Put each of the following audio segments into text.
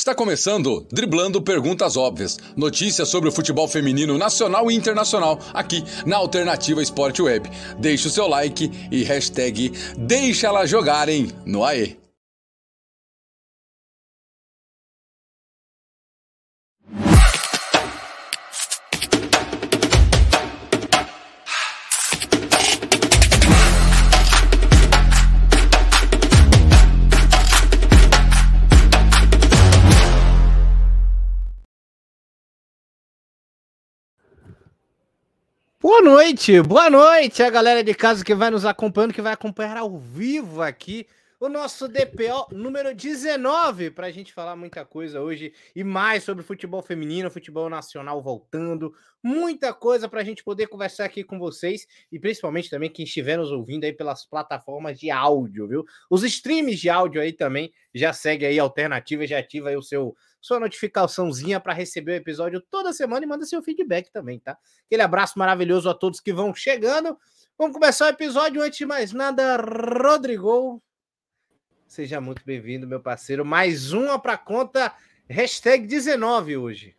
Está começando Driblando Perguntas Óbvias. Notícias sobre o futebol feminino nacional e internacional aqui na Alternativa Esporte Web. Deixe o seu like e hashtag Deixa elas jogarem no AE. Boa noite, boa noite a galera de casa que vai nos acompanhando, que vai acompanhar ao vivo aqui o nosso DPO número 19, para a gente falar muita coisa hoje e mais sobre futebol feminino, futebol nacional voltando, muita coisa para a gente poder conversar aqui com vocês e principalmente também quem estiver nos ouvindo aí pelas plataformas de áudio, viu? Os streams de áudio aí também já segue aí a alternativa, já ativa aí o seu sua notificaçãozinha para receber o episódio toda semana e manda seu feedback também, tá? Aquele abraço maravilhoso a todos que vão chegando. Vamos começar o episódio. Antes de mais nada, Rodrigo, seja muito bem-vindo, meu parceiro. Mais uma para conta, hashtag 19 hoje.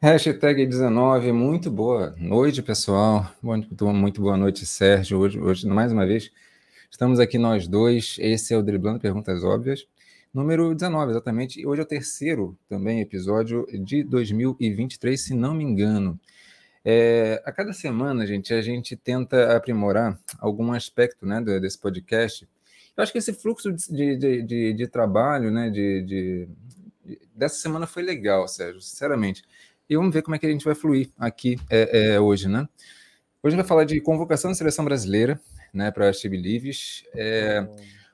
Hashtag 19, muito boa noite, pessoal. Muito, boa noite, Sérgio. Hoje, hoje, mais uma vez, estamos aqui nós dois. Esse é o Driblando Perguntas Óbvias número 19, exatamente. E hoje é o terceiro também episódio de 2023, se não me engano. É, a cada semana, gente, a gente tenta aprimorar algum aspecto né, desse podcast. Eu acho que esse fluxo de, de, de, de trabalho né, de, de, dessa semana foi legal, Sérgio, sinceramente. E vamos ver como é que a gente vai fluir aqui é, é, hoje, né? Hoje a gente vai falar de convocação da seleção brasileira né, para a She Believes. É,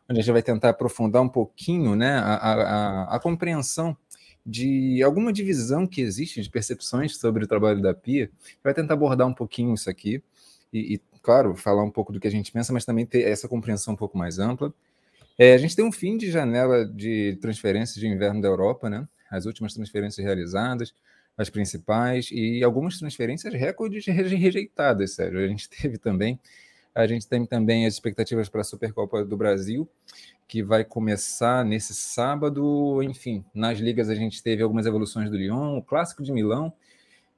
onde a gente vai tentar aprofundar um pouquinho né, a, a, a compreensão de alguma divisão que existe de percepções sobre o trabalho da Pia. Vai tentar abordar um pouquinho isso aqui e, e, claro, falar um pouco do que a gente pensa, mas também ter essa compreensão um pouco mais ampla. É, a gente tem um fim de janela de transferências de inverno da Europa, né? As últimas transferências realizadas, as principais, e algumas transferências recordes rejeitadas, sério. A gente teve também a gente tem também as expectativas para a Supercopa do Brasil, que vai começar nesse sábado. Enfim, nas ligas a gente teve algumas evoluções do Lyon, o Clássico de Milão.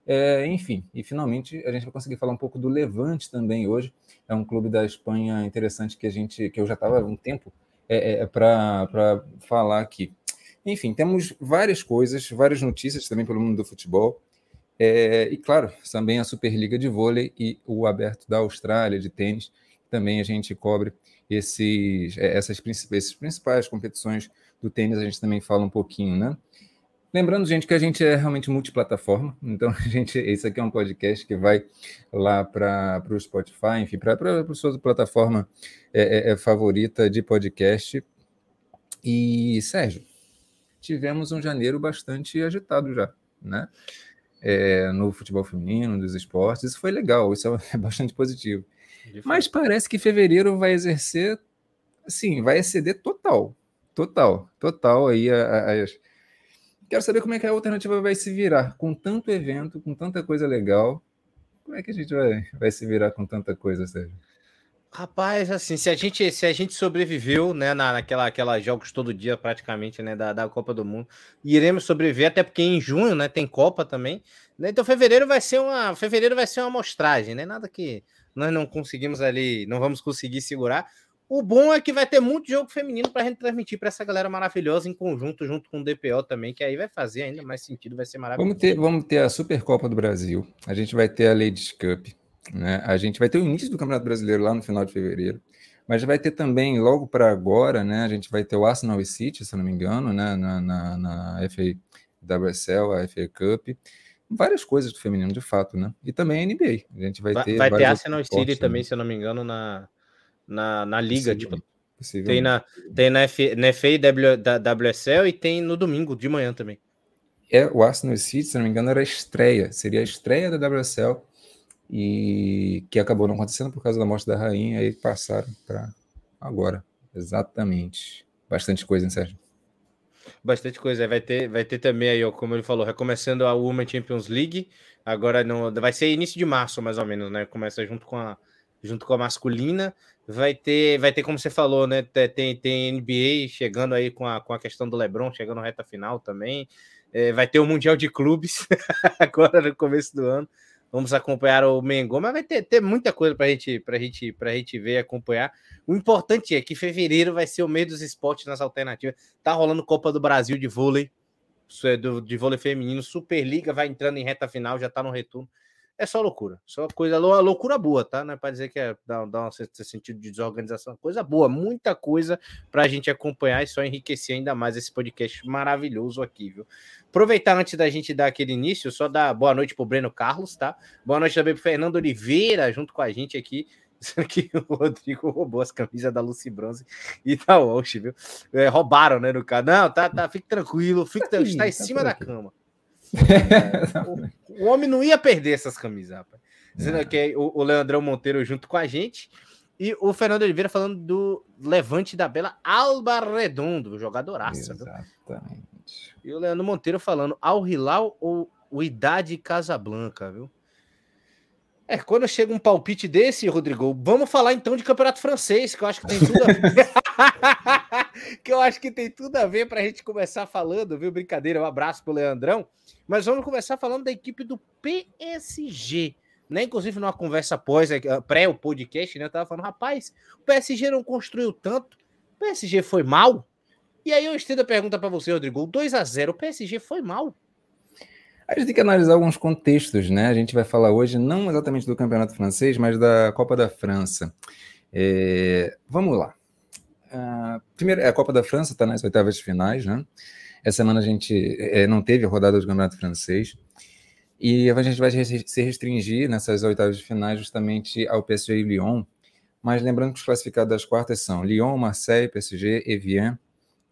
É, enfim, e finalmente a gente vai conseguir falar um pouco do Levante também hoje. É um clube da Espanha interessante que a gente, que eu já estava há um tempo é, é, para falar aqui. Enfim, temos várias coisas, várias notícias também pelo mundo do futebol. É, e claro, também a Superliga de Vôlei e o Aberto da Austrália de tênis. Também a gente cobre esses, é, essas essas principais competições do tênis, a gente também fala um pouquinho, né? Lembrando, gente, que a gente é realmente multiplataforma, então a gente, esse aqui é um podcast que vai lá para o Spotify, enfim, para a sua plataforma é, é, é, favorita de podcast. E, Sérgio, tivemos um janeiro bastante agitado já, né? É, no futebol feminino, dos esportes. Isso foi legal, isso é bastante positivo. Mas parece que fevereiro vai exercer, assim, vai exceder total, total, total aí as. Quero saber como é que a alternativa vai se virar com tanto evento, com tanta coisa legal. Como é que a gente vai, vai se virar com tanta coisa, Sérgio? Rapaz, assim, se a gente, se a gente sobreviveu, né, na, naquela aquela jogos todo dia praticamente, né, da, da Copa do Mundo, iremos sobreviver até porque em junho, né, tem Copa também. Né, então fevereiro vai ser uma, fevereiro vai ser uma amostragem, né? Nada que nós não conseguimos ali, não vamos conseguir segurar. O bom é que vai ter muito jogo feminino para a gente transmitir para essa galera maravilhosa em conjunto, junto com o DPO também, que aí vai fazer ainda mais sentido, vai ser maravilhoso. Vamos ter, vamos ter a Supercopa do Brasil, a gente vai ter a Ladies Cup, né? A gente vai ter o início do Campeonato Brasileiro lá no final de fevereiro, mas vai ter também, logo para agora, né? A gente vai ter o Arsenal e City, se não me engano, né? na, na, na FA WSL, a FA Cup. Várias coisas do feminino, de fato, né? E também a NBA. A gente vai, ter. Vai ter Arsenal e City também, se eu não me engano, na, na, na liga. Tipo, tem na, tem na, F, na FA w, WSL e tem no domingo de manhã também. É, o Arsenal City, se não me engano, era a estreia. Seria a estreia da WSL e que acabou não acontecendo por causa da morte da rainha, aí passaram para agora. Exatamente. Bastante coisa, hein, Sérgio? Bastante coisa. Vai ter, vai ter também aí, como ele falou, recomeçando a Women Champions League. Agora não vai ser início de março, mais ou menos, né? Começa junto com a junto com a masculina. Vai ter, vai ter como você falou, né? Tem, tem NBA chegando aí com a, com a questão do LeBron, chegando reta final também. É, vai ter o Mundial de Clubes agora no começo do ano. Vamos acompanhar o Mengão, mas vai ter, ter muita coisa para gente, a gente, gente ver e acompanhar. O importante é que fevereiro vai ser o mês dos esportes nas alternativas. Tá rolando Copa do Brasil de vôlei, é de vôlei feminino. Superliga vai entrando em reta final, já tá no retorno é só loucura. Só coisa loucura boa, tá? Não é para dizer que é dá, dá um sentido de desorganização, coisa boa, muita coisa para a gente acompanhar e só enriquecer ainda mais esse podcast maravilhoso aqui, viu? Aproveitar antes da gente dar aquele início, só dar boa noite pro Breno Carlos, tá? Boa noite também pro Fernando Oliveira, junto com a gente aqui. que o Rodrigo roubou as camisas da Lucy Bronze e da Walsh, viu? É, roubaram, né, no cara. Não, tá, tá, fique tranquilo, fique, está em tá cima da cama. O, o, homem não ia perder essas camisas, rapaz. Dizendo que o, o Leandrão Monteiro junto com a gente. E o Fernando Oliveira falando do Levante da Bela Alba Redondo, jogadoraça. Exatamente. Viu? E o Leandro Monteiro falando Al Hilal ou o Idade Casablanca, viu? É, quando chega um palpite desse, Rodrigo, vamos falar então de campeonato francês, que eu acho que tem tudo a ver. que eu acho que tem tudo a ver para a gente começar falando, viu? Brincadeira, um abraço pro Leandrão. Mas vamos começar falando da equipe do PSG. Né? Inclusive, numa conversa após, é, pré o podcast, né? Eu tava falando, rapaz, o PSG não construiu tanto. O PSG foi mal? E aí eu estendo a pergunta para você, Rodrigo. 2 a 0 o PSG foi mal? A gente tem que analisar alguns contextos, né? A gente vai falar hoje não exatamente do campeonato francês, mas da Copa da França. É, vamos lá. Uh, primeiro, a Copa da França está nas oitavas de finais, né? Essa semana a gente é, não teve a rodada do campeonato francês. E a gente vai se restringir nessas oitavas de finais justamente ao PSG e Lyon. Mas lembrando que os classificados das quartas são Lyon, Marseille, PSG, Evian,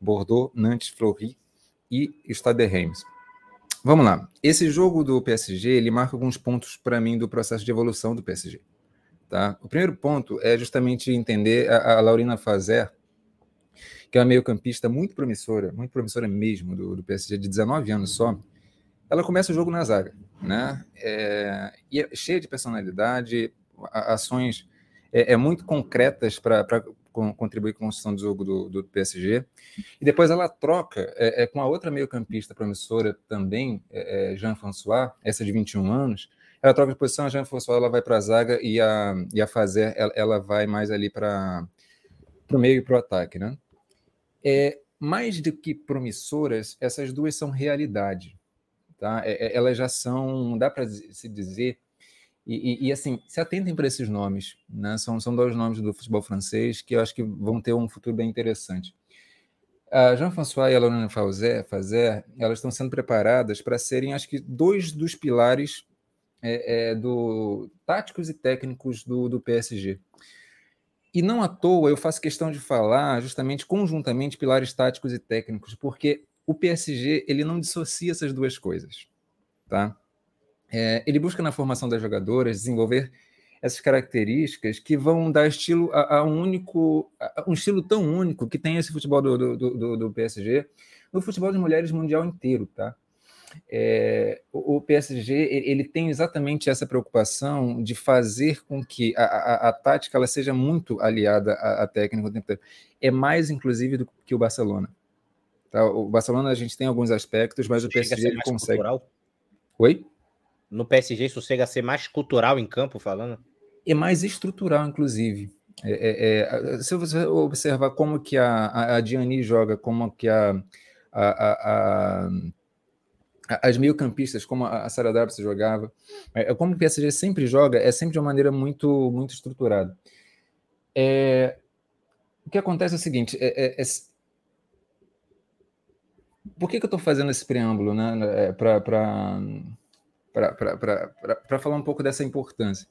Bordeaux, Nantes, Fleury e Stade de Reims. Vamos lá. Esse jogo do PSG, ele marca alguns pontos para mim do processo de evolução do PSG. Tá? O primeiro ponto é justamente entender a, a Laurina Fazer, que é uma meio-campista muito promissora, muito promissora mesmo do, do, PSG, de 19 anos só. Ela começa o jogo na zaga, né? É, e é cheia de personalidade, ações é, é muito concretas para contribuir com a construção do jogo do, do PSG. E depois ela troca é, é com a outra meio-campista promissora também, é, é Jean-François, essa de 21 anos. Ela troca de posição, a Jean-François ela vai para a zaga e a, e a Fazer ela, ela vai mais ali para o meio e para o ataque. Né? É, mais do que promissoras, essas duas são realidade. Tá? É, é elas já são, dá para se dizer, e, e, e, assim, se atentem para esses nomes, né? São, são dois nomes do futebol francês que eu acho que vão ter um futuro bem interessante. A Jean-François e a Lorena Fazer, Fazer, elas estão sendo preparadas para serem, acho que, dois dos pilares é, é, do táticos e técnicos do, do PSG. E não à toa eu faço questão de falar justamente conjuntamente pilares táticos e técnicos, porque o PSG ele não dissocia essas duas coisas, tá? É, ele busca na formação das jogadoras desenvolver essas características que vão dar estilo a, a um único, a um estilo tão único que tem esse futebol do, do, do, do PSG no futebol de mulheres mundial inteiro, tá? É, o, o, PSG ele tem exatamente essa preocupação de fazer com que a, a, a tática ela seja muito aliada à, à técnica o tempo inteiro. É mais, inclusive, do que o Barcelona. Tá? O Barcelona a gente tem alguns aspectos, mas o PSG ele consegue. Cultural? Oi? no PSG isso chega a ser mais cultural em campo, falando? É mais estrutural, inclusive. É, é, é, se você observar como que a, a, a Diani joga, como que a, a as meio-campistas, como a Sara Darby jogava, é, é, como o PSG sempre joga, é sempre de uma maneira muito, muito estruturada. É, o que acontece é o seguinte: é, é, é por que, que eu estou fazendo esse preâmbulo né, para para falar um pouco dessa importância.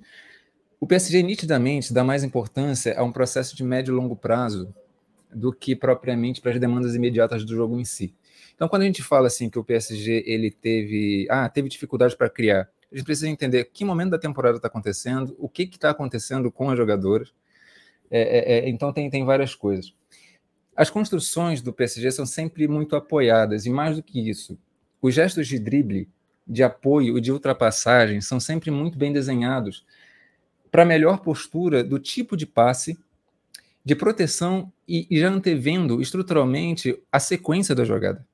O PSG nitidamente dá mais importância a um processo de médio e longo prazo do que propriamente para as demandas imediatas do jogo em si. Então, quando a gente fala assim que o PSG ele teve, ah, teve dificuldade para criar, a gente precisa entender que momento da temporada está acontecendo, o que está acontecendo com as jogadoras. É, é, é, então, tem, tem várias coisas. As construções do PSG são sempre muito apoiadas, e mais do que isso, os gestos de drible de apoio de ultrapassagem são sempre muito bem desenhados para melhor postura do tipo de passe, de proteção e, e já antevendo estruturalmente a sequência da jogada.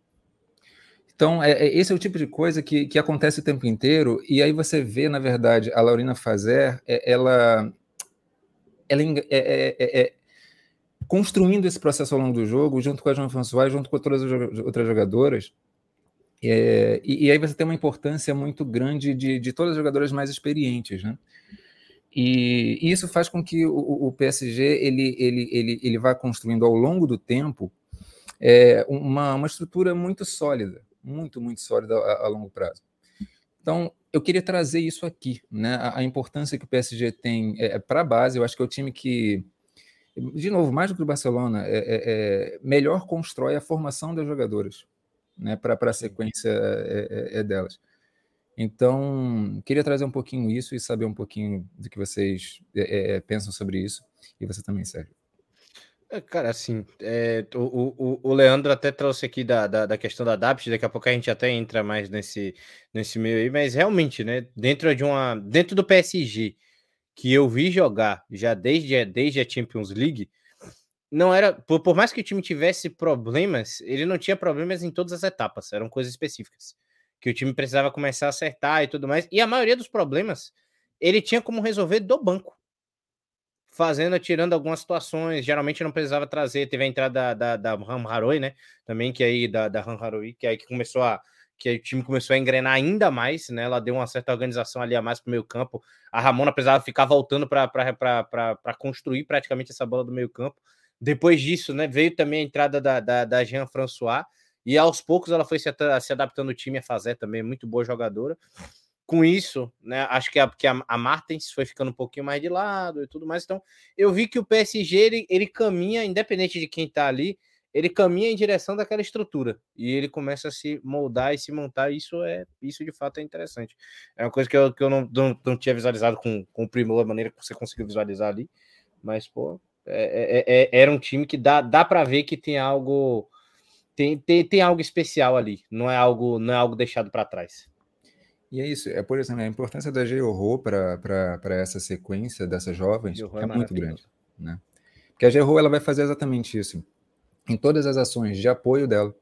Então, é, é, esse é o tipo de coisa que, que acontece o tempo inteiro, e aí você vê, na verdade, a Laurina Fazer, é, ela, ela é, é, é, é, construindo esse processo ao longo do jogo, junto com a João François, junto com todas as outras jogadoras, e, e, aí você tem uma importância muito grande de, de todas as jogadoras mais experientes, né? E, e isso faz com que o, o, PSG ele, ele, ele, ele vá construindo ao longo do tempo uma, uma estrutura muito sólida muito, muito sólida a, a longo prazo. Então, eu queria trazer isso aqui, né? A, a importância que o PSG tem é, é para a base. Eu acho que é o time que, de novo, mais do que o Barcelona, é, é, é melhor constrói a formação das jogadoras, né? Para a sequência é, é, é, delas. Então, queria trazer um pouquinho isso e saber um pouquinho do que vocês pensam sobre isso. E você também, Sérgio. É, cara, assim, é, o, o, o Leandro até trouxe aqui da, da, da, questão da DAPT, daqui a pouco a gente até entra mais nesse, nesse meio aí, mas realmente, né, dentro de uma, dentro do PSG, que eu vi jogar já desde, desde a Champions League, não era, por, por mais que o time tivesse problemas, ele não tinha problemas em todas as etapas, eram coisas específicas, que o time precisava começar a acertar e tudo mais, e a maioria dos problemas ele tinha como resolver do banco fazendo, tirando algumas situações. Geralmente não precisava trazer. Teve a entrada da, da, da Ram Haroi, né? Também, que aí, da, da Ram Haroi, que aí que começou a. Que o time começou a engrenar ainda mais, né? Ela deu uma certa organização ali a mais para o meio campo. A Ramona precisava ficar voltando para construir praticamente essa bola do meio campo. Depois disso, né, veio também a entrada da, da, da Jean François, e aos poucos ela foi se, se adaptando o time a fazer também, muito boa jogadora com isso, né, acho que a, que a, a Martens foi ficando um pouquinho mais de lado e tudo mais. Então, eu vi que o PSG ele, ele caminha, independente de quem tá ali, ele caminha em direção daquela estrutura e ele começa a se moldar e se montar. Isso é isso de fato é interessante. É uma coisa que eu, que eu não, não, não tinha visualizado com, com o Primor, a maneira que você conseguiu visualizar ali, mas pô, é, é, é, era um time que dá, dá para ver que tem algo. Tem, tem, tem algo especial ali, não é algo não é algo deixado para trás. E é isso, é, por exemplo, a importância da Georro para essa sequência dessas jovens é, é muito grande. Né? Porque a Georro ela vai fazer exatamente isso em todas as ações de apoio dela.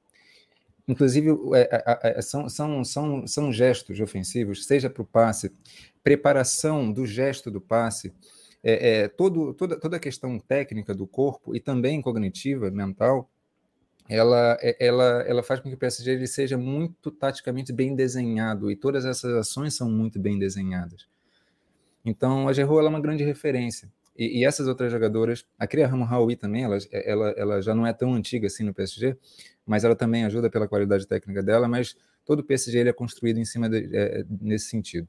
Inclusive, é, é, é, são, são, são, são gestos ofensivos, seja para o passe, preparação do gesto do passe, é, é, todo, toda, toda a questão técnica do corpo e também cognitiva, mental, ela, é, ela, ela faz com que o PSG ele seja muito taticamente bem desenhado e todas essas ações são muito bem desenhadas. Então, a Gerro é uma grande referência. E, e, essas outras jogadoras, a Cria Ramo Raui também, ela, ela, ela já não é tão antiga assim no PSG, mas ela também ajuda pela qualidade técnica dela, mas todo o PSG ele é construído em cima de, é, nesse sentido.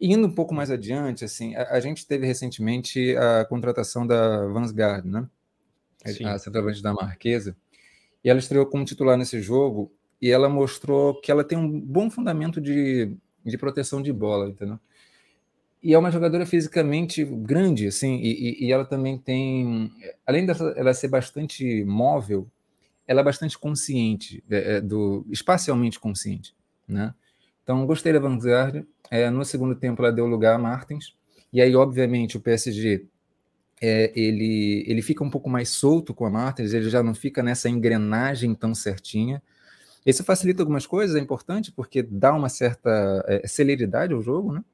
E indo um pouco mais adiante, assim, a, a gente teve recentemente a contratação da Vansgaard, né? Sim. A centroavante da Marquesa, e ela estreou como titular nesse jogo e ela mostrou que ela tem um bom fundamento de, de proteção de bola, entendeu? E é uma jogadora fisicamente grande, assim, e, e ela também tem, além dela ela ser bastante móvel, ela é bastante consciente, é, é, do espacialmente consciente, né? Então, gostei da Vanguard. É, no segundo tempo, ela deu lugar a Martins. E aí, obviamente, o PSG é, ele, ele fica um pouco mais solto com a Martins, ele já não fica nessa engrenagem tão certinha. Isso facilita algumas coisas, é importante, porque dá uma certa é, celeridade ao jogo, né?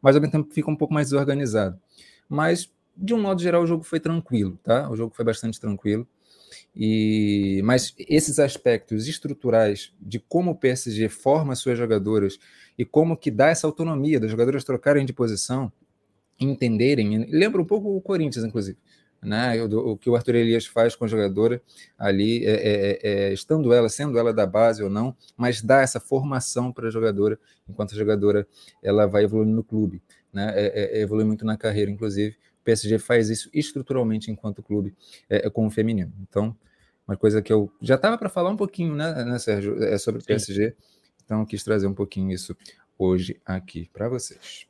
mas ao mesmo tempo fica um pouco mais desorganizado. Mas, de um modo geral, o jogo foi tranquilo, tá? O jogo foi bastante tranquilo. E, mas esses aspectos estruturais de como o PSG forma suas jogadoras e como que dá essa autonomia das jogadoras trocarem de posição, entenderem. Lembra um pouco o Corinthians, inclusive. Né, o, o, que o Arthur Elias faz com a jogadora ali, é, é, é, é, estando ela, sendo ela da base ou não, mas dá essa formação para a jogadora, enquanto a jogadora ela vai evoluindo no clube, né, é, é, evolui muito na carreira, inclusive. O PSG faz isso estruturalmente enquanto clube com o feminino. Então, uma coisa que eu já estava para falar um pouquinho, né, né Sérgio, é sobre o PSG, então quis trazer um pouquinho isso hoje aqui para vocês.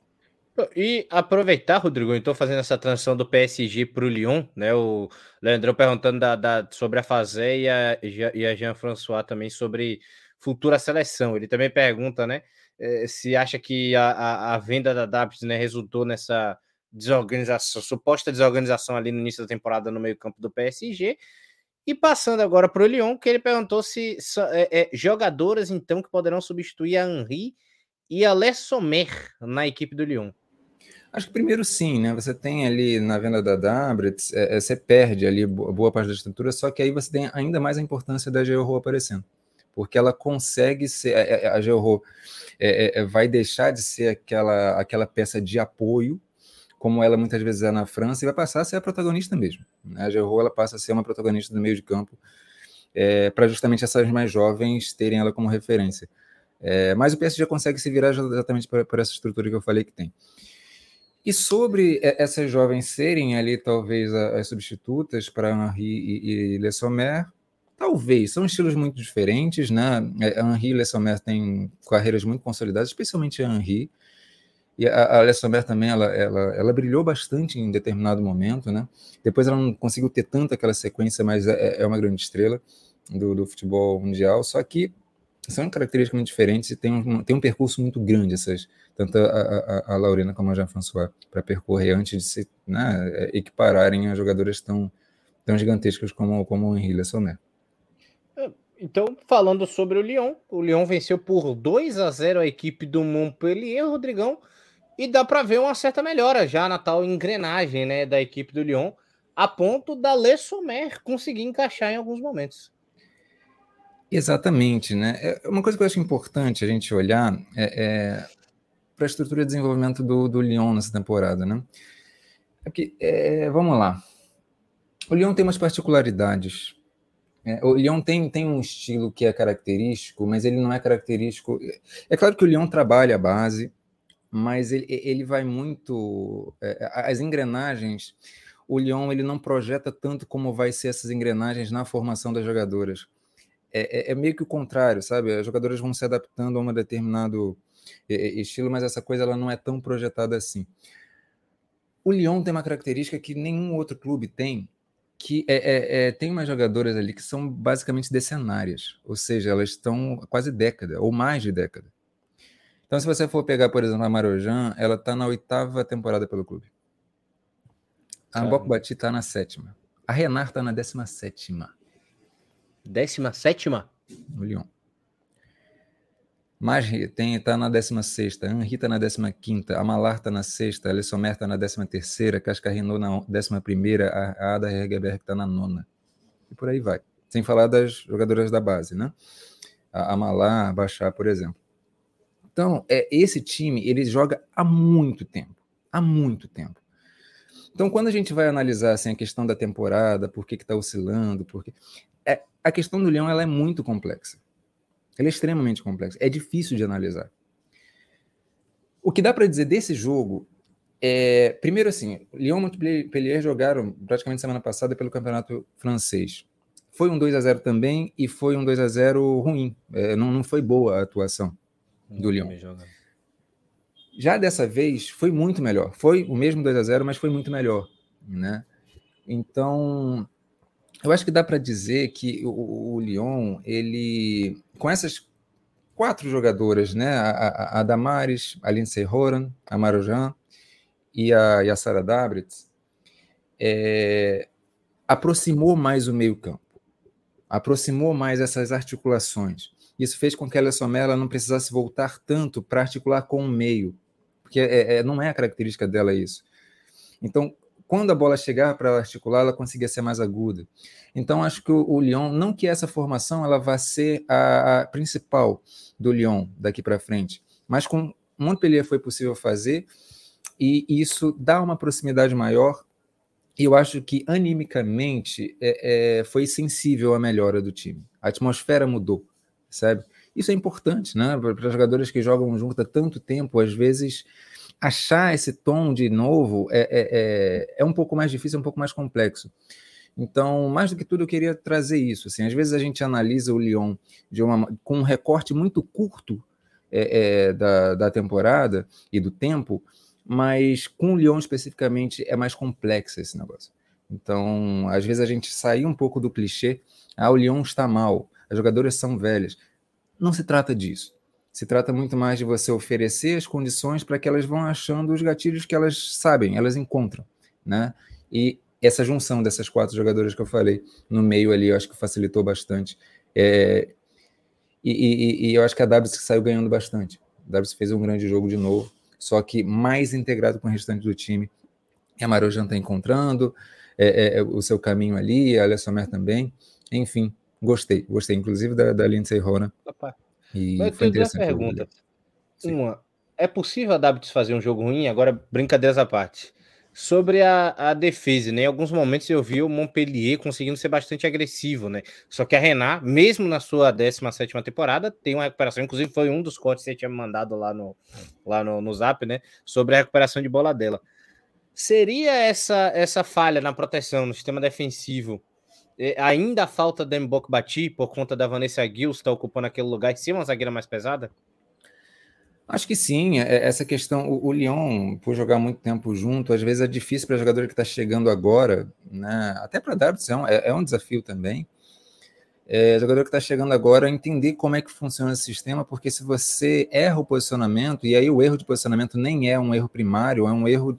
E aproveitar, Rodrigo, então fazendo essa transição do PSG para o Lyon, né? O Leandrão perguntando da, da, sobre a Fazé e a, e a Jean-François também sobre futura seleção. Ele também pergunta, né? Eh, se acha que a, a, a venda da DAPS né, resultou nessa, desorganização, suposta desorganização ali no início da temporada no meio-campo do PSG. E passando agora para o Lyon, que ele perguntou se é, é, jogadoras então que poderão substituir a Henri e a Le Sommer na equipe do Lyon. Acho que primeiro sim, né? Você tem ali na venda da Dabret, é, é, você perde ali boa parte da estrutura, só que aí você tem ainda mais a importância da Georro aparecendo. Porque ela consegue ser. É, a Georro vai deixar de ser aquela, aquela peça de apoio como ela muitas vezes é na França, e vai passar a ser a protagonista mesmo. Né? A Gerrou, ela passa a ser uma protagonista do meio de campo, é, para justamente essas mais jovens terem ela como referência. É, mas o PSG consegue se virar exatamente por, por, essa estrutura que eu falei que tem. E sobre essas jovens serem ali, talvez, as substitutas para Henri e, e Le Sommer, talvez, são estilos muito diferentes, né? É, Henri e Le Sommer têm carreiras muito consolidadas, especialmente Henri, e a, a Sommer também, ela, ela, ela brilhou bastante em determinado momento, né? Depois ela não conseguiu ter tanta aquela sequência, mas é, é uma grande estrela do, do futebol mundial. Só que são características muito diferentes e tem um, tem um percurso muito grande, essas, tanto a, a, a Laurina como a Jean-François, para percorrer antes de se né, equipararem a jogadoras tão, tão gigantescas como, como o Henri Sommer. É, então, falando sobre o Lyon, o Lyon venceu por 2 a 0 a equipe do Montpellier, Rodrigão. E dá para ver uma certa melhora já na tal engrenagem né, da equipe do Lyon, a ponto da Le conseguir encaixar em alguns momentos. Exatamente, né? É uma coisa que eu acho importante a gente olhar é, é para a estrutura de desenvolvimento do, do Lyon nessa temporada, né? É que, é, vamos lá. O Lyon tem umas particularidades. É, o Lyon tem, tem um estilo que é característico, mas ele não é característico. É claro que o Lyon trabalha a base, mas ele, ele vai muito. É, as engrenagens, o Lyon ele não projeta tanto como vai ser essas engrenagens na formação das jogadoras. É, é, é meio que o contrário, sabe? As jogadoras vão se adaptando a um determinado estilo, mas essa coisa ela não é tão projetada assim. O Lyon tem uma característica que nenhum outro clube tem, que é, é, é, tem umas jogadoras ali que são basicamente decenárias, ou seja, elas estão quase década ou mais de década. Então, se você for pegar, por exemplo, a Marojan, ela está na oitava temporada pelo clube. A Boko Bati está na sétima. A Renard está na décima sétima. Décima sétima? No Lyon. Marri tem, tá na 16 Henri tá na 15 a Malar tá na sexta, a Lessomer tá na 13 Casca Renault na 11 a Ada Hegerberg tá na nona. E por aí vai. Sem falar das jogadoras da base, né? A, a Malar, a Baixar, por exemplo. Então, é, esse time, ele joga há muito tempo. Há muito tempo. Então, quando a gente vai analisar assim, a questão da temporada, por que está oscilando, porque é, a questão do Leão ela é muito complexa. Ela é extremamente complexa. É difícil de analisar. O que dá para dizer desse jogo é, primeiro assim, Lyon e Montpellier jogaram praticamente semana passada pelo campeonato francês. Foi um 2 a 0 também e foi um 2 a 0 ruim. É, não, não foi boa a atuação do Lyon. Já dessa vez foi muito melhor. Foi o mesmo 2 a 0 mas foi muito melhor. Né? Então, eu acho que dá para dizer que o, o, Lyon, ele, com essas quatro jogadoras, né? a, a, Damares, a Lindsay Horan, a Marojan e a, e a Sara Dabritz, é, aproximou mais o meio campo, aproximou mais essas articulações. Isso fez com que a Sommer não precisasse voltar tanto para articular com o meio, porque é, é, não é a característica dela isso. Então, quando a bola chegar para articular, ela conseguia ser mais aguda. Então, acho que o, o Lyon, não que essa formação ela vá ser a, a principal do Lyon daqui para frente, mas com Montpellier foi possível fazer e isso dá uma proximidade maior. E eu acho que animicamente é, é, foi sensível a melhora do time. A atmosfera mudou sabe? Isso é importante, né? Para jogadores que jogam junto há tanto tempo, às vezes achar esse tom de novo é, é, é, é um pouco mais difícil, é um pouco mais complexo. Então, mais do que tudo, eu queria trazer isso. Assim, às vezes a gente analisa o Lyon uma, com um recorte muito curto é, é, da, da temporada e do tempo, mas com o Lyon especificamente é mais complexo esse negócio. Então, às vezes a gente sai um pouco do clichê, ah, o Lyon está mal, as jogadoras são velhas. Não se trata disso. Se trata muito mais de você oferecer as condições para que elas vão achando os gatilhos que elas sabem, elas encontram, né? E essa junção dessas quatro jogadoras que eu falei no meio ali, eu acho que facilitou bastante. É, e, e, e, eu acho que a WC saiu ganhando bastante. A WC fez um grande jogo de novo, só que mais integrado com o restante do time. A Marojan está encontrando é, é, é, o seu caminho ali, a Alessomer também. Enfim, gostei. Gostei, inclusive, da, da Lindsay Rona. E Mas foi interessante. Perguntas. Uma, é possível a WC fazer um jogo ruim? Agora, brincadeiras à parte. Sobre a, a defesa, né? Em alguns momentos eu vi o Montpellier conseguindo ser bastante agressivo, né? Só que a Renat, mesmo na sua 17 temporada, tem uma recuperação. Inclusive, foi um dos cortes que você tinha mandado lá no, lá no, no Zap, né? Sobre a recuperação de bola dela. Seria essa essa falha na proteção, no sistema defensivo, ainda a falta da Mbok Bati por conta da Vanessa Gills estar tá ocupando aquele lugar e ser uma zagueira mais pesada? Acho que sim, é, essa questão, o, Lyon, por jogar muito tempo junto, às vezes é difícil para jogador que está chegando agora, né? até para WC é, é um desafio também. É, jogador que está chegando agora entender como é que funciona esse sistema, porque se você erra o posicionamento, e aí o erro de posicionamento nem é um erro primário, é um erro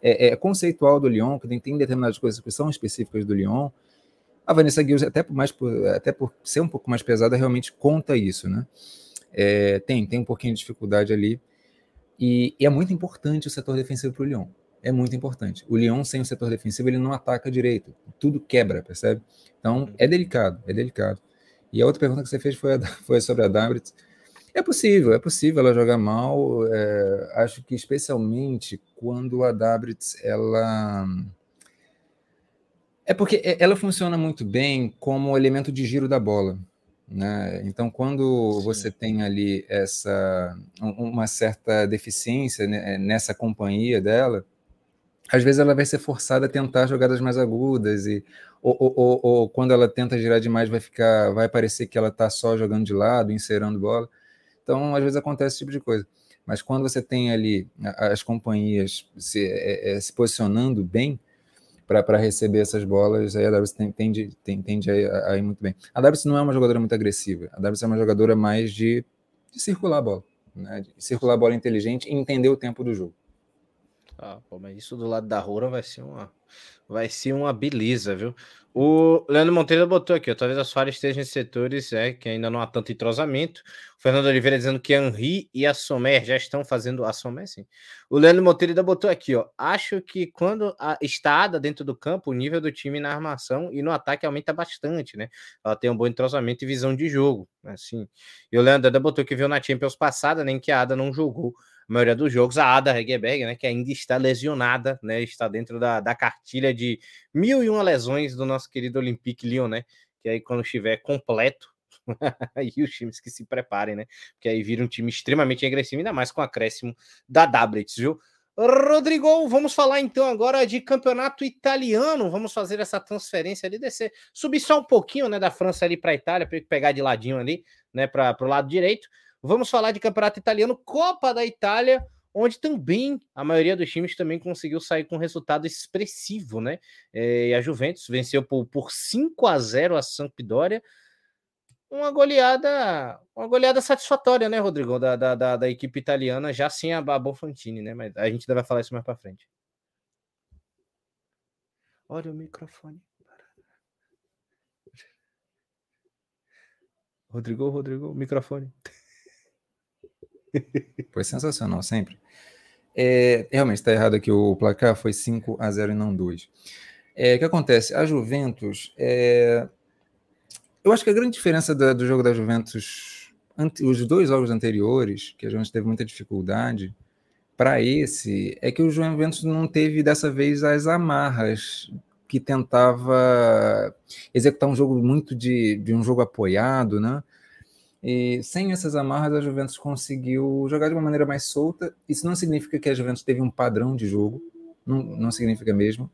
é, é conceitual do Lyon, que tem, tem determinadas coisas que são específicas do Lyon. A Vanessa Gilles, até por, mais, até por ser um pouco mais pesada, realmente conta isso, né? É, tem, tem um pouquinho de dificuldade ali. E, e é muito importante o setor defensivo para o Lyon. É muito importante. O Lyon, sem o setor defensivo, ele não ataca direito. Tudo quebra, percebe? Então, é delicado, é delicado. E a outra pergunta que você fez foi, a, foi sobre a Dabrit. É possível, é possível ela jogar mal. É, acho que especialmente quando a Dabrit ela é porque ela funciona muito bem como elemento de giro da bola. Né? Então, quando Sim. você tem ali essa uma certa deficiência né, nessa companhia dela, às vezes ela vai ser forçada a tentar jogadas mais agudas e ou, ou, ou, ou quando ela tenta girar demais vai ficar vai parecer que ela está só jogando de lado, inserando bola. Então, às vezes acontece esse tipo de coisa. Mas quando você tem ali as companhias se, é, é, se posicionando bem, para receber essas bolas, aí a WC tende, tende, tende a, a, ir muito bem. A WC não é uma jogadora muito agressiva, a WC é uma jogadora mais de, de circular a bola, né? de circular a bola inteligente e entender o tempo do jogo. Ah, pô, mas isso do lado da Roura vai ser uma vai ser uma beleza, viu? O Leandro Monteiro botou aqui, talvez as falhas estejam em setores é, que ainda não há tanto entrosamento. O Fernando Oliveira dizendo que Henri e a Sommer já estão fazendo a Sommer, sim. O Leandro Monteiro ainda botou aqui, ó. Acho que quando a, está Ada dentro do campo, o nível do time na armação e no ataque aumenta bastante, né? Ela tem um bom entrosamento e visão de jogo, assim. E o Leandro ainda botou que viu na Champions passada, nem que a Ada não jogou maioria dos jogos. A Ada Hegerberg, né, que ainda está lesionada, né, está dentro da, da cartilha de mil e uma lesões do nosso querido Olympique Lyon, né, que aí quando estiver completo, aí os times que se preparem, né, porque aí vira um time extremamente agressivo, ainda mais com o acréscimo da Dabrits, viu? Rodrigo, vamos falar então agora de campeonato italiano. Vamos fazer essa transferência ali, descer, subir só um pouquinho, né, da França ali para a Itália, para pegar de ladinho ali, né, para o lado direito. Vamos falar de campeonato italiano, Copa da Itália, onde também a maioria dos times também conseguiu sair com resultado expressivo, né? É, e a Juventus venceu por, por 5 a 0 a Sampdoria. Uma goleada, uma goleada satisfatória, né, Rodrigo, da, da, da, da equipe italiana, já sem a, a Bonfantini, né? Mas a gente ainda vai falar isso mais para frente. Olha o microfone. Rodrigo, Rodrigo, microfone. Foi sensacional, sempre. É, realmente está errado aqui o placar, foi 5 a 0 e não 2. É, o que acontece? A Juventus. É, eu acho que a grande diferença do jogo da Juventus, ante, os dois jogos anteriores, que a Juventus teve muita dificuldade, para esse, é que o Juventus não teve dessa vez as amarras que tentava executar um jogo muito de, de um jogo apoiado, né? E sem essas amarras, a Juventus conseguiu jogar de uma maneira mais solta. Isso não significa que a Juventus teve um padrão de jogo, não, não significa mesmo.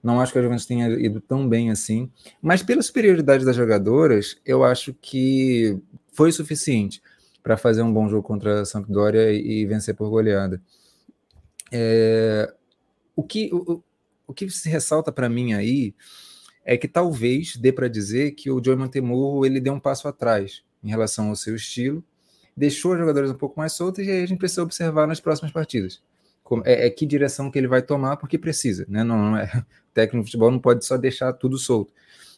Não acho que a Juventus tenha ido tão bem assim, mas pela superioridade das jogadoras, eu acho que foi suficiente para fazer um bom jogo contra a Sampdoria e, e vencer por goleada. É, o, que, o, o que se ressalta para mim aí é que talvez dê para dizer que o Joey Montemurro ele deu um passo atrás em relação ao seu estilo deixou os jogadores um pouco mais soltos e aí a gente precisa observar nas próximas partidas. É, é, que direção que ele vai tomar, porque precisa, né? Não, não é, o técnico de futebol não pode só deixar tudo solto.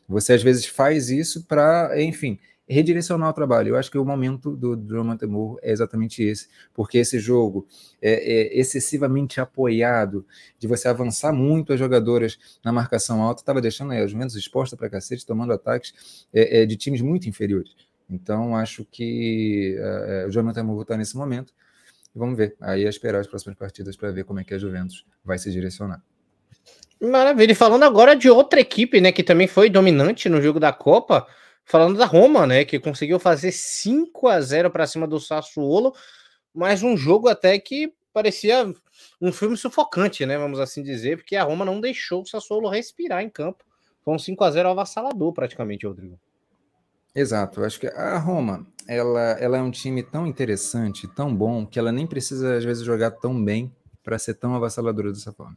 Você às vezes faz isso para, enfim, redirecionar o trabalho. Eu acho que o momento do Drummond Temur é exatamente esse, porque esse jogo é, é, excessivamente apoiado, de você avançar muito as jogadoras na marcação alta, estava deixando as Juventus exposta para cacete, tomando ataques é, é, de times muito inferiores. Então, acho que é o Jonathan Murro está nesse momento. E vamos ver. Aí é esperar as próximas partidas para ver como é que a Juventus vai se direcionar. Maravilha. E falando agora de outra equipe, né, que também foi dominante no jogo da Copa, falando da Roma, né, que conseguiu fazer 5 a 0 para cima do Sassuolo, mas um jogo até que parecia um filme sufocante, né, vamos assim dizer, porque a Roma não deixou o Sassuolo respirar em campo. Foi um 5 a 0 avassalador praticamente, Rodrigo. Exato, acho que a Roma, ela, ela é um time tão interessante, tão bom, que ela nem precisa às vezes jogar tão bem para ser tão avassaladora dessa forma.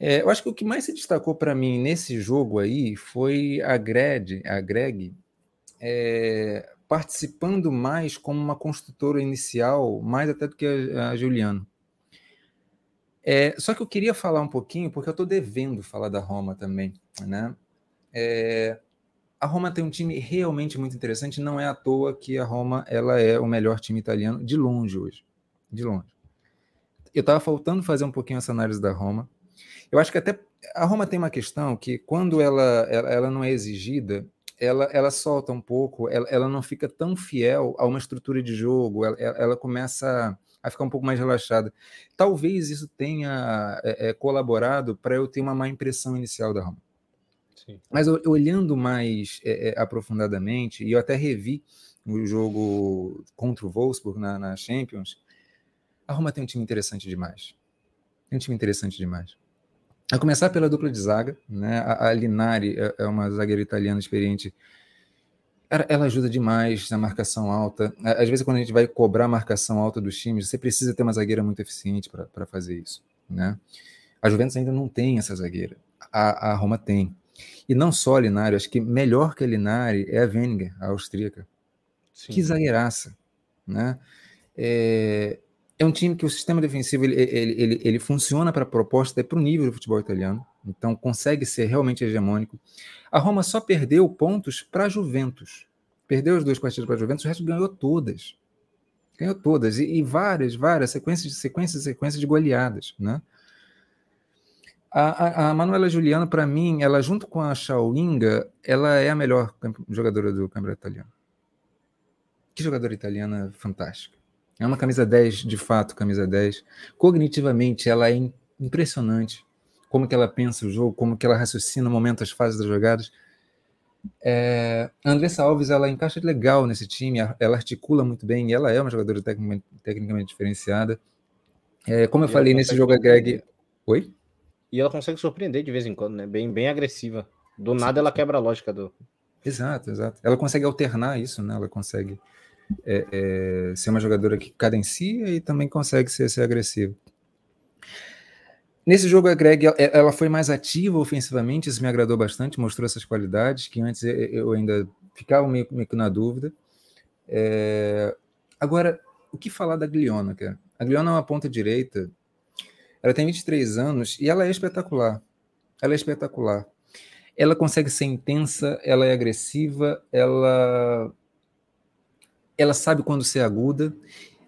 É, eu acho que o que mais se destacou para mim nesse jogo aí foi a Greg, a Greg é, participando mais como uma construtora inicial, mais até do que a, a Juliana. É, só que eu queria falar um pouquinho, porque eu estou devendo falar da Roma também. Né? É, a Roma tem um time realmente muito interessante, não é à toa que a Roma ela é o melhor time italiano de longe hoje. De longe. Eu estava faltando fazer um pouquinho essa análise da Roma. Eu acho que até a Roma tem uma questão que quando ela, ela, ela não é exigida, ela, ela solta um pouco, ela, ela não fica tão fiel a uma estrutura de jogo, ela, ela começa a ficar um pouco mais relaxada. Talvez isso tenha é, é, colaborado para eu ter uma má impressão inicial da Roma. Mas olhando mais é, é, aprofundadamente, e eu até revi o jogo contra o Wolfsburg na, na Champions, a Roma tem um time interessante demais. Tem um time interessante demais. A começar pela dupla de zaga, né? A, a Linari é, é uma zagueira italiana experiente. Ela, ajuda demais na marcação alta. Às vezes, quando a gente vai cobrar a marcação alta dos times, você precisa ter uma zagueira muito eficiente para fazer isso, né? A Juventus ainda não tem essa zagueira. A, a Roma tem. E não só a Linari, acho que melhor que a Linari é a Weninger, a austríaca. Sim. Que zagueiraça, né? É, é um time que o sistema defensivo ele, ele, ele, ele funciona para a proposta, é para o nível do futebol italiano, então consegue ser realmente hegemônico. A Roma só perdeu pontos para a Juventus. Perdeu as duas partidas para a Juventus, o resto ganhou todas. Ganhou todas. E, e várias, várias sequências, sequências, sequências de goleadas. Né? A, a, a Manuela Juliano, para mim, ela junto com a Chauinga, ela é a melhor jogadora do campeonato italiano. Que jogadora italiana fantástica. É uma camisa 10, de fato, camisa 10. Cognitivamente, ela é impressionante. Como que ela pensa o jogo, como que ela raciocina no momento as fases das jogadas. É, a Andressa Alves, ela encaixa legal nesse time, ela articula muito bem, e ela é uma jogadora tecnicamente, tecnicamente diferenciada. É, como eu e falei nesse jogo, a Greg... Oi? E ela consegue surpreender de vez em quando, né? Bem, bem agressiva. Do nada Sim. ela quebra a lógica do. Exato, exato. Ela consegue alternar isso, né? Ela consegue é, é, ser uma jogadora que cadencia e também consegue ser, ser agressiva. Nesse jogo, a Greg ela foi mais ativa ofensivamente, isso me agradou bastante, mostrou essas qualidades que antes eu ainda ficava meio, meio que na dúvida. É... Agora, o que falar da Gliona, cara? A Gliona é uma ponta direita, ela tem 23 anos e ela é espetacular. Ela é espetacular. Ela consegue ser intensa, ela é agressiva, ela ela sabe quando ser aguda.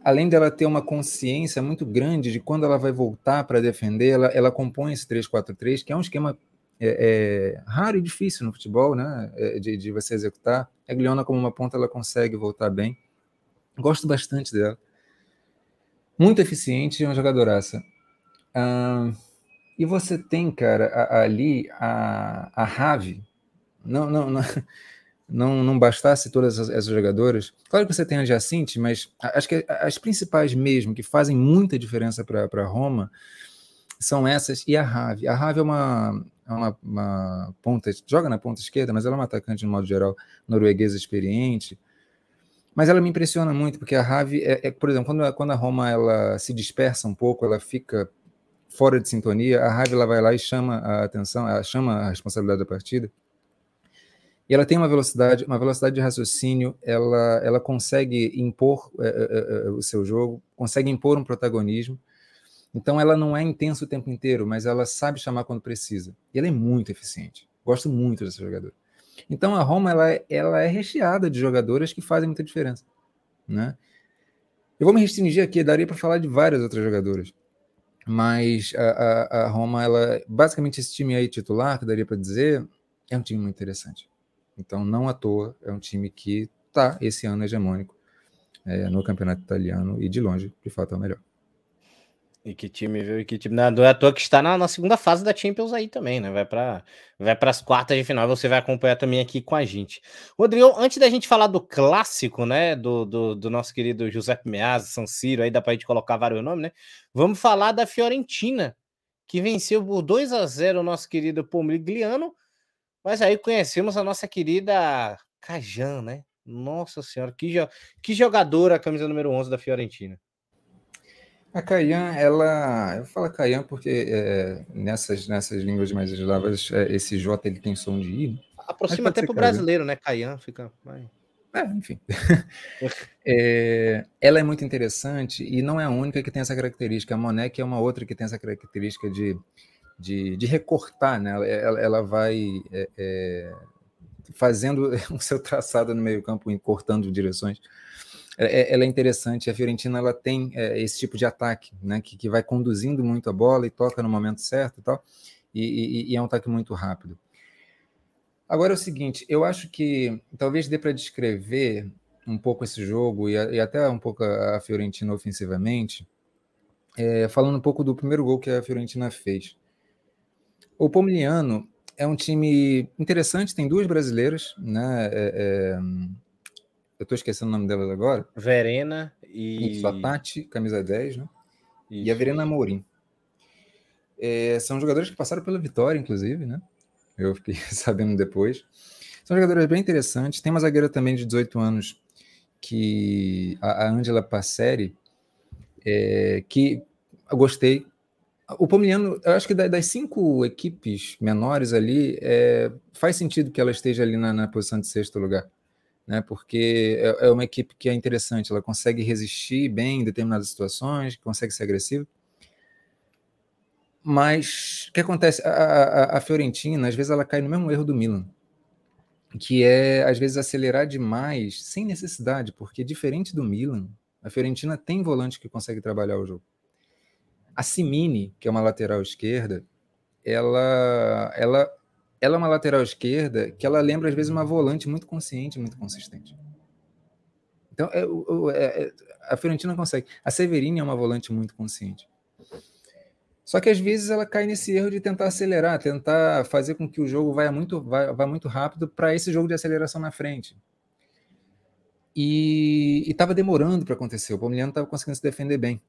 Além dela ter uma consciência muito grande de quando ela vai voltar para defender, ela, ela compõe esse 3-4-3, que é um esquema é, é, raro e difícil no futebol, né? É, de, de, você executar. A Gliona, como uma ponta, ela consegue voltar bem. Gosto bastante dela. Muito eficiente, é uma jogadoraça. Ah, e você tem, cara, ali a, a Rave. Não, não, não, não, não bastasse todas essas jogadoras, claro que você tem a Jacinte, mas acho que as principais mesmo que fazem muita diferença para Roma são essas e a Rave. A Rave é uma, é uma, uma, ponta, joga na ponta esquerda, mas ela é uma atacante, no modo geral, norueguesa experiente. Mas ela me impressiona muito, porque a Rave, é, é, por exemplo, quando, quando a Roma ela se dispersa um pouco, ela fica fora de sintonia, a Rave ela vai lá e chama a atenção, ela chama a responsabilidade da partida E ela tem uma velocidade, uma velocidade de raciocínio, ela, ela consegue impor é, é, é, o seu jogo, consegue impor um protagonismo. Então ela não é intensa o tempo inteiro, mas ela sabe chamar quando precisa. E ela é muito eficiente. Gosto muito dessa jogadora. Então a Roma ela, ela é recheada de jogadoras que fazem muita diferença, né? Eu vou me restringir aqui, daria para falar de várias outras jogadoras, mas a, a, a, Roma, ela basicamente esse time aí titular, que daria para dizer, é um time muito interessante. Então, não à toa, é um time que está esse ano hegemônico é, no campeonato italiano e de longe, de fato, é o melhor. E que time, viu? E que time. Não é à toa que está na, na segunda fase da Champions aí também, né? Vai para vai as quartas de final. Você vai acompanhar também aqui com a gente. Rodrigo, antes da gente falar do clássico, né? Do, do, do nosso querido Giuseppe Meazza, San Siro, aí dá para a gente colocar vários nomes, né? Vamos falar da Fiorentina, que venceu por 2 a 0 o nosso querido Pomigliano. Mas aí conhecemos a nossa querida Cajan, né? Nossa senhora, que, jo que jogadora a camisa número 11 da Fiorentina. A Caian, ela. Eu falo Caian porque é, nessas, nessas línguas mais eslavas, é, esse J ele tem som de I. Né? Aproxima até para o brasileiro, né? Caian fica. É, enfim. é, ela é muito interessante e não é a única que tem essa característica. A Monek é uma outra que tem essa característica de, de, de recortar, né? Ela, ela vai é, é fazendo o seu traçado no meio-campo, cortando direções. É, é, ela é interessante. A Fiorentina ela tem é, esse tipo de ataque, né, que, que vai conduzindo muito a bola e toca no momento certo e tal, e, e, e é um ataque muito rápido. Agora é o seguinte, eu acho que talvez dê para descrever um pouco esse jogo e, e, até um pouco a Fiorentina ofensivamente, é, falando um pouco do primeiro gol que a Fiorentina fez. O Pomigliano é um time interessante, tem duas brasileiras, né? É, é, eu estou esquecendo o nome delas agora. Verena e. Isso, a Tati, camisa 10, né? Isso. E a Verena Amorim. É, são jogadores que passaram pela vitória, inclusive, né? Eu fiquei sabendo depois. São jogadores bem interessantes. Tem uma zagueira também de 18 anos, que a, a Angela Passeri, é, que eu gostei. O Pomigliano, eu acho que das cinco equipes menores ali, é, faz sentido que ela esteja ali na, na posição de sexto lugar né? Porque é, é uma equipe que é interessante, ela consegue resistir bem em determinadas situações, consegue ser agressiva. Mas o que acontece? A, a, a, Fiorentina, às vezes, ela cai no mesmo erro do Milan, que é, às vezes, acelerar demais sem necessidade, porque diferente do Milan, a Fiorentina tem volante que consegue trabalhar o jogo. A Simini, que é uma lateral esquerda, ela, ela ela é uma lateral esquerda que ela lembra, às vezes, uma volante muito consciente, muito consistente. Então, é, é, é, a Fiorentina consegue. A Severine é uma volante muito consciente. Só que às vezes ela cai nesse erro de tentar acelerar, tentar fazer com que o jogo vá muito, vá, vá muito rápido para esse jogo de aceleração na frente. E estava demorando para acontecer. O Palmeiras estava conseguindo se defender bem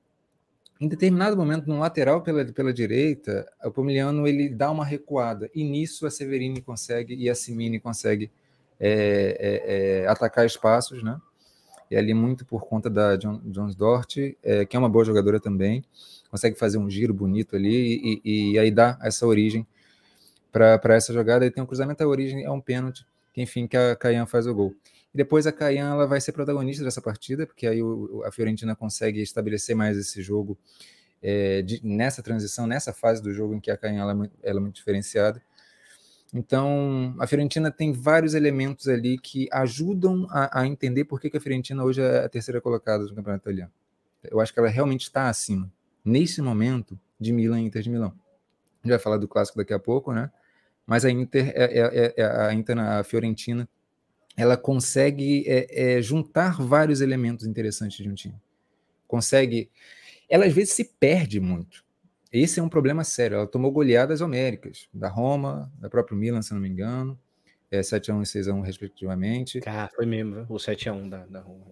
em determinado momento, no lateral pela, pela direita, o Pomiliano ele dá uma recuada, e nisso a Severini consegue e a Simini consegue é, é, é, atacar espaços, né? E ali muito por conta da John, Jones Dort, é, que é uma boa jogadora também, consegue fazer um giro bonito ali e, e aí dá essa origem para essa jogada. E tem um cruzamento, a origem é um pênalti, que enfim, que a Caian faz o gol. E depois a Caian ela vai ser protagonista dessa partida, porque aí o, a Fiorentina consegue estabelecer mais esse jogo é, de, nessa transição, nessa fase do jogo em que a Caian ela, é muito, ela é muito diferenciada. Então, a Fiorentina tem vários elementos ali que ajudam a, a entender por que, que, a Fiorentina hoje é a terceira colocada do campeonato italiano. Eu acho que ela realmente está acima, nesse momento, de Milan e Inter de Milão. A gente vai falar do clássico daqui a pouco, né? Mas a Inter, é, é, é a Inter, a Fiorentina, ela consegue é, é, juntar vários elementos interessantes de um time. Consegue. Ela às vezes se perde muito. Esse é um problema sério. Ela tomou goleadas homéricas, da Roma, da própria Milan, se não me engano, é, 7x1 e 6x1, respectivamente. Ah, foi mesmo, o 7x1 da, da Roma.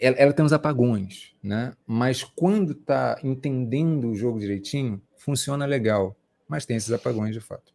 Ela, ela, tem uns apagões, né? Mas quando está entendendo o jogo direitinho, funciona legal. Mas tem esses apagões de fato.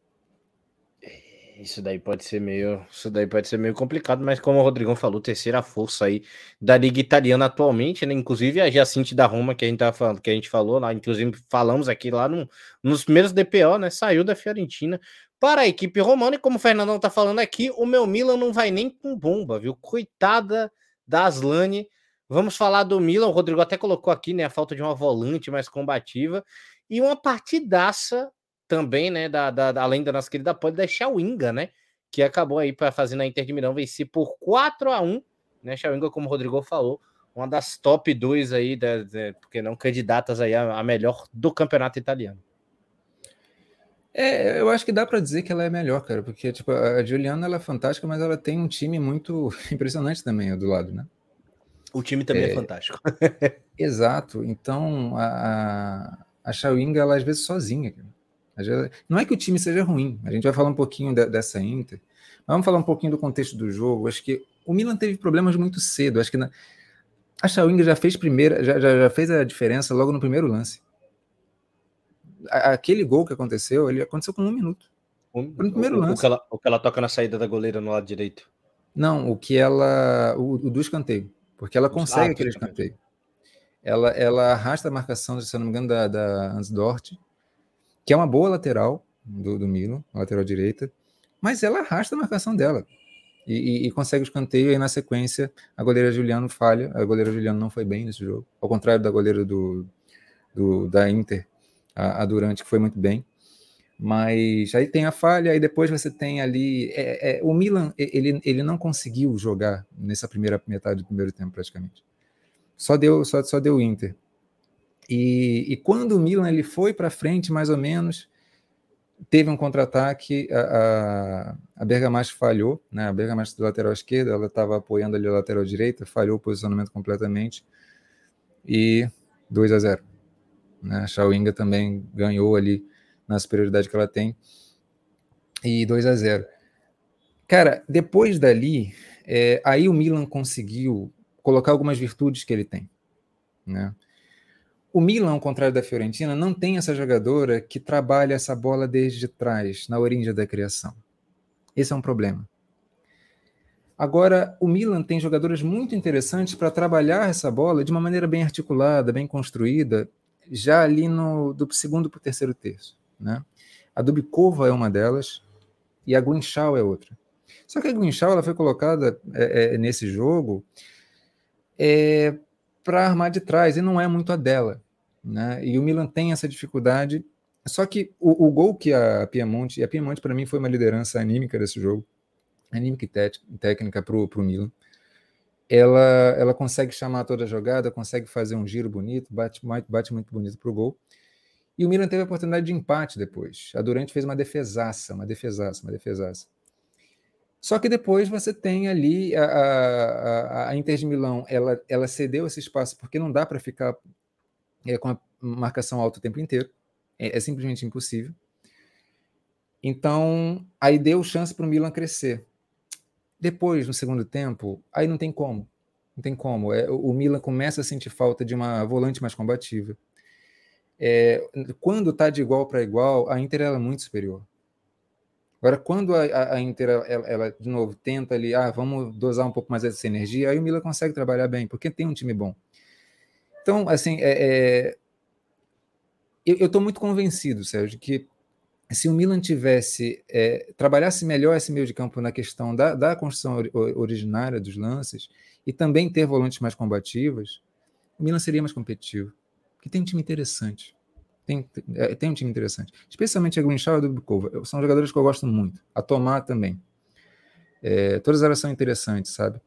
Isso daí pode ser meio, isso daí pode ser meio complicado, mas como o Rodrigão falou, terceira força aí da liga italiana atualmente, né? Inclusive a Jacinte da Roma que a gente tá falando, que a gente falou lá, inclusive falamos aqui lá no, nos primeiros DPO, né? Saiu da Fiorentina para a equipe romana. E como o Fernandão tá falando aqui, o meu Milan não vai nem com bomba, viu? Coitada da Aslane. Vamos falar do Milan. O Rodrigo até colocou aqui, né? A falta de uma volante mais combativa. E uma partidaça também, né? Da, da, além da nossa querida pode deixar o Inga, né? Que acabou aí para fazer na Inter de Milão vencer por 4 a 1 né? Xavinga, como o Rodrigo falou, uma das top 2 aí, da, da, porque não candidatas aí a, a melhor do campeonato italiano. É, eu acho que dá para dizer que ela é melhor, cara, porque tipo, a Juliana ela é fantástica, mas ela tem um time muito impressionante também do lado, né? O time também é, é fantástico. exato. Então a, a Shawinga, ela às vezes sozinha. Vezes, não é que o time seja ruim, a gente vai falar um pouquinho de, dessa Inter, vamos falar um pouquinho do contexto do jogo. Acho que o Milan teve problemas muito cedo. Acho que na, a Shawinga já fez primeira, já, já, já fez a diferença logo no primeiro lance aquele gol que aconteceu, ele aconteceu com um minuto. no primeiro o, lance. O que, ela, o que ela toca na saída da goleira no lado direito. Não, o que ela. O, o do escanteio. Porque ela consegue ah, aquele escanteio. Ela, ela arrasta a marcação, se eu não me engano, da, da Ansdort, que é uma boa lateral do, do Milo, lateral direita, mas ela arrasta a marcação dela. E, e, e, consegue o escanteio, e na sequência a goleira Juliano falha. A goleira Juliano não foi bem nesse jogo, ao contrário da goleira do, do da Inter, a, a Durante, que foi muito bem. Mas aí tem a falha, aí depois você tem ali. É, é, o Milan, ele, ele não conseguiu jogar nessa primeira metade do primeiro tempo, praticamente. Só deu só, só deu Inter. E, e quando o Milan ele foi para frente, mais ou menos, teve um contra-ataque, a, a, a Bergamasco falhou, né? A Bergamasco do lateral esquerdo, ela estava apoiando ali a lateral direita, falhou o posicionamento completamente. E 2 a 0 né? A Shawinga também ganhou ali na superioridade que ela tem. E 2 a 0 Cara, depois dali, é, aí o Milan conseguiu colocar algumas virtudes que ele tem. Né? O Milan, ao contrário da Fiorentina, não tem essa jogadora que trabalha essa bola desde trás, na origem da criação. Esse é um problema. Agora, o Milan tem jogadoras muito interessantes para trabalhar essa bola de uma maneira bem articulada, bem construída, já ali no, do segundo para o terceiro terço. Né? A Dubikova é uma delas e a Guinchal é outra. Só que a Guinchal ela foi colocada é, é, nesse jogo é, para armar de trás e não é muito a dela. Né? E o Milan tem essa dificuldade. Só que o, o gol que a Piemonte, e a Piemonte para mim foi uma liderança anímica desse jogo, anímica e técnica para o Milan ela, ela consegue chamar toda a jogada, consegue fazer um giro bonito, bate, bate muito bonito para o gol. E o Milan teve a oportunidade de empate depois. A Durante fez uma defesaça, uma defesaça, uma defesaça. Só que depois você tem ali a, a, a Inter de Milão, ela, ela cedeu esse espaço porque não dá para ficar é, com a marcação alta o tempo inteiro. É, é simplesmente impossível. Então, aí deu chance para o Milan crescer. Depois, no segundo tempo, aí não tem como. Não tem como. É, o Milan começa a sentir falta de uma volante mais combativa. É, quando está de igual para igual, a Inter é muito superior. Agora, quando a, a Inter, ela, ela, de novo, tenta ali, ah, vamos dosar um pouco mais essa energia, aí o Milan consegue trabalhar bem, porque tem um time bom. Então, assim, é, é, eu estou muito convencido, Sérgio, que se o Milan tivesse é, trabalhasse melhor esse meio de campo na questão da, da construção or, originária dos lances e também ter volantes mais combativas, o Milan seria mais competitivo. Porque tem um time interessante. Tem, é, tem um time interessante. Especialmente a Grinchal e a Dubkova. São jogadores que eu gosto muito. A Tomar também. É, todas elas são interessantes, sabe?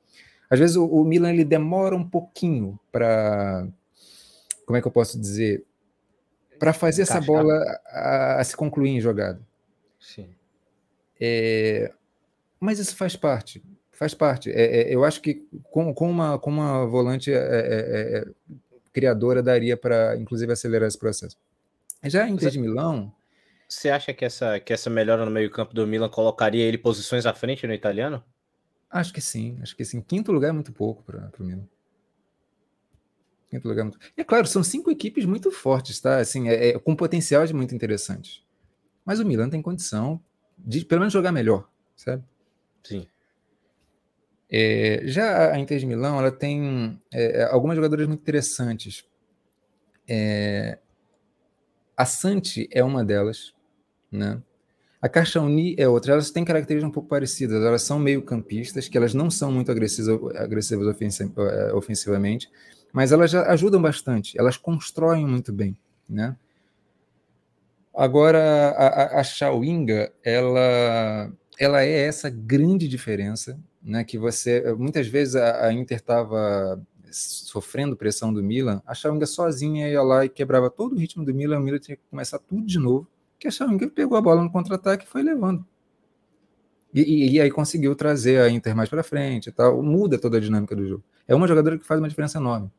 Às vezes o, o Milan ele demora um pouquinho para. Como é que eu posso dizer? para fazer essa bola a, a, se concluir em jogada. Sim. É, mas isso faz parte. Faz parte. É, é, eu acho que com, com, uma, com uma volante é, é, é, criadora daria para, inclusive, acelerar esse processo. Já em Inter de Milão. Você acha que essa, que essa melhora no meio-campo do Milan colocaria ele posições à frente no italiano? Acho que sim. Acho que sim. Quinto lugar é muito pouco para o Milan. Quinto lugar. Muito... É claro, são cinco equipes muito fortes, tá? Assim, é, é, com potencial de muito interessante. Mas o Milan tem condição de pelo menos jogar melhor, sabe? Sim. É, já a Inter de Milão, ela tem é, algumas jogadoras muito interessantes. É, a Santi é uma delas, né? A Caixauni é outra, elas têm características um pouco parecidas, elas são meio campistas, que elas não são muito agressivas, agressivas eh, ofensivamente, mas elas ajudam bastante, elas constroem muito bem, né? Agora, a, a Xiaoinga, ela, ela é essa grande diferença, né? Que você, muitas vezes a, a Inter estava sofrendo pressão do Milan, a Xiaoinga sozinha ia lá e quebrava todo o ritmo do Milan, o Milan tinha que começar tudo de novo, que a Xiaoinga pegou a bola no contra-ataque e foi levando. E, e, e, aí conseguiu trazer a Inter mais para frente e tal, muda toda a dinâmica do jogo. É uma jogadora que faz uma diferença enorme.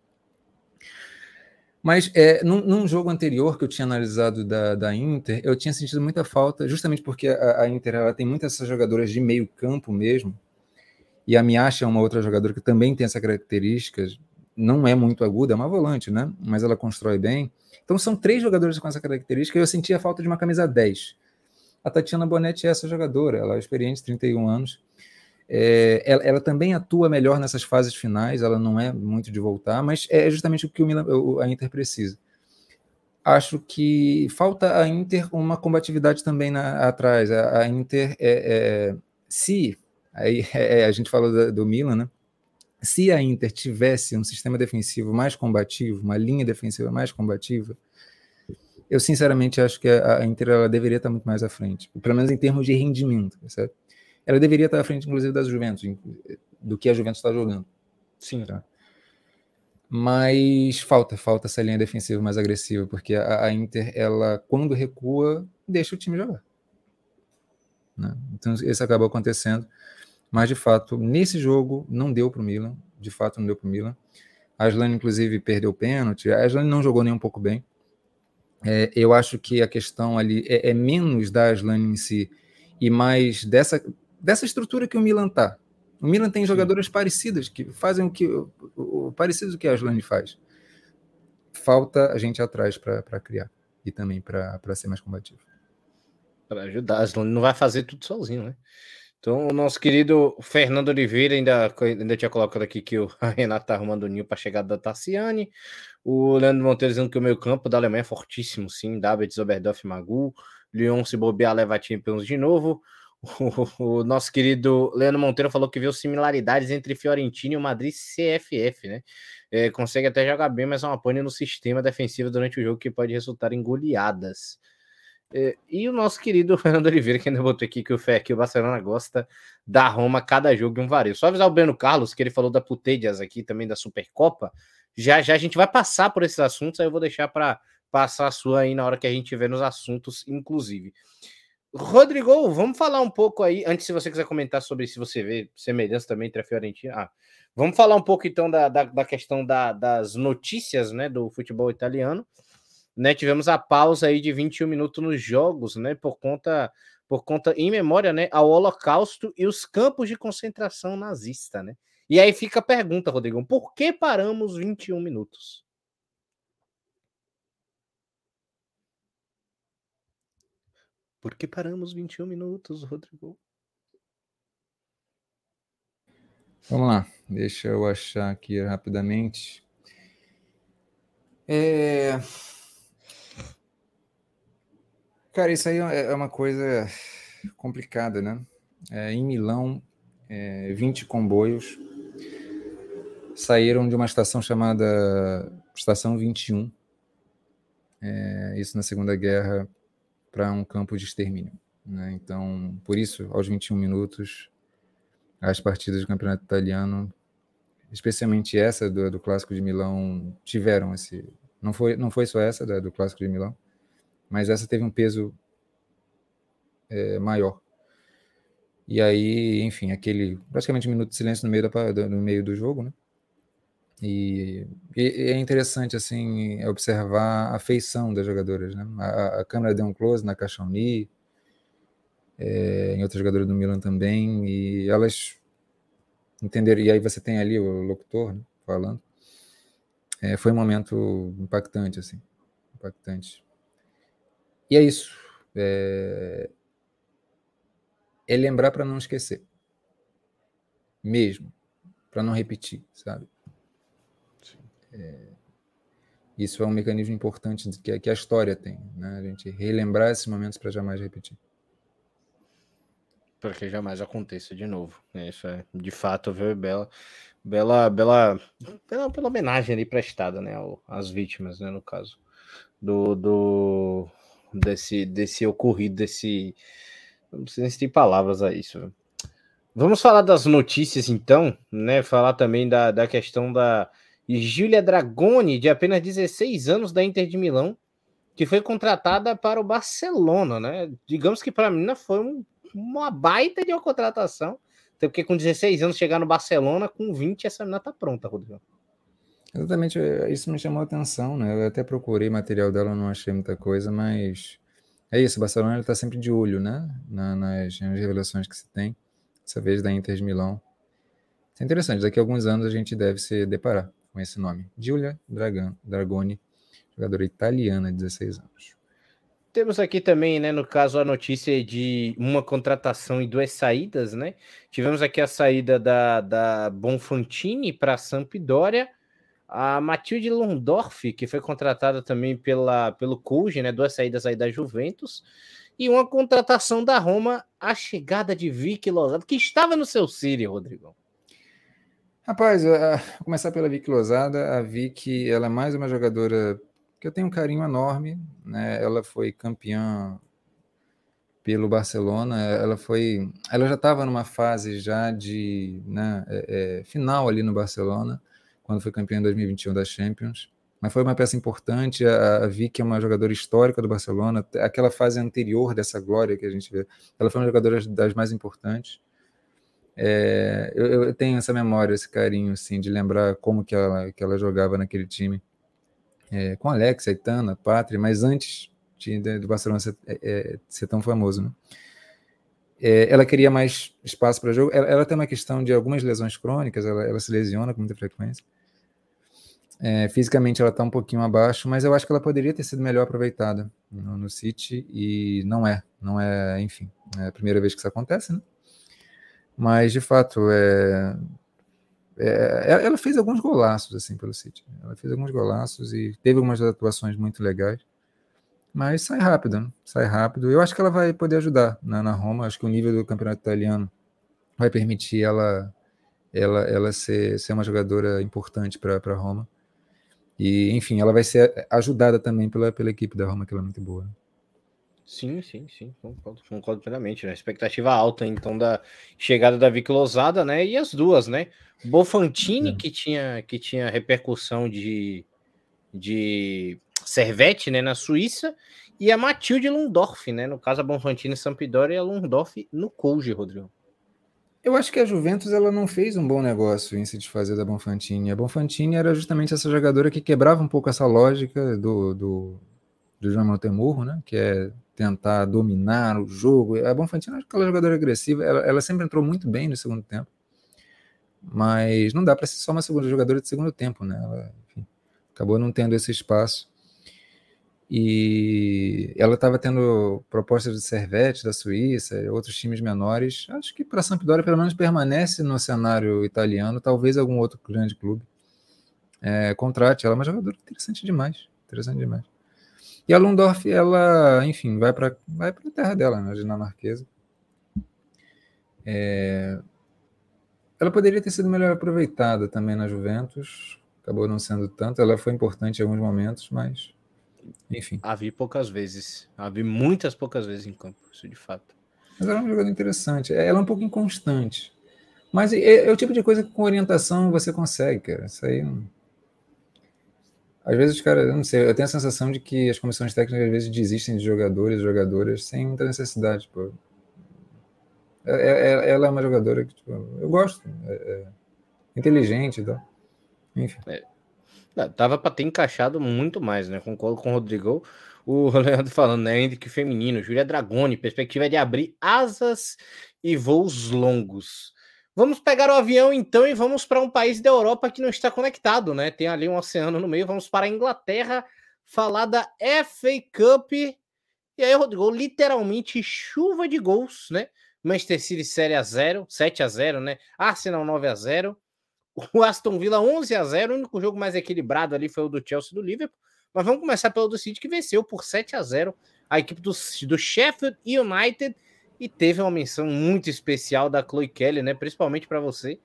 Mas é, num, num, jogo anterior que eu tinha analisado da, da Inter, eu tinha sentido muita falta, justamente porque a, a Inter ela tem muitas essas jogadoras de meio campo mesmo, e a Miacha é uma outra jogadora que também tem essa característica, não é muito aguda, é uma volante, né? Mas ela constrói bem. Então são três jogadores com essa característica e eu sentia a falta de uma camisa 10. A Tatiana Bonetti é essa jogadora, ela é experiente, 31 anos, é, ela, ela, também atua melhor nessas fases finais, ela não é muito de voltar, mas é justamente o que o Milan, a Inter precisa. Acho que falta a Inter uma combatividade também na, atrás. A, a Inter, é, é, se aí é, a gente falou do, do Milan, né? Se a Inter tivesse um sistema defensivo mais combativo, uma linha defensiva mais combativa, eu sinceramente acho que a, a Inter ela deveria estar muito mais à frente, pelo menos em termos de rendimento, ela deveria estar à frente, inclusive, das Juventus, do que a Juventus está jogando. Sim. Tá? Mas falta, falta essa linha defensiva mais agressiva, porque a, a Inter, ela, quando recua, deixa o time jogar. Né? Então, isso acabou acontecendo. Mas, de fato, nesse jogo, não deu para o Milan. De fato, não deu para o Milan. A Aslane, inclusive, perdeu o pênalti. A Aslane não jogou nem um pouco bem. É, eu acho que a questão ali é, é menos da Aslane em si e mais dessa dessa estrutura que o Milan tá. O Milan tem jogadoras parecidas que fazem o que o, o parecido do que a Aslane faz. Falta a gente atrás para criar e também para ser mais combativo. Para ajudar, a Aslane não vai fazer tudo sozinho, né? Então, o nosso querido Fernando Oliveira ainda, ainda tinha colocado aqui que o Renato tá arrumando o ninho para a chegada da Tassiane. O Leandro Monteiro dizendo que o meio campo da Alemanha é fortíssimo, sim. David Zoberdorf Magu. Lyon, se bobear, leva a Champions de novo. O, nosso querido Leandro Monteiro falou que viu similaridades entre Fiorentina e o Madrid CFF, né? É, consegue até jogar bem, mas é uma pane no sistema defensivo durante o jogo que pode resultar em goleadas. É, e o nosso querido Fernando Oliveira, que ainda botou aqui que o, que o Barcelona gosta da Roma cada jogo em um varejo. Só avisar o Breno Carlos, que ele falou da Putedias aqui também da Supercopa. Já já a gente vai passar por esses assuntos, aí eu vou deixar para passar a sua aí na hora que a gente tiver nos assuntos, inclusive. Rodrigo, vamos falar um pouco aí, antes se você quiser comentar sobre se você vê semelhança também entre a Fiorentina. Ah, vamos falar um pouco então da, da, da questão da, das notícias né, do futebol italiano. Né, tivemos a pausa aí de 21 minutos nos jogos, né? Por conta, por conta, em memória, né, ao Holocausto e os campos de concentração nazista, né? E aí fica a pergunta, Rodrigo, por que paramos 21 minutos? Por que paramos 21 minutos, Rodrigo? Vamos lá, deixa eu achar aqui rapidamente. É... Cara, isso aí é, é uma coisa complicada, né? É, em Milão, é, 20 comboios saíram de uma estação chamada Estação 21. É, isso na Segunda Guerra para um campo de extermínio. Né? Então, por isso, aos 21 minutos, as partidas do campeonato italiano, especialmente essa do, do clássico de Milão, tiveram esse. Não foi, não foi só essa da, do clássico de Milão, mas essa teve um peso é, maior. E aí, enfim, aquele praticamente um minuto de silêncio no meio, da, no meio do jogo, né? E, e, é interessante assim observar a feição das jogadoras. Né? A, a câmera deu um close na Caixoni, é, em outras jogadoras do Milan também, e elas entenderam. E aí você tem ali o locutor né, falando. É, foi um momento impactante, assim, impactante. E é isso. É, é lembrar para não esquecer, mesmo, para não repetir, sabe? É, isso é um mecanismo importante que, que a história tem, né? A gente relembrar esses momentos para jamais repetir. Para que jamais aconteça de novo. Né? Isso é, de fato, viu, Bela, bela, bela, bela, bela homenagem ali prestada, né, às vítimas, né, no caso do, do desse, desse ocorrido, desse, não sei nem se tem palavras a isso. Vamos falar das notícias, então, né? Falar também da, da questão da Giulia Dragoni, de apenas 16 anos, da Inter de Milão, que foi contratada para o Barcelona, né? Digamos que para a menina foi um, uma baita de uma contratação, porque com 16 anos chegar no Barcelona, com 20 essa menina tá pronta, Rodrigo. Exatamente, é, isso me chamou a atenção, né? Eu até procurei material dela, não achei muita coisa, mas é isso, o Barcelona está sempre de olho, né? Na, nas, nas revelações que se tem, dessa vez da Inter de Milão. Isso é interessante, daqui a alguns anos a gente deve se deparar com esse nome. Giulia Dragan, Dragoni, jogadora italiana, 16 anos. Temos aqui também, né, no caso, a notícia de uma contratação e duas saídas, né? Tivemos aqui a saída da, da Bonfantini para a Sampdoria, a Matilde Lundorf, que foi contratada também pela, pelo Cuge, né? Duas saídas aí da Juventus, e uma contratação da Roma, a chegada de Vicky Lozada, que estava no seu City, Rodrigo. Rapaz, a, começar pela Vicky Lozada, a Vicky, ela é mais uma jogadora que eu tenho um carinho enorme, né? Ela foi campeã pelo Barcelona, ela foi, ela já estava numa fase já de, né, é, é, final ali no Barcelona, quando foi campeã em 2021 da Champions. Mas foi uma peça importante. A, a Vicky é uma jogadora histórica do Barcelona. Aquela fase anterior dessa glória que a gente vê, ela foi uma jogadora das mais importantes. É, eu, eu, tenho essa memória, esse carinho, assim, de lembrar como que ela, que ela jogava naquele time é, com Alex, Aitana, Pátria, mas antes de, de, do Barcelona ser, é, é, ser, tão famoso, né? É, ela queria mais espaço para jogo. Ela, ela, tem uma questão de algumas lesões crônicas, ela, ela se lesiona com muita frequência. É, fisicamente ela está um pouquinho abaixo, mas eu acho que ela poderia ter sido melhor aproveitada no, no City e não é, não é, enfim, é a primeira vez que isso acontece, né? Mas de fato é, é, ela fez alguns golaços assim pelo City. Ela fez alguns golaços e teve algumas atuações muito legais. Mas sai rápido, né? sai rápido. Eu acho que ela vai poder ajudar na, na Roma. Acho que o nível do campeonato italiano vai permitir ela ela, ela ser, ser uma jogadora importante para Roma. E, enfim, ela vai ser ajudada também pela, pela equipe da Roma, que ela é muito boa. Sim, sim, sim, concordo, concordo plenamente, né? Expectativa alta, então, da chegada da Vic Lozada, né? E as duas, né? Bofantini, é. que, tinha, que tinha repercussão de, de Servete, né, na Suíça, e a Matilde Lundorf, né? No caso, a Bonfantini Sampdoria e a Lundorf no Couge, Rodrigo. Eu acho que a Juventus ela não fez um bom negócio em se desfazer da Bonfantini. A Bonfantini era justamente essa jogadora que quebrava um pouco essa lógica do, do, do João Montemurro, né? Que é tentar dominar o jogo. A Bonfantini é aquela jogadora agressiva, ela, ela, sempre entrou muito bem no segundo tempo, mas não dá para ser só uma segunda jogadora de segundo tempo, né? Ela enfim, acabou não tendo esse espaço. E ela estava tendo propostas de Servete da Suíça, outros times menores. Acho que para a Sampdoria pelo menos permanece no cenário italiano, talvez algum outro grande clube é, contrate ela, é uma jogadora interessante demais, interessante demais. E a Lundorf, ela, enfim, vai para vai a terra dela, né, dinamarquesa. É... Ela poderia ter sido melhor aproveitada também na Juventus, acabou não sendo tanto. Ela foi importante em alguns momentos, mas, enfim. Havia poucas vezes, havia muitas poucas vezes em campo, isso de fato. Mas ela é uma jogadora interessante. Ela é um pouco inconstante. Mas é, é, o tipo de coisa que com orientação você consegue, cara. Isso aí. Não às vezes os caras, eu não sei, eu tenho a sensação de que as comissões técnicas às vezes desistem de jogadores, jogadoras sem muita necessidade. Tipo. É, é, é, ela é uma jogadora que tipo, eu gosto, é, é inteligente e tal. Enfim. Tava para ter encaixado muito mais, né? Concordo com o Rodrigo. O Leandro falando, né? Henrique feminino, Júlia Dragoni, perspectiva de abrir asas e voos longos. Vamos pegar o avião então e vamos para um país da Europa que não está conectado, né? Tem ali um oceano no meio. Vamos para a Inglaterra falar da FA Cup. E aí, Rodrigo, literalmente chuva de gols, né? Manchester City série a 0, 7 a 0, né? Arsenal 9 a 0. O Aston Villa 11 a 0. O único jogo mais equilibrado ali foi o do Chelsea do Liverpool. Mas vamos começar pelo do City que venceu por 7 a 0 a equipe do, do Sheffield United E teve uma menção muito especial da Chloe Kelly, né? Principalmente para você.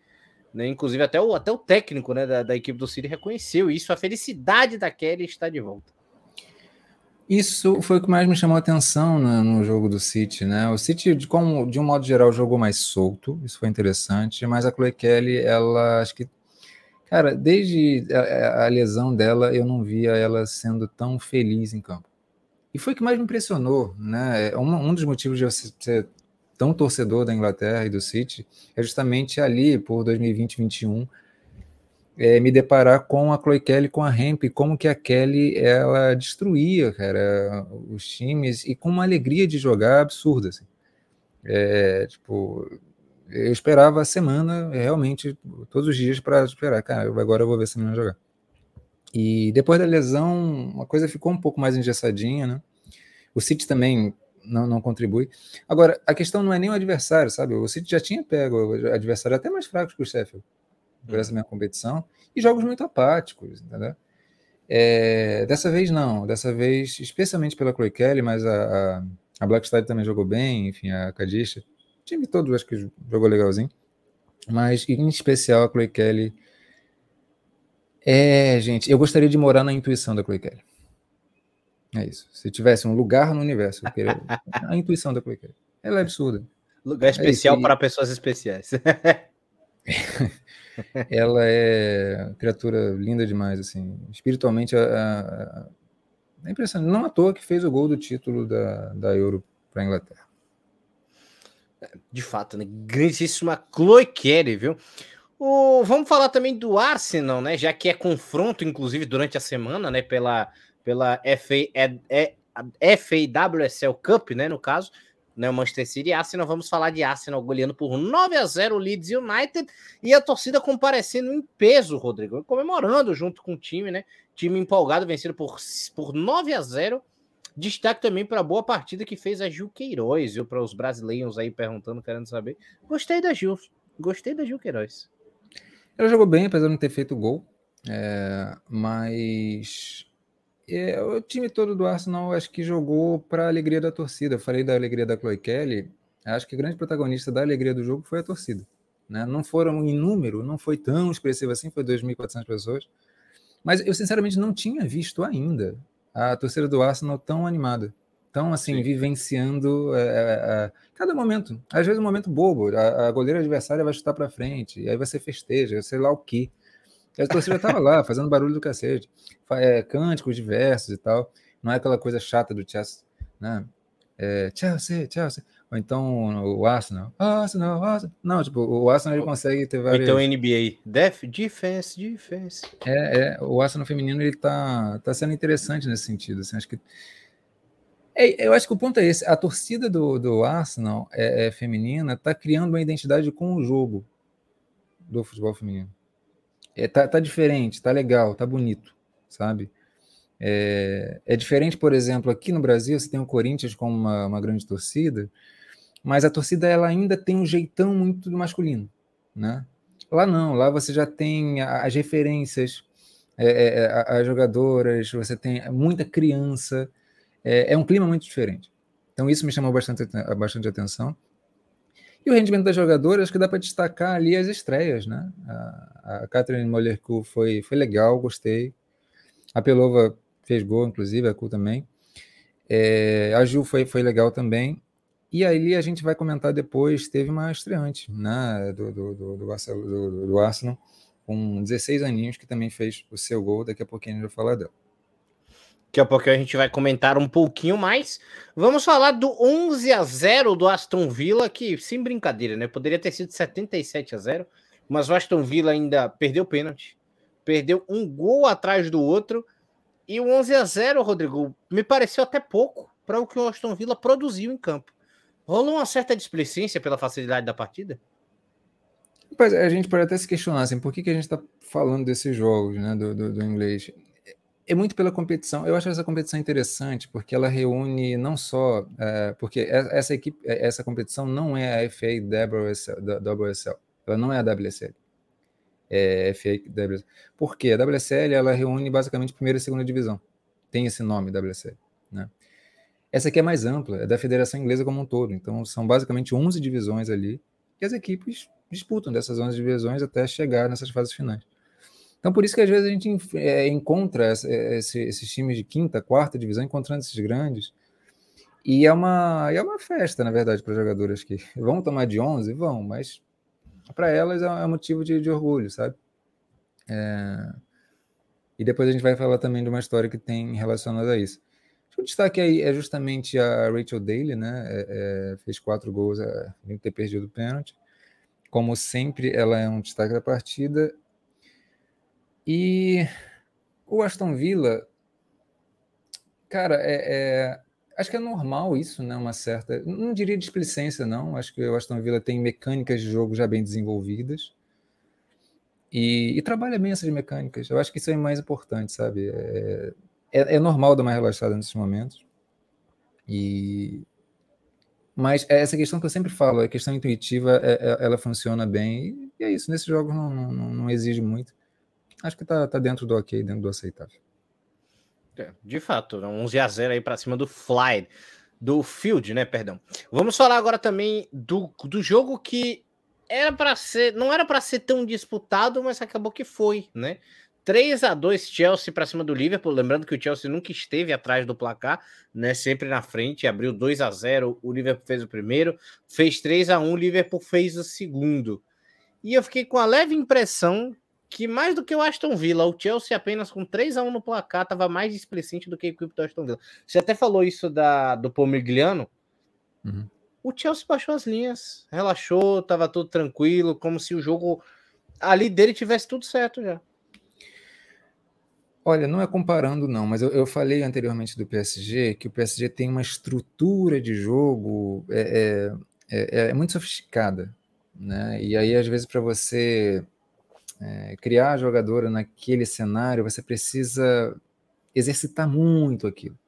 Né? Inclusive, até o, até o técnico né, da, da equipe do City reconheceu isso. A felicidade da Kelly está de volta. Isso foi o que mais me chamou a atenção no, no jogo do City, né? O City, de, como, de um modo geral, jogou mais solto, isso foi interessante, mas a Chloe Kelly, ela acho que. Cara, desde a, a lesão dela, eu não via ela sendo tão feliz em campo. E foi o que mais me impressionou, né? Um, um dos motivos de você ser tão torcedor da Inglaterra e do City é justamente ali, por 2020, 2021 é, me deparar com a Chloe Kelly, com a Hemp, como que a Kelly ela destruía, cara, os times e com uma alegria de jogar absurda, assim. É, tipo, eu esperava a semana, realmente, todos os dias para esperar, cara, agora eu vou ver essa menina jogar. E depois da lesão, a coisa ficou um pouco mais engessadinha, né? O City também não, não contribui. Agora, a questão não é nem o adversário, sabe? O City já tinha pego adversário até mais fraco que o Sheffield por essa minha competição, e jogos muito apáticos, entendeu? É, dessa vez não, dessa vez, especialmente pela Chloe Kelly, mas a, a, a Blackstad também jogou bem, enfim, a Kadisha, o time todo acho que jogou legalzinho, mas em especial a Chloe Kelly. É, gente, eu gostaria de morar na intuição da Chloe Kelly. É isso. Se tivesse um lugar no universo, eu queria... a intuição da Chloe Kelly. Ela é absurda. Lugar especial é para pessoas especiais. ela é criatura linda demais, assim. Espiritualmente, é impressionante. Não à toa que fez o gol do título da, da Euro para a Inglaterra. De fato, né? Grandíssima Chloe Kelly, viu? O, vamos falar também do Arsenal, né? Já que é confronto, inclusive, durante a semana, né? Pela, pela FA, é, é, FAWSL Cup, né? No caso, né, o Manchester City e Arsenal. Vamos falar de Arsenal goleando por 9 a 0 o Leeds United e a torcida comparecendo em peso, Rodrigo, comemorando junto com o time, né? Time empolgado, vencido por, por 9 a 0 Destaque também para a boa partida que fez a Gil Queiroz, viu? Para os brasileiros aí perguntando, querendo saber. Gostei da Gil, gostei da Gil Queiroz. Ela jogou bem, apesar de não ter feito gol, é, mas é, o time todo do Arsenal acho que jogou para a alegria da torcida. Eu falei da alegria da Chloe Kelly. Acho que o grande protagonista da alegria do jogo foi a torcida. Né? Não foram em número, não foi tão expressivo assim, foi 2.400 pessoas. Mas eu sinceramente não tinha visto ainda a torcida do Arsenal tão animada, tão assim, Sim. vivenciando é, é, é, cada momento. Às vezes um momento bobo, a, a goleira adversária vai chutar para frente, e aí você festeja, sei lá o quê. A torcida estava lá, fazendo barulho do cacete. É, cânticos diversos e tal. Não é aquela coisa chata do Chelsea, né? É, Chelsea, Chelsea. Ou então o Arsenal. Arsenal, Arsenal. Não, tipo, o Arsenal ele consegue ter várias... Ou então NBA. Def, defense, defense. É, é, o Arsenal feminino ele tá, tá sendo interessante nesse sentido. Assim, acho que é, eu acho que o ponto é esse. A torcida do, do Arsenal é, é feminina está criando uma identidade com o jogo do futebol feminino é, tá, tá diferente, tá legal, tá bonito, sabe? É, é, diferente, por exemplo, aqui no Brasil, você tem o Corinthians como uma, uma, grande torcida, mas a torcida ela ainda tem um jeitão muito masculino, né? Lá não, lá você já tem as referências, é, é, é as jogadoras, você tem muita criança, é, é, um clima muito diferente. Então isso me chamou bastante, bastante atenção. E o rendimento das jogadoras, que dá para destacar ali as estreias, né? A, a Catherine Mollerku foi, foi legal, gostei. A Pelova fez gol, inclusive, a Cu também. É, a Ju foi, foi legal também. E aí a gente vai comentar depois, teve uma estreante né, do, do, do, do, do, do Arsenal, com 16 aninhos, que também fez o seu gol, daqui a pouquinho a gente vai falar dela. Daqui a pouco a gente vai comentar um pouquinho mais. Vamos falar do 11 a 0 do Aston Villa, que sem brincadeira, né? Poderia ter sido 77 a 0, mas o Aston Villa ainda perdeu pênalti, perdeu um gol atrás do outro. E o 11 a 0, Rodrigo, me pareceu até pouco para o que o Aston Villa produziu em campo. Rolou uma certa displicência pela facilidade da partida? A gente pode até se questionar assim, por que, que a gente está falando desses jogos né, do, do, do inglês é muito pela competição. Eu acho essa competição interessante porque ela reúne não só é, porque essa equipe, é, essa competição não é a FA WSL, ela não é a WSL. É FA WSL. Por quê? A WSL ela reúne basicamente primeira e segunda divisão. Tem esse nome WSL, né? Essa aqui é mais ampla, é da Federação Inglesa como um todo. Então, são basicamente 11 divisões ali, e as equipes disputam dessas 11 divisões até chegar nessas fases finais. Então, por isso que às vezes a gente é, encontra esse, esses times de quinta, quarta divisão, encontrando esses grandes. E é uma, é uma festa, na verdade, para jogadoras que vão tomar de 11, vão, mas para elas é, é motivo de, de orgulho, sabe? É... E depois a gente vai falar também de uma história que tem relacionada a isso. O destaque aí é justamente a Rachel Daly, né? É, é, fez quatro gols, é, ter perdido o pênalti. Como sempre, ela é um destaque da partida. E o Aston Villa, cara, é, é, acho que é normal isso, né? Uma certa, não diria displicência, não. Acho que o Aston Villa tem mecânicas de jogo já bem desenvolvidas e, e trabalha bem essas mecânicas. Eu acho que isso é mais importante, sabe? É, é, é normal dar uma relaxada nesses momentos. E mas é essa questão que eu sempre falo, a questão intuitiva, é, é, ela funciona bem. E é isso, nesses jogos não, não, não exige muito. Acho que tá, tá dentro do ok, dentro do aceitável. É, de fato, 11 a 0 aí para cima do Fly, do Field, né? Perdão. Vamos falar agora também do, do jogo que era para ser, não era para ser tão disputado, mas acabou que foi, né? 3 a 2 Chelsea para cima do Liverpool. Lembrando que o Chelsea nunca esteve atrás do placar, né? Sempre na frente, abriu 2 a 0, o Liverpool fez o primeiro, fez 3 a 1, o Liverpool fez o segundo. E eu fiquei com a leve impressão que mais do que o Aston Villa, o Chelsea apenas com 3 a 1 no placar estava mais displicente do que a equipe do Aston Villa. Você até falou isso da do Pomigliano. Uhum. O Chelsea baixou as linhas, relaxou, estava tudo tranquilo, como se o jogo ali dele tivesse tudo certo já. Olha, não é comparando, não, mas eu, eu, falei anteriormente do PSG que o PSG tem uma estrutura de jogo é, é, é, é muito sofisticada, né? E aí, às vezes, para você é, criar jogadora naquele cenário, você precisa exercitar muito aquilo.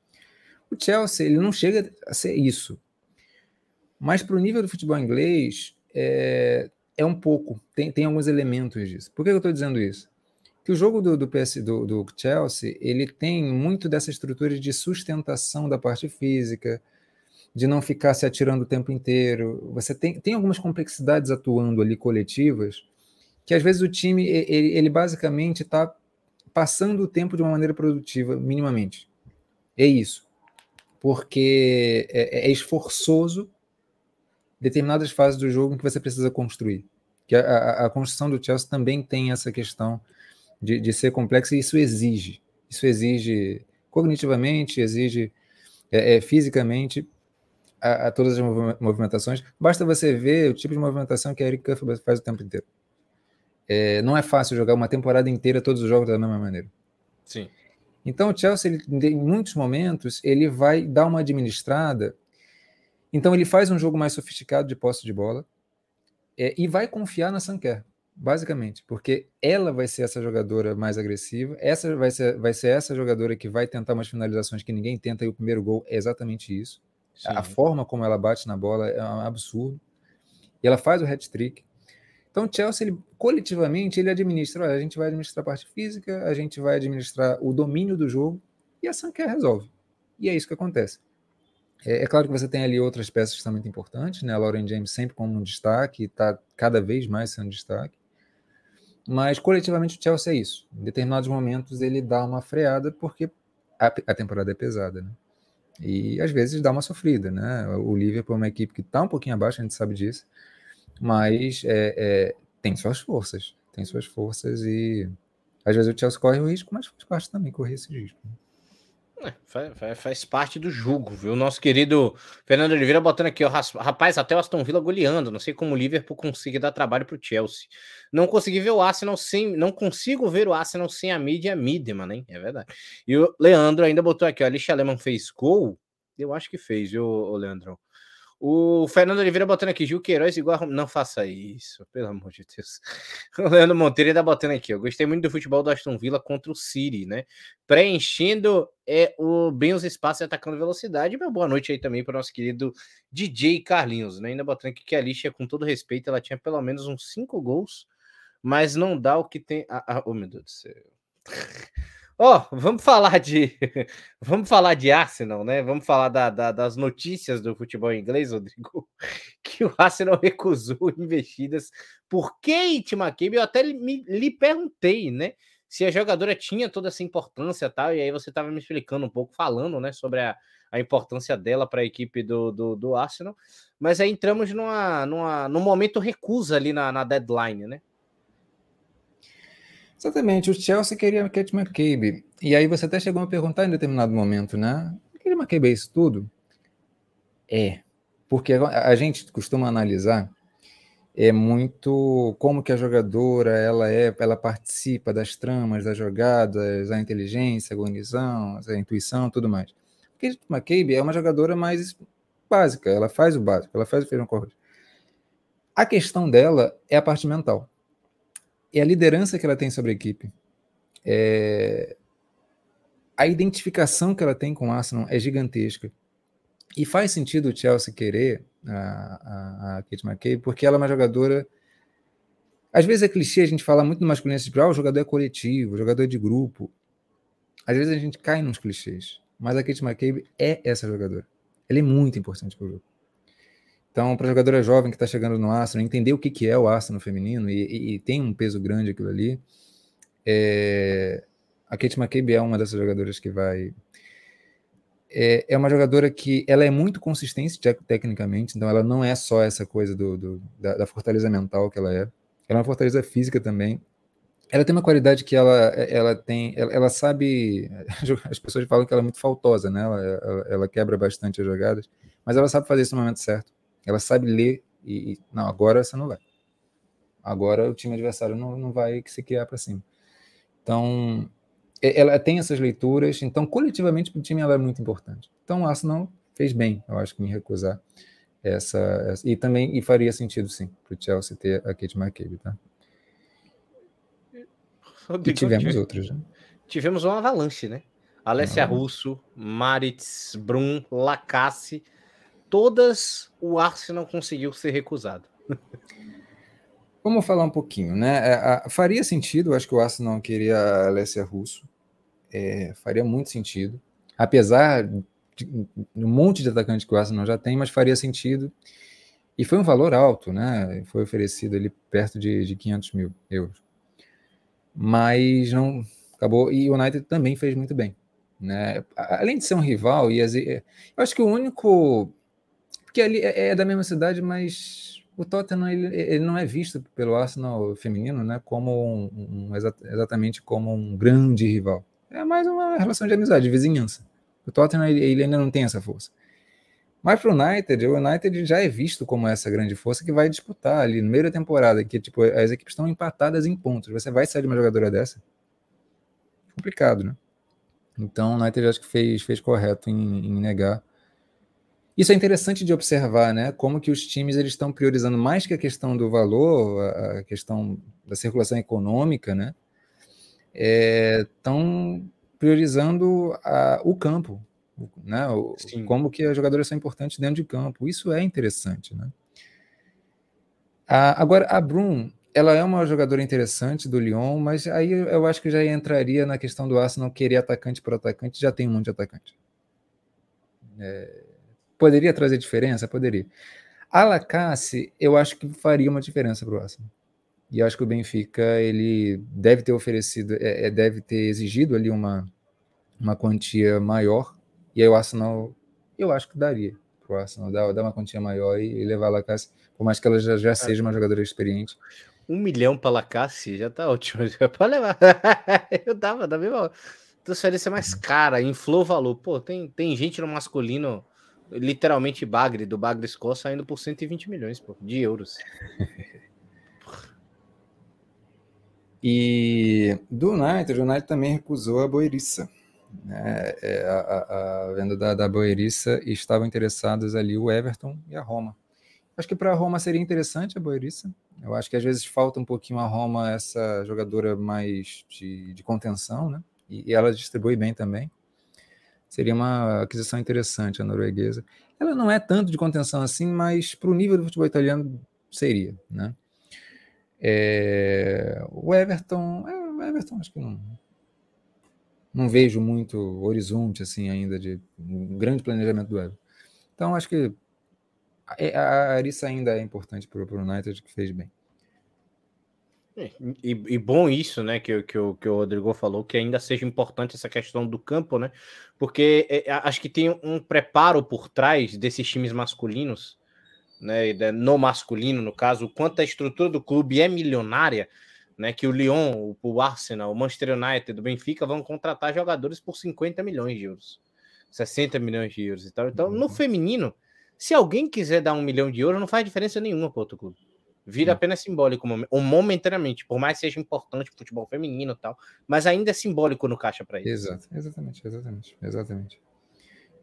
O Chelsea ele não chega a ser isso, mas para o nível do futebol inglês é, é um pouco, tem, tem alguns elementos disso. Por que eu estou dizendo isso? que o jogo do, do, PS, do, do, Chelsea ele tem muito dessa estrutura de sustentação da parte física, de não ficar se atirando o tempo inteiro. Você tem, tem algumas complexidades atuando ali coletivas que às vezes o time ele, ele basicamente está passando o tempo de uma maneira produtiva, minimamente. É isso. Porque é, é esforçoso determinadas fases do jogo em que você precisa construir. Que a, a, a construção do Chelsea também tem essa questão de, de ser complexo e isso exige. Isso exige cognitivamente, exige é, é, fisicamente a, a, todas as movimentações. Basta você ver o tipo de movimentação que a Eric Cuff faz o tempo inteiro. É, não é fácil jogar uma temporada inteira todos os jogos da mesma maneira. Sim. Então o Chelsea, ele, em muitos momentos, ele vai dar uma administrada. Então ele faz um jogo mais sofisticado de posse de bola é, e vai confiar na Sanquer basicamente, porque ela vai ser essa jogadora mais agressiva, essa vai ser, vai ser essa jogadora que vai tentar umas finalizações que ninguém tenta, e o primeiro gol é exatamente isso. Sim. A forma como ela bate na bola é um absurdo. E ela faz o hat-trick. Então, o Chelsea, ele, coletivamente, ele administra. Olha, a gente vai administrar a parte física, a gente vai administrar o domínio do jogo, e a Sanquer resolve. E é isso que acontece. É, é, claro que você tem ali outras peças que são muito importantes, né? A Lauren James sempre como um destaque, está cada vez mais sendo destaque. Mas coletivamente o Chelsea é isso. Em determinados momentos ele dá uma freada porque a, a temporada é pesada, né? E às vezes dá uma sofrida, né? O Liverpool é uma equipe que está um pouquinho abaixo, a gente sabe disso, mas é, é, tem suas forças, tem suas forças e às vezes o Chelsea corre o risco, mas faz parte também correr esse risco. É, faz, faz, parte do jogo, viu? Nosso querido Fernando Oliveira botando aqui, ó, rapaz, até o Aston Villa goleando. Não sei como o Liverpool consegue dar trabalho pro Chelsea. Não consegui ver o Arsenal sem. Não consigo ver o Arsenal sem a mídia Midman, hein? É verdade. E o Leandro ainda botou aqui, ó. A Alicia Lehmann fez gol. Eu acho que fez, viu, Leandro? O Fernando Oliveira botando aqui, Gil Queiroz igual. A... Não faça isso, pelo amor de Deus. O Leandro Monteiro ainda botando aqui. Eu gostei muito do futebol do Aston Villa contra o City, né? Preenchendo é, o, bem os espaços e atacando velocidade. Boa noite aí também para o nosso querido DJ Carlinhos, né? Ainda botando aqui que a Alicia, com todo respeito, ela tinha pelo menos uns cinco gols, mas não dá o que tem. Ah, ah, oh, meu Deus do céu. Ó, oh, vamos falar de vamos falar de Arsenal, né? Vamos falar da, da, das notícias do futebol inglês, Rodrigo. Que o Arsenal recusou investidas por Kate McCabe. Eu até me, lhe perguntei, né? Se a jogadora tinha toda essa importância tal, e aí você estava me explicando um pouco, falando, né, sobre a, a importância dela para a equipe do, do, do, Arsenal. Mas aí entramos numa, numa, num momento recusa ali na, na deadline, né? Exatamente, o Chelsea queria Kate McCabe. E aí você até chegou a perguntar em determinado momento, né? Kate McCabe é isso tudo? É, porque a gente costuma analisar é muito como que a jogadora ela é, ela participa das tramas, das jogadas, a inteligência, a cognição, a intuição, tudo mais. Kate McCabe é uma jogadora mais básica, ela faz o básico, ela faz o feijão com. A questão dela é a parte mental é a liderança que ela tem sobre a equipe. É... A identificação que ela tem com o Arsenal é gigantesca. E faz sentido o Chelsea querer a, a, a Kate McCabe, porque ela é uma jogadora. Às vezes é clichê a gente falar muito no masculino, tipo, ah, o jogador é coletivo, o jogador é de grupo. Às vezes a gente cai nos clichês. Mas a Kate McCabe é essa jogadora. Ela é muito importante para o jogo. Então, para jogadora jovem que está chegando no Arsenal, entender o que, que é o Arsenal feminino e, e, e tem um peso grande aquilo ali, é... a Kate McCabe é uma dessas jogadoras que vai. É, é uma jogadora que ela é muito consistente tecnicamente, então ela não é só essa coisa do, do da, da, fortaleza mental que ela é, ela é uma fortaleza física também. Ela tem uma qualidade que ela, ela tem, ela, ela sabe. As pessoas falam que ela é muito faltosa, né? Ela, ela, ela quebra bastante as jogadas, mas ela sabe fazer isso no momento certo. Ela sabe ler e, não, agora você não vai. Agora o time adversário não, não vai se criar para cima. Então, ela tem essas leituras, então coletivamente para o time ela é muito importante. Então o Arsenal fez bem, eu acho que me recusar essa, essa e também e faria sentido sim para o Chelsea ter a Kate McCabe, tá? E tivemos outros, né? Tivemos uma avalanche, né? Alessia Russo, Maritz, Brum, Lacasse, todas o Arsenal conseguiu ser recusado. Vamos falar um pouquinho, né? É, faria sentido, acho que o Arsenal queria a Alessia Russo. É, faria muito sentido. Apesar de um monte de atacante que o Arsenal já tem, mas faria sentido. E foi um valor alto, né? Foi oferecido ali perto de, de 500 mil euros. Mas não acabou. E o United também fez muito bem. Né? Além de ser um rival, e as, eu acho que o único que ali é, é, da mesma cidade, mas o Tottenham ele, ele, não é visto pelo Arsenal feminino, né, como um, um, exatamente como um grande rival. É mais uma relação de amizade, de vizinhança. O Tottenham ele, ele ainda não tem essa força. Mas para o United, o United já é visto como essa grande força que vai disputar ali no meio da temporada, que tipo as equipes estão empatadas em pontos. Você vai sair de uma jogadora dessa? Complicado, né? Então o United acho que fez, fez correto em, em negar isso é interessante de observar, né? Como que os times eles estão priorizando mais que a questão do valor, a questão da circulação econômica, né? Estão é, priorizando a, o campo, né? O, como que as jogadoras são importantes dentro de campo. Isso é interessante, né? A, agora, a Brum, ela é uma jogadora interessante do Lyon, mas aí eu acho que já entraria na questão do Arsenal querer atacante por atacante, já tem um monte de atacante. É, Poderia trazer diferença? Poderia. A Lacasse, eu acho que faria uma diferença para o Arsenal. E acho que o Benfica ele deve ter oferecido, é, é, deve ter exigido ali uma, uma quantia maior. E aí o Arsenal, eu acho que daria para o Arsenal dar, dar uma quantia maior e, e levar a Lacasse, por mais que ela já, já seja uma jogadora experiente. Um milhão para Lacasse já tá ótimo. Pode levar. eu dava, da mesma. Transferência mais cara, inflou o valor. Pô, tem, tem gente no masculino literalmente Bagre, do Bagre Score, saindo por 120 milhões pô, de euros. e do United, o United também recusou a Boeriça. Né? É, a, a, a, venda da, da Boeriça e estavam interessados ali o Everton e a Roma. Acho que para a Roma seria interessante a Boeriça. Eu acho que às vezes falta um pouquinho a Roma essa jogadora mais de, de contenção, né? E, e ela distribui bem também. Seria uma aquisição interessante a norueguesa. Ela não é tanto de contenção assim, mas para o nível do futebol italiano seria, né? É, o Everton, é, o Everton acho que não, não vejo muito horizonte assim ainda de um grande planejamento do Everton. Então acho que a Arissa ainda é importante para o United que fez bem. É, e, e, bom isso, né, que, que, o, que o Rodrigo falou, que ainda seja importante essa questão do campo, né? Porque é, acho que tem um preparo por trás desses times masculinos, né? No masculino, no caso, o quanto a estrutura do clube é milionária, né? Que o Lyon, o Arsenal, o Manchester United, o Benfica vão contratar jogadores por 50 milhões de euros, 60 milhões de euros e tal. Então, no uhum. feminino, se alguém quiser dar um milhão de euros, não faz diferença nenhuma para outro clube. Vira apenas simbólico, ou momentaneamente, por mais seja importante o futebol feminino e tal, mas ainda é simbólico no caixa para isso. Exato, exatamente, exatamente, exatamente.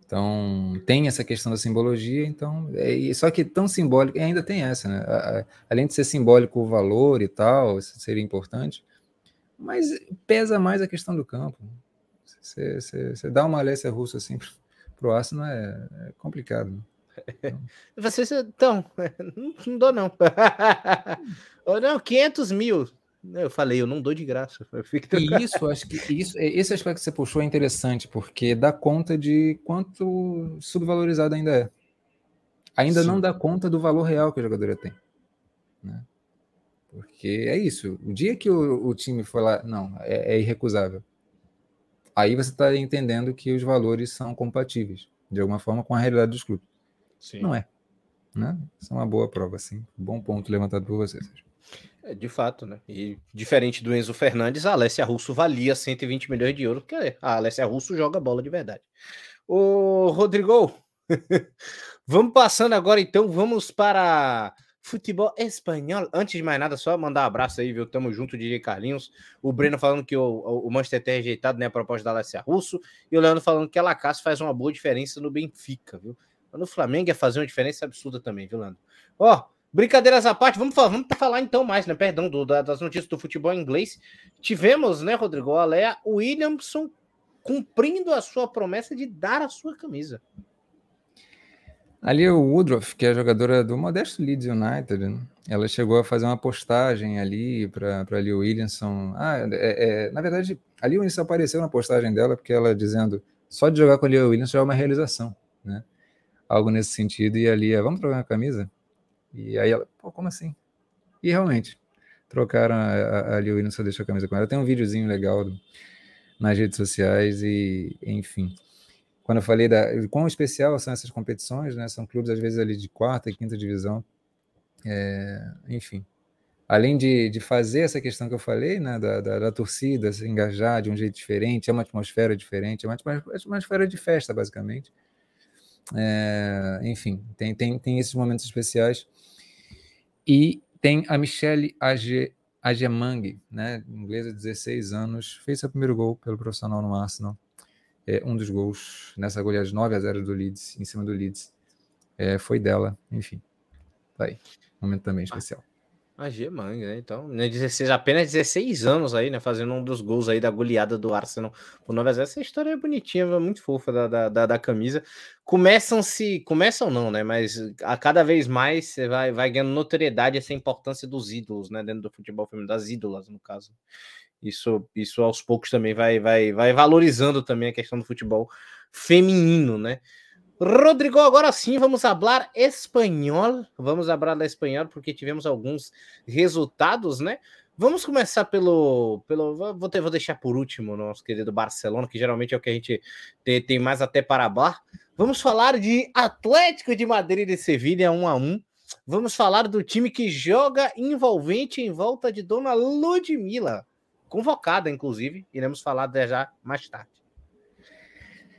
Então, tem essa questão da simbologia, então, é, só que tão simbólico, ainda tem essa, né? A, a, além de ser simbólico o valor e tal, seria importante, mas pesa mais a questão do campo. Você dá uma Alessia russa assim para o Arsenal é, é complicado. Né? Vocês, então, não, não dou não. Ou não, 500 mil. Eu falei, eu não dou de graça. E isso, acho que isso, esse aspecto que você puxou é interessante, porque dá conta de quanto subvalorizado ainda é. Ainda Sim. não dá conta do valor real que o jogador tem. Né? Porque é isso. O dia que o, o time for lá, não, é, é irrecusável. Aí você está entendendo que os valores são compatíveis, de alguma forma, com a realidade dos clubes. Sim. Não é. Né? Isso é uma boa prova, sim. Bom ponto levantado por vocês. É, de fato, né? E diferente do Enzo Fernandes, a Alessia Russo valia 120 milhões de euros, porque a Alessia Russo joga bola de verdade. Ô, Rodrigo, vamos passando agora então, vamos para futebol espanhol. Antes de mais nada, só mandar um abraço aí, viu? Tamo junto, DJ Carlinhos. O Breno falando que o, o Manchester tem rejeitado né, a proposta da Alessia Russo. E o Leandro falando que a Lacasse faz uma boa diferença no Benfica, viu? No Flamengo ia fazer uma diferença absurda também, viu, Lando? Ó, brincadeiras à parte, vamos falar, vamos falar então mais, né? Perdão, do, das notícias do futebol inglês. Tivemos, né, Rodrigo o Williamson cumprindo a sua promessa de dar a sua camisa. Ali o Woodruff, que é jogadora do modesto Leeds United, né? ela chegou a fazer uma postagem ali para ali o Williamson. Ah, é, é, na verdade, ali o Williamson apareceu na postagem dela, porque ela dizendo só de jogar com ali o Williamson já é uma realização, né? Algo nesse sentido, e ali, vamos trocar a camisa? E aí ela, pô, como assim? E realmente, trocaram ali o Williams só deixou a camisa com ela. Tem um videozinho legal do, nas redes sociais e, enfim. Quando eu falei da quão especial são essas competições, né? São clubes às vezes ali de quarta e quinta divisão. É, enfim, além de, de fazer essa questão que eu falei, né, da, da, da, torcida se engajar de um jeito diferente, é uma atmosfera diferente, é uma atmosfera de festa, basicamente. É, enfim, tem, tem, tem esses momentos especiais. E tem a Michelle Agemang, né, inglesa, 16 anos, fez seu primeiro gol pelo profissional no Arsenal. É, um dos gols nessa goleada de 9 a 0 do Leeds, em cima do Leeds, é, foi dela. Enfim, tá aí. Momento também especial. A Gemang, né? Então, né, 16, apenas 16 anos aí, né? Fazendo um dos gols aí da goleada do Arsenal por 9 a 0. Essa história é bonitinha, muito fofa da, da, da, da camisa. Começam-se, começam não, né? Mas a cada vez mais você vai, vai ganhando notoriedade essa importância dos ídolos, né? Dentro do futebol feminino, das ídolas, no caso. Isso, isso aos poucos também vai, vai, vai valorizando também a questão do futebol feminino, né? Rodrigo, agora sim vamos falar espanhol. Vamos falar espanhol porque tivemos alguns resultados, né? Vamos começar pelo. pelo vou, ter, vou deixar por último nosso querido Barcelona, que geralmente é o que a gente tem, tem mais até para bar. Vamos falar de Atlético de Madrid e Sevilha 1 a 1 Vamos falar do time que joga envolvente em volta de Dona Ludmilla, convocada, inclusive. Iremos falar já mais tarde.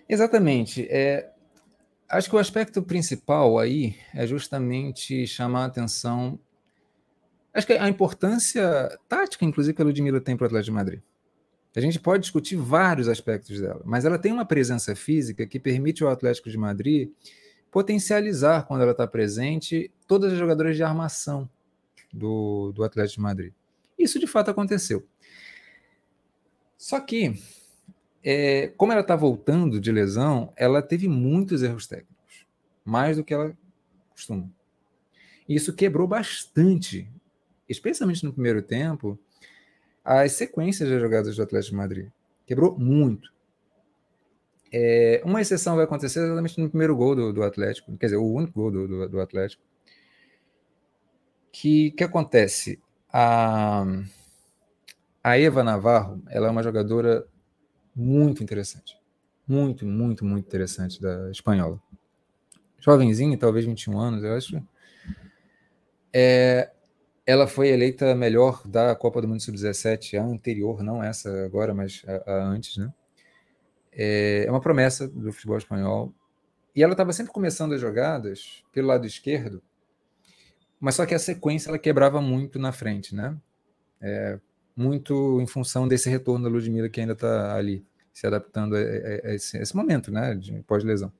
Exatamente. É, Acho que o aspecto principal aí é justamente chamar a atenção. Acho que a importância tática, inclusive, que a Ludmilla tem para o Atlético de Madrid. A gente pode discutir vários aspectos dela, mas ela tem uma presença física que permite ao Atlético de Madrid potencializar, quando ela está presente, todas as jogadoras de armação do, do Atlético de Madrid. Isso de fato aconteceu. Só que é, como ela está voltando de lesão, ela teve muitos erros técnicos, mais do que ela costuma. Isso quebrou bastante, especialmente no primeiro tempo, as sequências das jogadas do Atlético de Madrid. Quebrou muito, É, uma exceção vai acontecer exatamente no primeiro gol do, do Atlético, quer dizer, o único gol do, do, do Atlético. Que que acontece? A, a Eva Navarro, ela é uma jogadora muito interessante. Muito, muito, muito interessante da espanhola. Jovenzinha, talvez 21 anos, eu acho. É, ela foi eleita melhor da Copa do Mundo Sub-17, a anterior, não essa agora, mas a, a antes, né? É, é uma promessa do futebol espanhol. E ela estava sempre começando as jogadas pelo lado esquerdo, mas só que a sequência ela quebrava muito na frente, né? É, muito em função desse retorno da Ludmilla que ainda está ali se adaptando a, a, a, esse, a, esse, momento, né? De pós-lesão.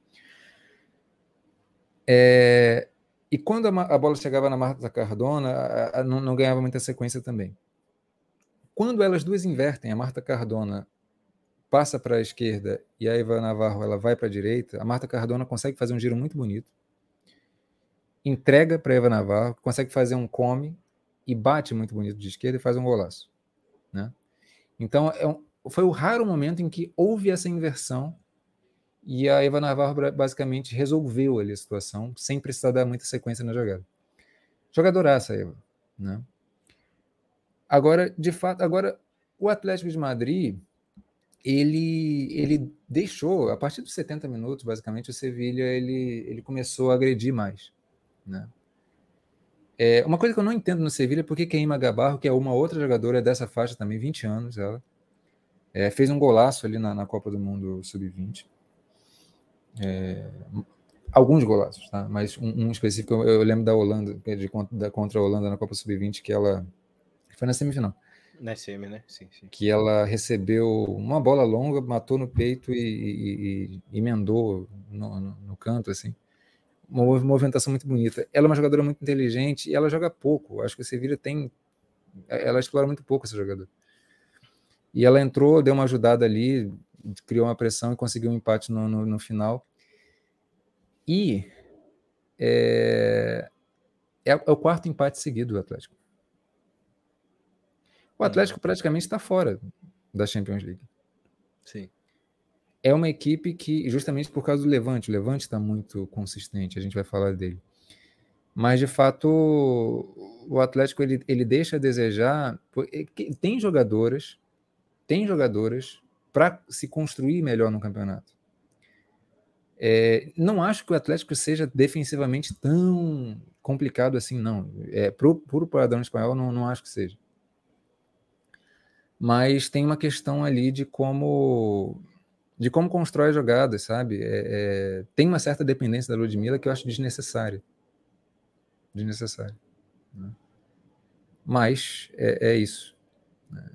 É, e quando a, bola chegava na Marta Cardona, não, não, ganhava muita sequência também. Quando elas duas invertem, a Marta Cardona passa para a esquerda e a Eva Navarro ela vai para a direita, a Marta Cardona consegue fazer um giro muito bonito, entrega para a Eva Navarro, consegue fazer um come e bate muito bonito de esquerda e faz um golaço. Né? Então, é um, foi o raro momento em que houve essa inversão e a Eva Navarro basicamente resolveu ali a situação, sem precisar dar muita sequência na jogada. Jogadoraça, Eva. Né? Agora, de fato, agora o Atlético de Madrid, ele, ele deixou, a partir dos 70 minutos, basicamente, o Sevilha ele, ele começou a agredir mais. Né? É, uma coisa que eu não entendo no Sevilha é porque Keima Gabarro, que é uma outra jogadora dessa faixa também, 20 anos, ela é, fez um golaço ali na, na Copa do Mundo Sub-20. É, alguns golaços, tá? Mas um, um específico eu, eu, lembro da Holanda, de, da, contra a Holanda na Copa Sub-20, que ela foi na semifinal. Na semi, né? Sim, sim. Que ela recebeu uma bola longa, matou no peito e, e, e emendou no, no, no, canto, assim. Uma movimentação muito bonita. Ela é uma jogadora muito inteligente e ela joga pouco. Acho que o Sevilla tem. Ela explora muito pouco essa jogadora. E ela entrou, deu uma ajudada ali, criou uma pressão e conseguiu um empate no, no, no final. E é, é, é, o quarto empate seguido do Atlético. O Atlético praticamente está fora da Champions League. Sim. É uma equipe que, justamente por causa do Levante, o Levante está muito consistente, a gente vai falar dele. Mas, de fato, o Atlético ele, ele deixa a desejar. Tem jogadoras, tem jogadoras para se construir melhor no campeonato. É, não acho que o Atlético seja defensivamente tão complicado assim, não. É, pro, puro padrão espanhol, não, não acho que seja. Mas tem uma questão ali de como de como constrói jogadas, sabe? É, é, tem uma certa dependência da Ludmilla que eu acho desnecessária. Desnecessária. Né? Mas é, é isso. Né?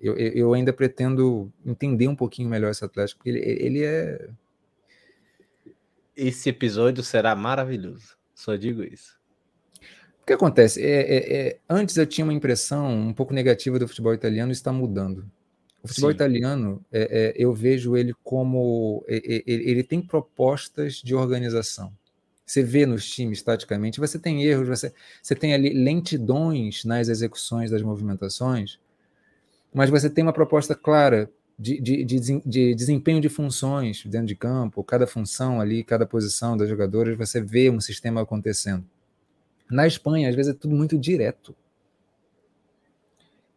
eu, eu ainda pretendo entender um pouquinho melhor esse Atlético, porque ele, ele é. Esse episódio será maravilhoso. Só digo isso. O que acontece? É, é, é, antes eu tinha uma impressão um pouco negativa do futebol italiano, está mudando. O futebol Sim. italiano, é, é, eu vejo ele como. Ele, ele tem propostas de organização. Você vê nos times, taticamente, você tem erros, você, você tem ali lentidões nas execuções das movimentações mas você tem uma proposta clara de, de, de, de, desempenho de funções dentro de campo, cada função ali, cada posição das jogadoras, você vê um sistema acontecendo. Na Espanha, às vezes é tudo muito direto.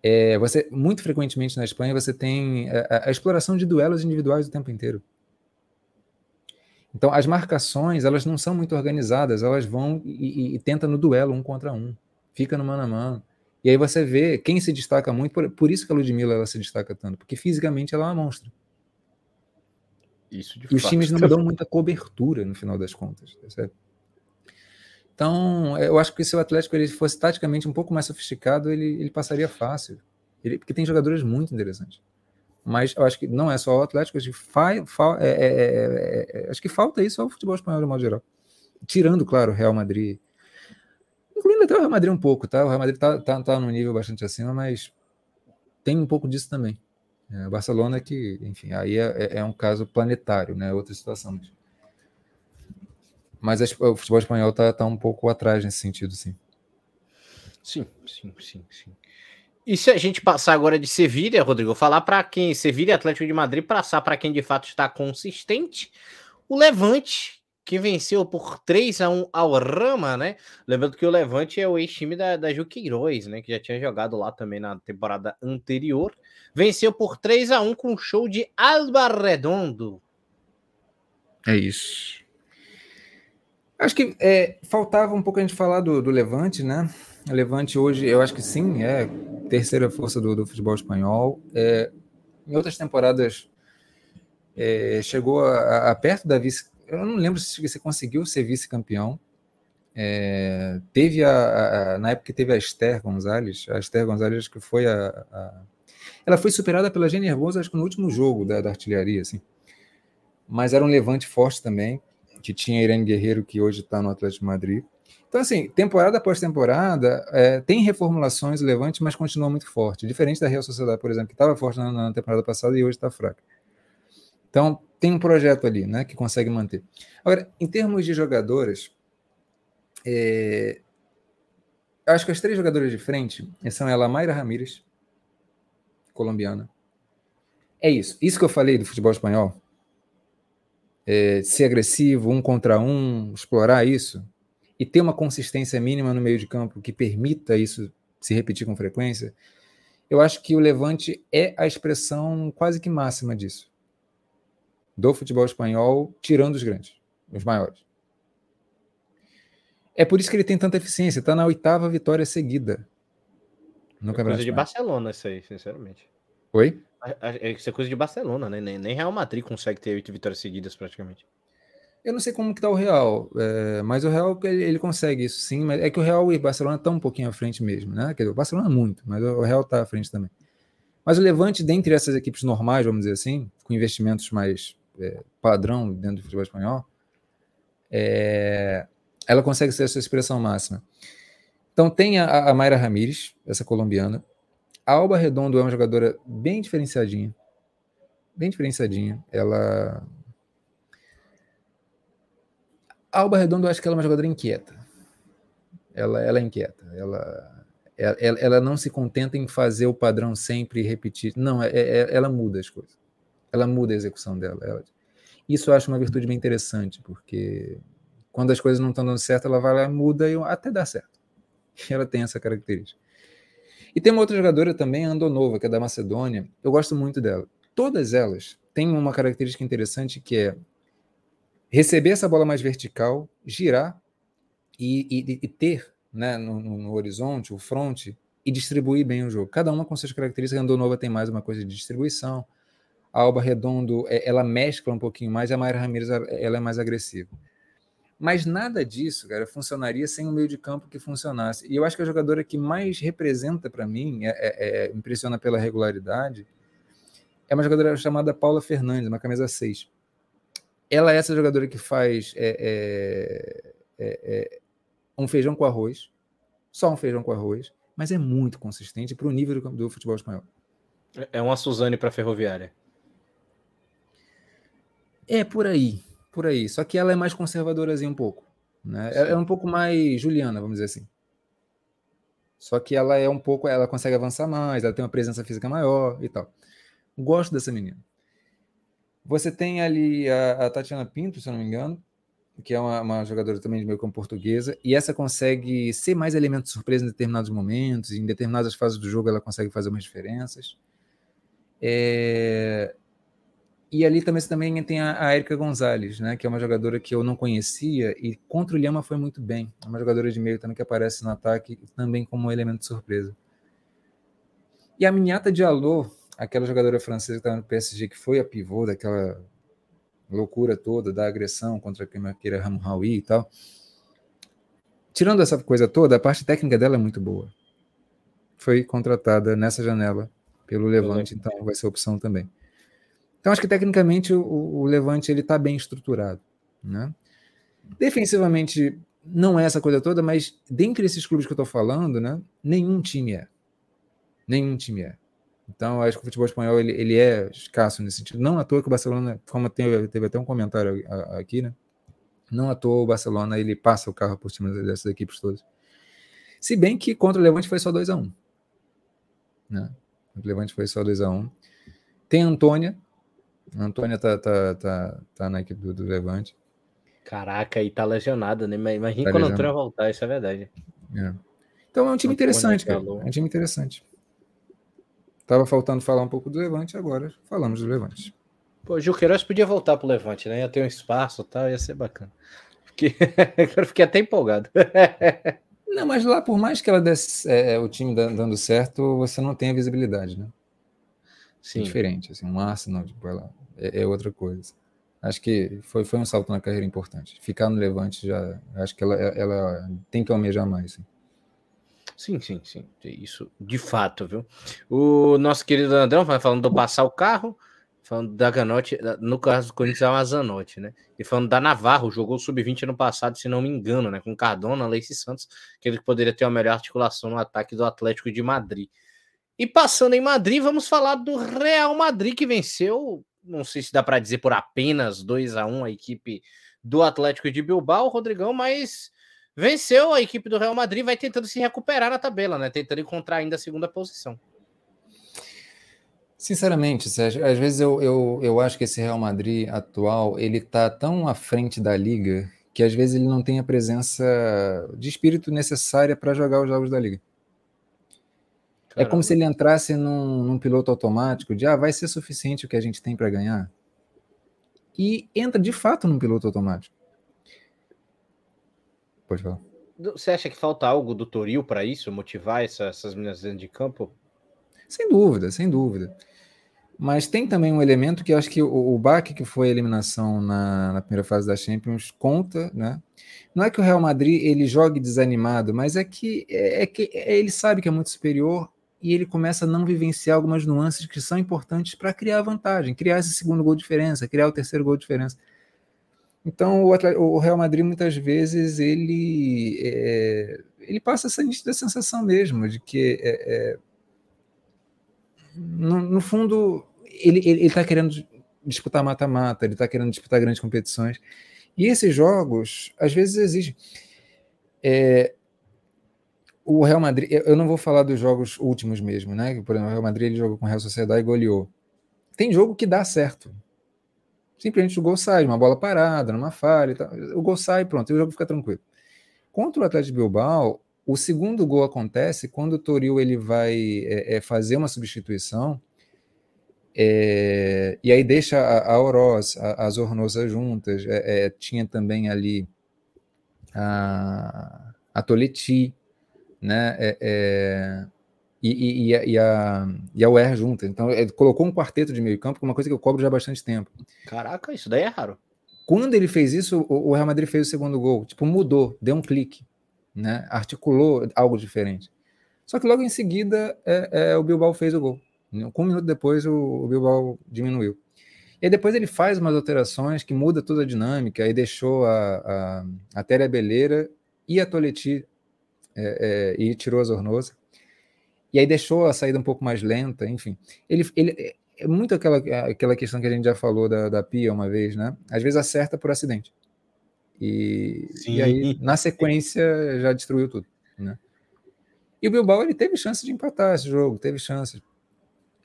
É, você muito frequentemente na Espanha você tem a, a, exploração de duelos individuais o tempo inteiro. Então as marcações elas não são muito organizadas, elas vão e, e, e tentam no duelo um contra um, fica no mano a mano. E aí você vê quem se destaca muito, por, por isso que a Ludmilla ela se destaca tanto, porque fisicamente ela é uma monstra. Isso de e os times não dão muita cobertura no final das contas, certo? Então, eu acho que se o Atlético ele fosse taticamente um pouco mais sofisticado, ele, ele passaria fácil. Ele, porque tem jogadores muito interessantes. Mas eu acho que não é só o Atlético, acho que, fa, fa, é, é, é, acho que falta isso ao futebol espanhol de modo geral. Tirando, claro, o Real Madrid Incluindo até o Real Madrid um pouco, tá? O Real Madrid tá, tá, tá num nível bastante acima, mas tem um pouco disso também. É, o Barcelona que, enfim, aí é, é, é um caso planetário, né? Outra situação. Mas o futebol espanhol tá, tá um pouco atrás nesse sentido, sim. Sim, sim, sim, sim. E se a gente passar agora de Sevilha, Rodrigo, falar para quem Sevilha Atlético de Madrid, passar para quem de fato está consistente, o Levante, que venceu por 3 a 1 ao Rama, né? Lembrando que o Levante é o ex-time da, da Juqueiroz, né? Que já tinha jogado lá também na temporada anterior. Venceu por 3 a 1 com um show de Alba Redondo. É isso. Acho que é, faltava um pouco a gente falar do, do Levante, né? O Levante hoje, eu acho que sim, é terceira força do, do futebol espanhol. É, em outras temporadas é, chegou a, a, perto da vice. Eu não lembro se você conseguiu ser vice-campeão. É, teve a, a, na época teve a Esther Gonzalez, a Esther Gonzalez que foi a, a, ela foi superada pela Jenny Hermoso acho que no último jogo da, da, artilharia assim. Mas era um levante forte também, que tinha a Irene Guerreiro que hoje está no Atlético de Madrid. Então, assim, temporada após temporada, é, tem reformulações relevantes, mas continua muito forte. Diferente da Real Sociedade, por exemplo, que estava forte na, na, temporada passada e hoje está fraca. Então, tem um projeto ali, né, que consegue manter. Agora, em termos de jogadoras, é, acho que as três jogadoras de frente são ela, Mayra Ramírez, colombiana. É isso. Isso que eu falei do futebol espanhol, é, ser agressivo, um contra um, explorar isso, e ter uma consistência mínima no meio de campo que permita isso se repetir com frequência, eu acho que o Levante é a expressão quase que máxima disso. Do futebol espanhol, tirando os grandes, os maiores. É por isso que ele tem tanta eficiência. Está na oitava vitória seguida no é Campeonato coisa de Barcelona isso aí, sinceramente. Oi? Isso é coisa de Barcelona, né? Nem Real Madrid consegue ter oito vitórias seguidas praticamente. Eu não sei como que tá o Real, é, mas o Real ele, ele, consegue isso sim, mas é que o Real e o Barcelona estão um pouquinho à frente mesmo, né? Quer dizer, o Barcelona muito, mas o Real está à frente também. Mas o Levante, dentre essas equipes normais, vamos dizer assim, com investimentos mais é, padrão dentro do futebol espanhol, é, ela consegue ser a sua expressão máxima. Então tem a, a Mayra Ramírez, essa colombiana. A Alba Redondo é uma jogadora bem diferenciadinha. Bem diferenciadinha. Ela a Alba Redondo, eu acho que ela é uma jogadora inquieta. Ela, ela é inquieta. Ela, ela, ela não se contenta em fazer o padrão sempre e repetir. Não, é, é, ela muda as coisas. Ela muda a execução dela. Ela, isso eu acho uma virtude bem interessante, porque quando as coisas não estão dando certo, ela vai lá, muda e até dá certo. Ela tem essa característica. E tem uma outra jogadora também, a Andonova, que é da Macedônia. Eu gosto muito dela. Todas elas têm uma característica interessante que é receber essa bola mais vertical, girar e, e, e ter né, no, no, horizonte, o front, e distribuir bem o jogo. Cada uma com suas características. A Andonova tem mais uma coisa de distribuição. A Alba Redondo, é, ela mescla um pouquinho mais. A Mayra Ramirez, ela é mais agressiva. Mas nada disso, cara, funcionaria sem um meio de campo que funcionasse. E eu acho que a jogadora que mais representa para mim, é, é, é, impressiona pela regularidade, é uma jogadora chamada Paula Fernandes, uma camisa 6 ela é essa jogadora que faz é, é, é, um feijão com arroz, só um feijão com arroz, mas é muito consistente para o nível do, do, futebol espanhol. É, é uma Suzane para ferroviária. É por aí, por aí. Só que ela é mais conservadorazinha um pouco. Né? É, é um pouco mais Juliana, vamos dizer assim. Só que ela é um pouco, ela consegue avançar mais, ela tem uma presença física maior e tal. Gosto dessa menina. Você tem ali a, a Tatiana Pinto, se eu não me engano, que é uma, uma, jogadora também de meio campo portuguesa, e essa consegue ser mais elemento de surpresa em determinados momentos, em determinadas fases do jogo ela consegue fazer umas diferenças. É... E ali também também tem a, a Erika Gonzalez, né, que é uma jogadora que eu não conhecia e contra o Lhama foi muito bem. É uma jogadora de meio também que aparece no ataque também como um elemento de surpresa. E a Minhata Diallo, aquela jogadora francesa que estava no PSG, que foi a pivô daquela loucura toda da agressão contra a Kemakira Ramhawi e tal. Tirando essa coisa toda, a parte técnica dela é muito boa. Foi contratada nessa janela pelo Levante, então vai ser opção também. Então acho que tecnicamente o, o Levante ele está bem estruturado, né? Defensivamente não é essa coisa toda, mas dentre esses clubes que eu estou falando, né? Nenhum time é. Nenhum time é. Então, acho que o futebol espanhol ele, ele é escasso nesse sentido. Não à toa que o Barcelona, como teve, teve até um comentário aqui, né? Não à toa o Barcelona ele passa o carro por cima dessas equipes todas. Se bem que contra o Levante foi só 2 a 1 um. né? O Levante foi só 2 a 1 Tem a Antônia. A Antônia tá, tá, tá, tá na equipe do, do Levante. Caraca, e tá lesionada, né? Imagina tá quando a Antônia voltar, isso é verdade. É. Então é um time interessante, cara. É um time interessante. Tava faltando falar um pouco do Levante, agora falamos do Levante. Pô, o Juqueiroz podia voltar pro Levante, né? Ia ter um espaço e tal, ia ser bacana. Porque agora fiquei até empolgado. Não, mas lá, por mais que ela desse é, é, o time dando certo, você não tem a visibilidade, né? Sim. É diferente, assim, um Arsenal, tipo, ela é, é, outra coisa. Acho que foi, foi um salto na carreira importante. Ficar no Levante já, acho que ela, ela tem que almejar mais. Assim. Sim, sim, sim. Isso de fato, viu? O nosso querido Andrão vai falando do passar o carro, falando da Ganotti, no caso do Corinthians é uma Zanotti, né? E falando da Navarro, jogou sub-20 ano passado, se não me engano, né? Com Cardona, Leice Santos, que ele poderia ter a melhor articulação no ataque do Atlético de Madrid. E passando em Madrid, vamos falar do Real Madrid, que venceu, não sei se dá para dizer por apenas 2 a 1 a equipe do Atlético de Bilbao, Rodrigão, mas Venceu a equipe do Real Madrid, vai tentando se recuperar na tabela, né? Tentando encontrar ainda a segunda posição. Sinceramente, Sérgio, às vezes eu, eu, eu acho que esse Real Madrid atual, ele tá tão à frente da liga que às vezes ele não tem a presença de espírito necessária para jogar os jogos da liga. Caramba. É como se ele entrasse num, num, piloto automático de ah, vai ser suficiente o que a gente tem para ganhar. E entra de fato num piloto automático. Pode falar. Você acha que falta algo do Toril para isso, motivar essa, essas meninas dentro de campo? Sem dúvida, sem dúvida. Mas tem também um elemento que eu acho que o, o baque que foi a eliminação na, na, primeira fase da Champions conta, né? Não é que o Real Madrid ele jogue desanimado, mas é que, é, é que é, ele sabe que é muito superior e ele começa a não vivenciar algumas nuances que são importantes para criar vantagem, criar esse segundo gol de diferença, criar o terceiro gol de diferença. Então, o, Real Madrid, muitas vezes, ele, é, ele passa essa nítida sensação mesmo de que, é, é, no, no, fundo, ele está querendo disputar mata-mata, ele está querendo disputar grandes competições. E esses jogos, às vezes, exigem. O Real Madrid, eu não vou falar dos jogos últimos mesmo, né? Por exemplo, o Real Madrid ele jogou com o Real Sociedade e goleou. Tem jogo que dá certo simplesmente o gol sai, uma bola parada, numa falha, o gol sai, pronto, e o jogo fica tranquilo. Contra o Atlético Bilbao, o segundo gol acontece quando o Toril ele vai é, é, fazer uma substituição é, e aí deixa a, a Oroz, a, a Zornosa juntas, é, é, tinha também ali a, a Toleti, né, é, é e, e, e, a, e a UER junta. Então, ele colocou um quarteto de meio campo, que é uma coisa que eu cobro já há bastante tempo. Caraca, isso daí é raro. Quando ele fez isso, o, o Real Madrid fez o segundo gol. Tipo, mudou, deu um clique, né? articulou algo diferente. Só que logo em seguida, é, é, o Bilbao fez o gol. Um minuto depois, o, o Bilbao diminuiu. E aí depois ele faz umas alterações que muda toda a dinâmica, aí deixou a, a, a Téria Beleira e a Toleti é, é, e tirou a Zornosa e aí deixou a saída um pouco mais lenta, enfim. Ele, ele é muito aquela, aquela questão que a gente já falou da, da Pia uma vez, né? Às vezes acerta por acidente. E, e aí, na sequência, já destruiu tudo, né? E o Bilbao, ele teve chance de empatar esse jogo, teve chance.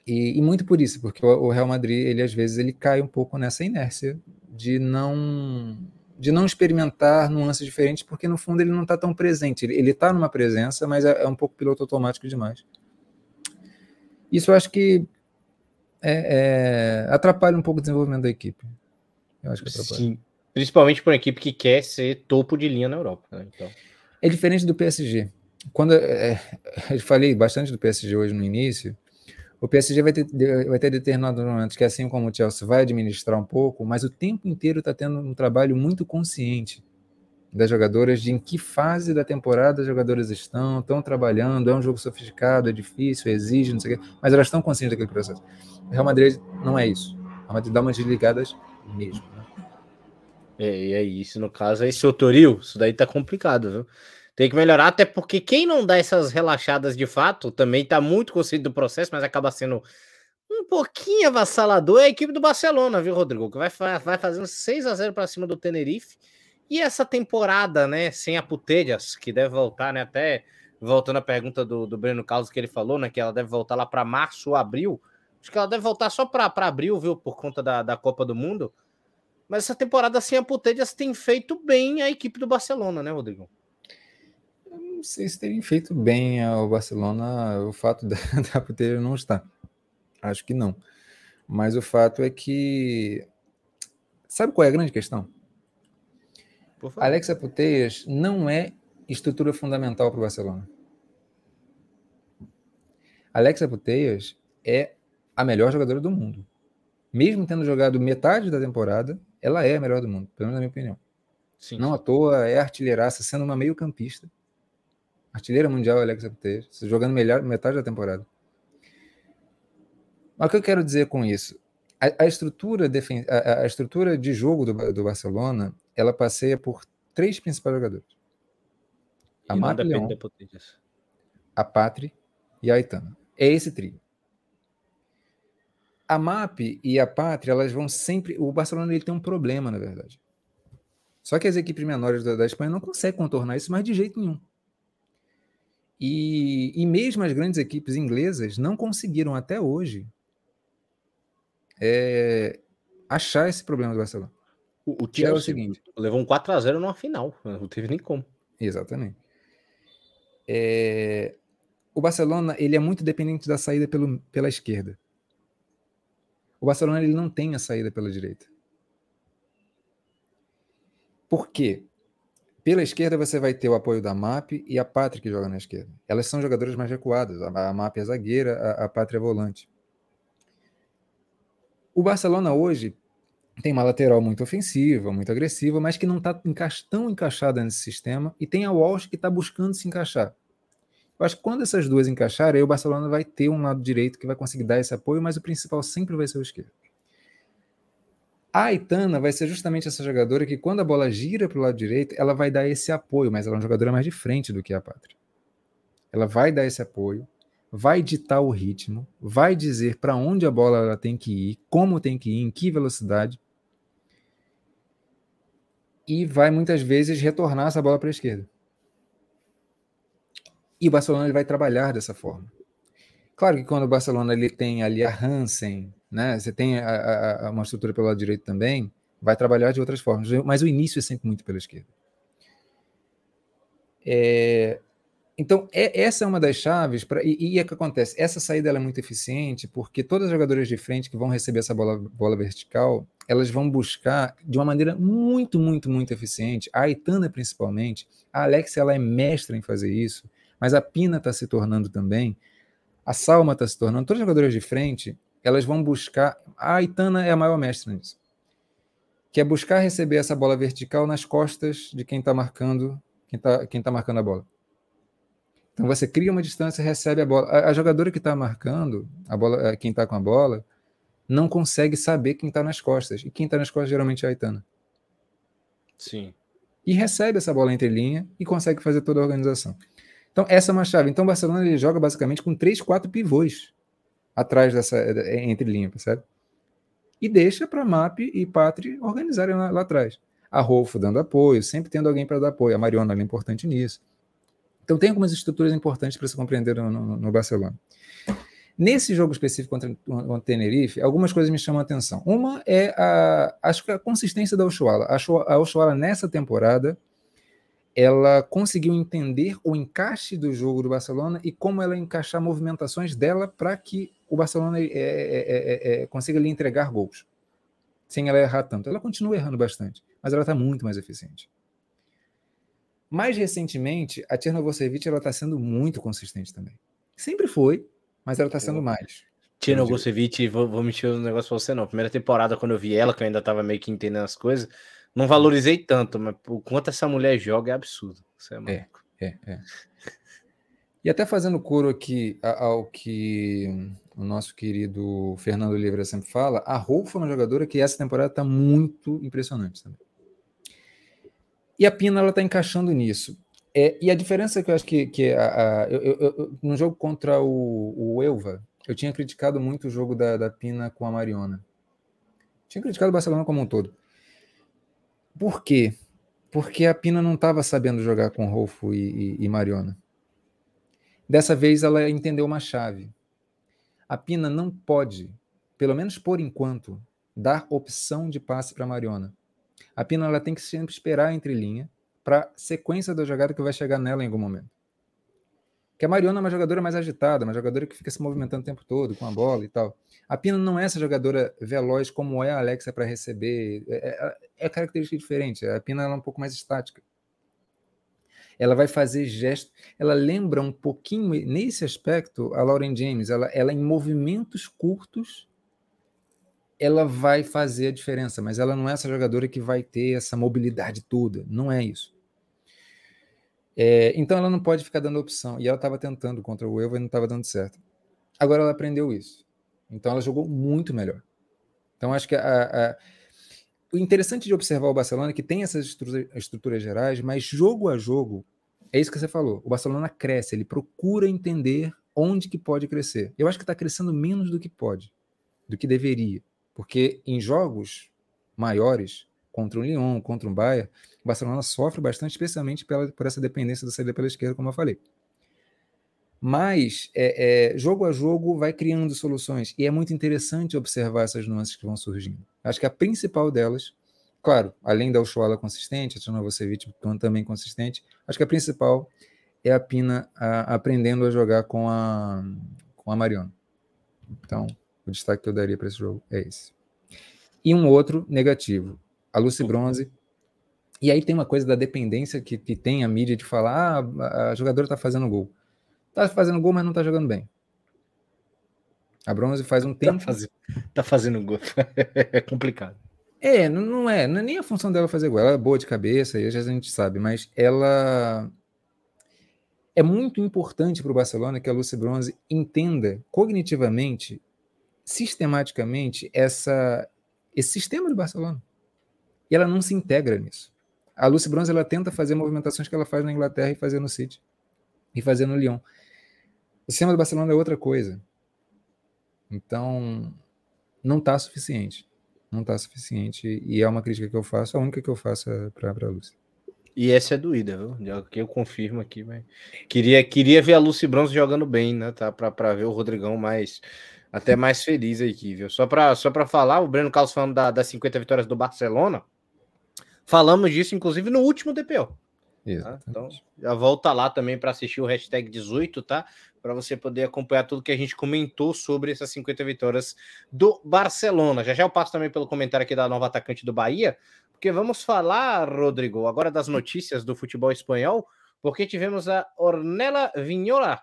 E, e, muito por isso, porque o, o Real Madrid, ele às vezes, ele cai um pouco nessa inércia de não de não experimentar nuances diferentes, porque no fundo ele não está tão presente. Ele está numa presença, mas é, é, um pouco piloto automático demais. Isso eu acho que é, é, atrapalha um pouco o desenvolvimento da equipe. Eu acho que atrapalha. Sim, principalmente para uma equipe que quer ser topo de linha na Europa. Né? Então... É diferente do PSG. Quando é, eu falei bastante do PSG hoje no início, o PSG vai ter, vai ter momentos que, assim como o Chelsea, vai administrar um pouco, mas o tempo inteiro está tendo um trabalho muito consciente das jogadoras, de em que fase da temporada as jogadoras estão, estão trabalhando, é um jogo sofisticado, é difícil, exige, não sei o quê, mas elas estão conscientes daquele processo. O Real Madrid não é isso. O Real Madrid dá umas desligadas mesmo. Né? É, e aí, isso no caso é esse Otoril, isso daí tá complicado, viu? Tem que melhorar, até porque quem não dá essas relaxadas de fato também está muito consciente do processo, mas acaba sendo um pouquinho avassalador é a equipe do Barcelona, viu, Rodrigo? Que vai, vai fazendo 6 a 0 para cima do Tenerife. E essa temporada, né, sem a Putellas, que deve voltar, né, até voltando à pergunta do, do Breno Carlos que ele falou, né? Que ela deve voltar lá para março ou abril. Acho que ela deve voltar só para abril, viu? Por conta da, da Copa do Mundo. Mas essa temporada, assim, a Putellas tem feito bem a equipe do Barcelona, né, Rodrigo? Sei se feito bem ao Barcelona o fato da, da Putellas não estar. Acho que não. Mas o fato é que. Sabe qual é a grande questão? Alexa Puteias não é estrutura fundamental para o Barcelona. Alexa Puteias é a melhor jogadora do mundo. Mesmo tendo jogado metade da temporada, ela é a melhor do mundo, pelo menos na minha opinião. Sim. Não à toa é artilheiraça, sendo uma meio-campista. Artilheira mundial, Alexa Puteias, jogando melhor, metade da temporada. Mas o que eu quero dizer com isso? A, a estrutura, defen a, a, estrutura de jogo do, do Barcelona, ela passeia por três principais jogadores. A Leão, a Patri e a Aitana. É esse trio. A MAP e a Pátria, elas vão sempre. O Barcelona ele tem um problema, na verdade. Só que as equipes menores da, da Espanha não conseguem contornar isso mais de jeito nenhum. E, e mesmo as grandes equipes inglesas não conseguiram até hoje é, achar esse problema do Barcelona. O, o Chelsea é o seguinte, levou um 4 a 0 numa final, não teve nem como. Exatamente. É, o Barcelona ele é muito dependente da saída pelo, pela esquerda. O Barcelona ele não tem a saída pela direita. Por quê? Pela esquerda você vai ter o apoio da MAP e a Pátria que joga na esquerda. Elas são jogadoras mais recuadas. A MAP é zagueira, a, Pátria é volante. O Barcelona hoje tem uma lateral muito ofensiva, muito agressiva, mas que não está tão encaixada nesse sistema, e tem a Walsh que está buscando se encaixar. Eu acho que quando essas duas encaixarem, aí o Barcelona vai ter um lado direito que vai conseguir dar esse apoio, mas o principal sempre vai ser o esquerdo. A Aitana vai ser justamente essa jogadora que, quando a bola gira para o lado direito, ela vai dar esse apoio, mas ela é uma jogadora mais de frente do que a Pátria. Ela vai dar esse apoio, vai ditar o ritmo, vai dizer para onde a bola ela tem que ir, como tem que ir, em que velocidade, e vai muitas vezes retornar essa bola para a esquerda. E o Barcelona ele vai trabalhar dessa forma. Claro que quando o Barcelona ele tem ali a Hansen, né, você tem a, a, uma estrutura pelo lado direito também, vai trabalhar de outras formas, mas o início é sempre muito pela esquerda. É, então, é, essa é uma das chaves, pra, e, e é que acontece? Essa saída é muito eficiente, porque todas as jogadoras de frente que vão receber essa bola, bola vertical, elas vão buscar de uma maneira muito, muito, muito eficiente. A Aitana, principalmente, a Alex ela é mestra em fazer isso, mas a Pina está se tornando também, a Salma está se tornando, todas as jogadoras de frente, elas vão buscar. A Aitana é a maior mestra nisso, que é buscar receber essa bola vertical nas costas de quem está marcando, quem está quem tá marcando a bola. Então você cria uma distância e recebe a bola. A, a jogadora que está marcando, a bola, eh, quem está com a bola, não consegue saber quem está nas costas. E quem está nas costas geralmente é a Aitana. Sim. E recebe essa bola entre linha e consegue fazer toda a organização. Então, essa é uma chave. Então, o Barcelona ele joga basicamente com três, quatro pivôs atrás dessa eh, entre linha, percebe? E deixa para MAP e Patri organizarem lá, lá atrás. A Rolfo dando apoio, sempre tendo alguém para dar apoio. A Mariona é importante nisso. Então tem algumas estruturas importantes para se compreender no, no, no, Barcelona. Nesse jogo específico contra, o Tenerife, algumas coisas me chamam a atenção. Uma é a, acho que a consistência da Oshuala. A Oshuala nessa temporada, ela conseguiu entender o encaixe do jogo do Barcelona e como ela encaixar movimentações dela para que o Barcelona é, é, é, é, consiga lhe entregar gols, sem ela errar tanto. Ela continua errando bastante, mas ela está muito mais eficiente. Mais recentemente, a Tchernovosevic está sendo muito consistente também. Sempre foi, mas ela está sendo mais. Tchernovosevic, vou, vou mentir um negócio para você não. Primeira temporada, quando eu vi ela, que eu ainda estava meio que entendendo as coisas, não valorizei tanto, mas o quanto essa mulher joga é absurdo. É, é, é, é, E até fazendo coro aqui ao que o nosso querido Fernando Oliveira sempre fala, a Rolf é uma jogadora que essa temporada está muito impressionante também. E a Pina ela está encaixando nisso. É, e a diferença que eu acho que, que a, a, eu, eu, eu, no jogo contra o, o Elva, eu tinha criticado muito o jogo da, da Pina com a Mariona. Tinha criticado o Barcelona como um todo. Por quê? Porque a Pina não estava sabendo jogar com Rolfo e, e, e, Mariona. Dessa vez ela entendeu uma chave. A Pina não pode, pelo menos por enquanto, dar opção de passe para Mariona. A Pina ela tem que sempre esperar entre linha para sequência da jogada que vai chegar nela em algum momento. Que a Mariona é uma jogadora mais agitada, uma jogadora que fica se movimentando o tempo todo com a bola e tal. A Pina não é essa jogadora veloz como é a Alexa para receber. É, é, é, característica diferente. A Pina é um pouco mais estática. Ela vai fazer gestos. Ela lembra um pouquinho, nesse aspecto, a Lauren James. Ela, ela em movimentos curtos, ela vai fazer a diferença, mas ela não é essa jogadora que vai ter essa mobilidade toda. Não é isso. É, então ela não pode ficar dando opção. E ela estava tentando contra o Evo e não estava dando certo. Agora ela aprendeu isso. Então ela jogou muito melhor. Então acho que a, a... o interessante de observar o Barcelona é que tem essas estruturas, estruturas gerais, mas jogo a jogo, é isso que você falou. O Barcelona cresce, ele procura entender onde que pode crescer. Eu acho que está crescendo menos do que pode, do que deveria. Porque em jogos maiores, contra um Lyon, contra um Bayern, o Barcelona sofre bastante, especialmente pela, por essa dependência da saída pela esquerda, como eu falei. Mas, é, é, jogo a jogo, vai criando soluções. E é muito interessante observar essas nuances que vão surgindo. Acho que a principal delas, claro, além da Ushuala consistente, a Tchana Vucevic também consistente, acho que a principal é a Pina a, aprendendo a jogar com a, com a Mariona. Então, o destaque que eu daria para esse jogo é esse. E um outro negativo a Lucy Bronze. E aí tem uma coisa da dependência que, que tem a mídia de falar: ah, a jogadora está fazendo gol. Está fazendo gol, mas não está jogando bem. A Bronze faz um tá tempo. Tá fazendo, tá fazendo gol. é complicado. É, não, não, é. Não é nem a função dela fazer gol. Ela é boa de cabeça, e a gente sabe, mas ela. É muito importante para o Barcelona que a Lucy Bronze entenda cognitivamente, sistematicamente, essa, esse sistema do Barcelona e ela não se integra nisso. A Lucy Bronze ela tenta fazer movimentações que ela faz na Inglaterra e fazer no City e fazer no Lyon. O sistema do Barcelona é outra coisa. Então, não está suficiente. Não está suficiente. E é uma crítica que eu faço, a única que eu faço é para a Lucy. E essa é doída, viu? Que eu confirmo aqui, mas queria, queria ver a Lucy Bronze jogando bem, né? Tá? Para ver o Rodrigão mais até mais feliz aqui, viu? Só para só falar, o Breno Carlos falando da, das 50 vitórias do Barcelona. Falamos disso, inclusive, no último DPO. Tá? Então, já volta lá também para assistir o hashtag 18, tá? Para você poder acompanhar tudo que a gente comentou sobre essas 50 vitórias do Barcelona. Já já eu passo também pelo comentário aqui da nova atacante do Bahia, porque vamos falar, Rodrigo, agora das notícias do futebol espanhol, porque tivemos a Ornella Vinhola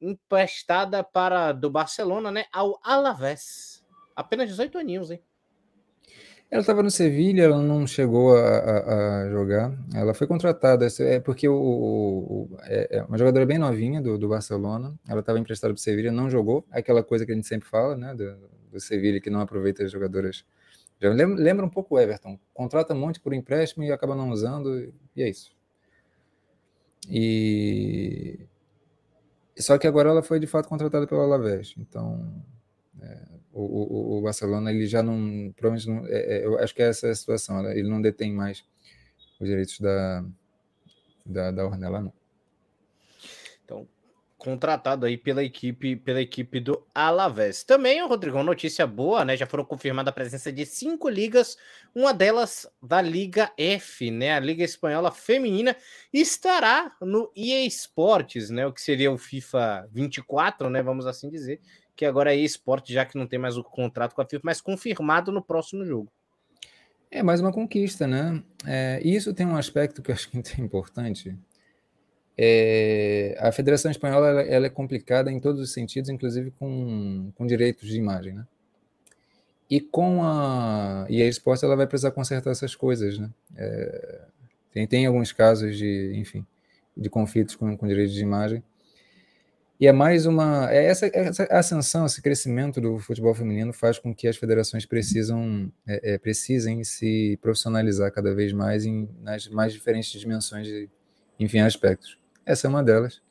emprestada para do Barcelona, né, ao Alavés. Apenas 18 aninhos, hein? Ela estava no Sevilha, ela não chegou a, a, a, jogar. Ela foi contratada, é porque o, o, é, é uma jogadora bem novinha do, do Barcelona. Ela estava emprestada para o Sevilha, não jogou. Aquela coisa que a gente sempre fala, né, do, do Sevilha que não aproveita as jogadoras. Já lembra, lembra um pouco o Everton. Contrata um monte por empréstimo e acaba não usando, e é isso. E só que agora ela foi de fato contratada pelo Alavés. Então, é, o, o, o, Barcelona ele já não, provavelmente não, é, é, eu acho que é essa a situação, ele não detém mais os direitos da, da, da Ornella, não. Então, contratado aí pela equipe, pela equipe do Alavés. Também, Rodrigo, notícia boa, né? Já foram confirmada a presença de cinco ligas, uma delas da Liga F, né? A Liga Espanhola Feminina estará no EA Sports, né? O que seria o FIFA 24, né? Vamos assim dizer que agora é esporte, já que não tem mais o contrato com a FIFA, mas confirmado no próximo jogo. É mais uma conquista, né? É, isso tem um aspecto que eu acho que é importante. É, a Federação Espanhola ela, ela, é complicada em todos os sentidos, inclusive com, com direitos de imagem, né? E com a e a esporte ela vai precisar consertar essas coisas, né? É, tem, tem alguns casos de, enfim, de conflitos com, com direitos de imagem e é mais uma. É essa, essa ascensão, esse crescimento do futebol feminino faz com que as federações precisam, é, é, precisem se profissionalizar cada vez mais em, nas mais diferentes dimensões enfim, aspectos. Essa é uma delas.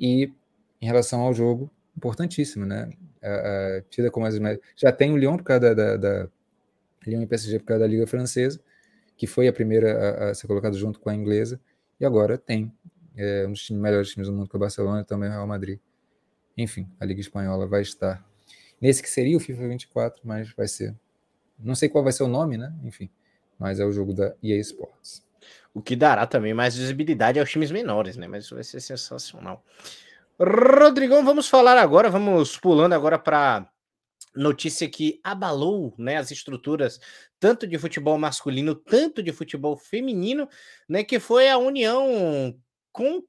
E em relação ao jogo, importantíssimo, né? Tida como as já tem o Lyon por causa da, da, da Lyon e PSG por causa da Liga Francesa, que foi a primeira a, a ser colocada junto com a inglesa, e agora tem é, um dos melhores times do mundo que é o Barcelona e também o Real Madrid. Enfim, a Liga Espanhola vai estar nesse que seria o FIFA 24, mas vai ser. Não sei qual vai ser o nome, né? Enfim, mas é o jogo da EA Sports. O que dará também mais visibilidade aos times menores, né? Mas isso vai ser sensacional. Rodrigão, vamos falar agora, vamos pulando agora para notícia que abalou né, as estruturas tanto de futebol masculino, tanto de futebol feminino, né? Que foi a união com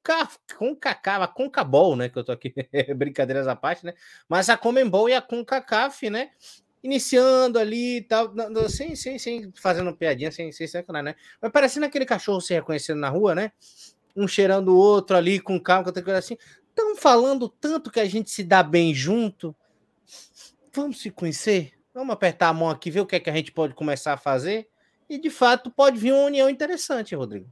com Cacava, com Cabol, né? Que eu tô aqui, brincadeiras à parte, né? Mas a Comembol e a CONCACAF, né? Iniciando ali e tal, sem, sem, sem fazendo piadinha, sem, sem sacanagem, né? Mas parecendo aquele cachorro se reconhecendo na rua, né? Um cheirando o outro ali com calma, outra coisa assim. Estão falando tanto que a gente se dá bem junto. Vamos se conhecer? Vamos apertar a mão aqui, ver o que é que a gente pode começar a fazer. E de fato pode vir uma união interessante, Rodrigo.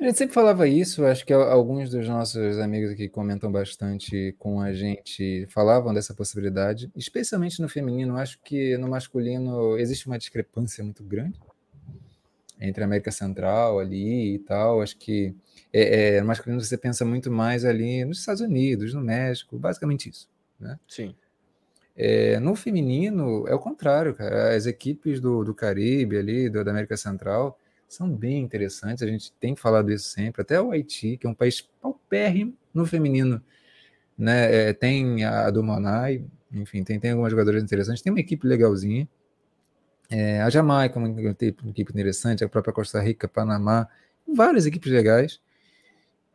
A gente sempre falava isso, acho que alguns dos nossos amigos aqui comentam bastante com a gente, falavam dessa possibilidade, especialmente no feminino. Acho que no masculino existe uma discrepância muito grande entre a América Central ali e tal. Acho que é, é, no masculino você pensa muito mais ali nos Estados Unidos, no México, basicamente isso. Né? Sim. É, no feminino é o contrário, cara. As equipes do, do Caribe ali, do, da América Central, são bem interessantes, a gente tem falado isso sempre, até o Haiti, que é um país paupérrimo no feminino, né? É, tem a do Monai, enfim, tem, tem algumas jogadoras interessantes, tem uma equipe legalzinha. É, a Jamaica, uma, equipe interessante, a própria Costa Rica, Panamá, várias equipes legais.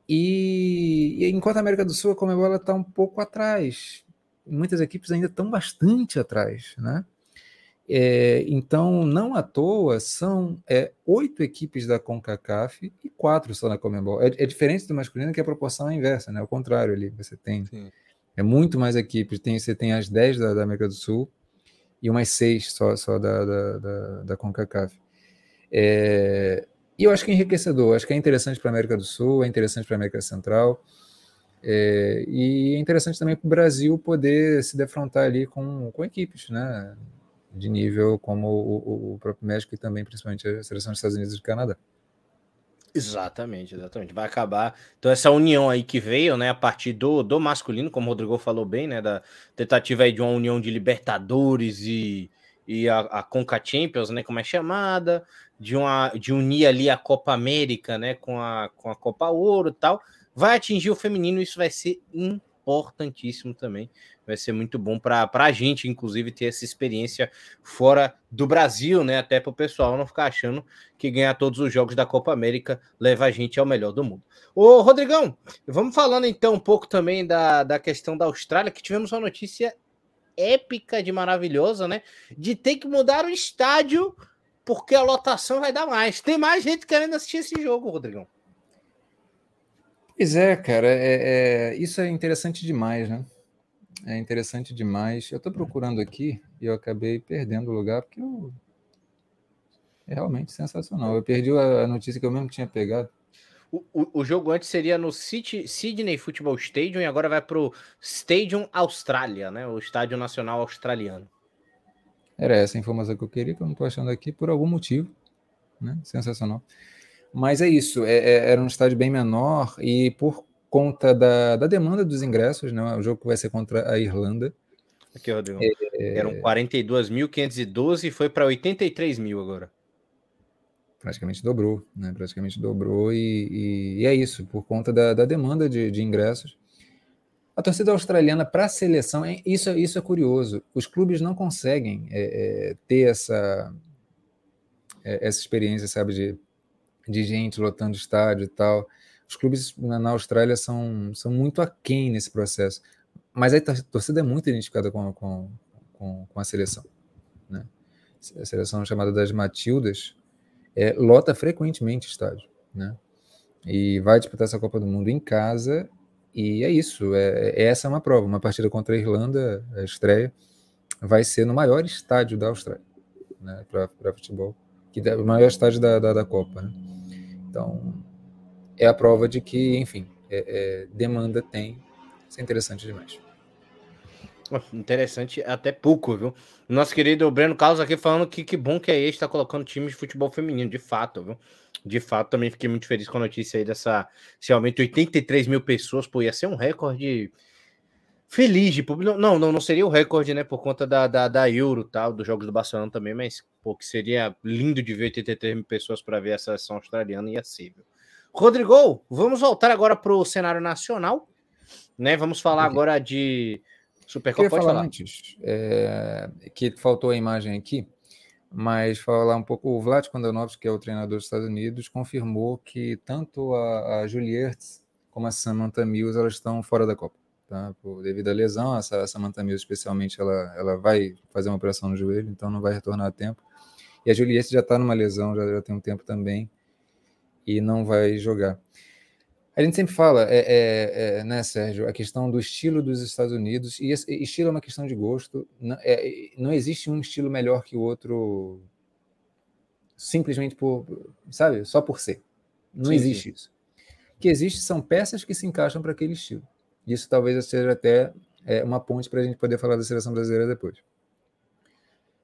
E, e enquanto a América do Sul, a Comebol está um pouco atrás. Muitas equipes ainda estão bastante atrás, né? É, então, não à toa, são é, oito equipes da CONCACAF e quatro só na Comembol. É, é, diferente do masculino, que a proporção é inversa, né? Ao contrário, ali você tem Sim. é muito mais equipes. Tem, você tem as dez da, da, América do Sul e umas seis só, só da, da, da, da CONCACAF. É, e eu acho que é enriquecedor, acho que é interessante para a América do Sul, é interessante para a América Central. É, e é interessante também para o Brasil poder se defrontar ali com, com equipes, né? De nível como o, o próprio México e também principalmente a seleção dos Estados Unidos e do Canadá. Exatamente, exatamente. Vai acabar. Então, essa união aí que veio, né, a partir do, do masculino, como o Rodrigo falou bem, né, da tentativa aí de uma união de Libertadores e, e a, a Conca Champions, né, como é chamada, de, uma, de unir ali a Copa América, né, com a, com a Copa Ouro e tal, vai atingir o feminino, isso vai ser importantíssimo também vai ser muito bom para a gente, inclusive, ter essa experiência fora do Brasil, né? Até para o pessoal não ficar achando que ganhar todos os jogos da Copa América leva a gente ao melhor do mundo. Ô, Rodrigão, vamos falando então um pouco também da, da questão da Austrália, que tivemos uma notícia épica de maravilhosa, né? De ter que mudar o estádio porque a lotação vai dar mais. Tem mais gente querendo assistir esse jogo, Rodrigão. Pois é, cara, é, é, isso é interessante demais, né? É interessante demais. Eu estou procurando aqui e eu acabei perdendo o lugar porque eu... é realmente sensacional. Eu perdi a notícia que eu mesmo tinha pegado. O, o, o jogo antes seria no City, Sydney Football Stadium e agora vai para o Stadium Austrália, né? O Estádio Nacional Australiano. Era essa a informação que eu queria, que eu não estou achando aqui por algum motivo. Né? Sensacional. Mas é isso, é, é, era um estádio bem menor e por conta da, da demanda dos ingressos, né? O jogo que vai ser contra a Irlanda. Aqui, Rodrigo. É... Eram 42.512 e foi para 83 mil agora. Praticamente dobrou, né? Praticamente dobrou e, e, e é isso, por conta da, da demanda de, de ingressos. A torcida australiana para a seleção, é, isso, isso é curioso. Os clubes não conseguem é, é, ter essa, é, essa experiência, sabe, de, de gente lotando estádio e tal. Os clubes na, Austrália são, são muito aquém nesse processo. Mas a torcida é muito identificada com, com, com, com a seleção. Né? A seleção chamada das Matildas é, lota frequentemente estádio. Né? E vai disputar essa Copa do Mundo em casa. E é isso. É, é essa é uma prova. Uma partida contra a Irlanda, a estreia, vai ser no maior estádio da Austrália né? para futebol. Que é o maior estádio da, da, da Copa. Né? Então, é a prova de que, enfim, é, é, demanda tem. Isso é interessante demais. Interessante até pouco, viu? Nosso querido Breno Carlos aqui falando que que bom que é este tá colocando times de futebol feminino, de fato, viu? De fato, também fiquei muito feliz com a notícia aí dessa esse aumento 83 mil pessoas, pô, ia ser um recorde feliz de público. Não, não, não seria o recorde, né? Por conta da, da, da Euro tal, dos Jogos do Barcelona também, mas pô, que seria lindo de ver 83 mil pessoas para ver a seleção australiana ia ser, viu? Rodrigo, vamos voltar agora para o cenário nacional, né? Vamos falar agora de Supercopa. Pode falar, falar antes é, que faltou a imagem aqui, mas falar um pouco. O Vlad Kondanovski, que é o treinador dos Estados Unidos, confirmou que tanto a, a Juliette como a Samantha Mills elas estão fora da Copa. Tá? Por, devido à lesão, essa, a Samantha Mills, especialmente, ela, ela vai fazer uma operação no joelho, então não vai retornar a tempo. E a Juliette já está numa lesão, já, já tem um tempo também e não vai jogar. A gente sempre fala, é, é, é, né, Sérgio, a questão do estilo dos Estados Unidos, e esse, estilo é uma questão de gosto, não, é, não existe um estilo melhor que o outro simplesmente por, sabe, só por ser. Não sim, existe sim. isso. O que existe são peças que se encaixam para aquele estilo. Isso talvez seja até é, uma ponte para a gente poder falar da seleção brasileira depois.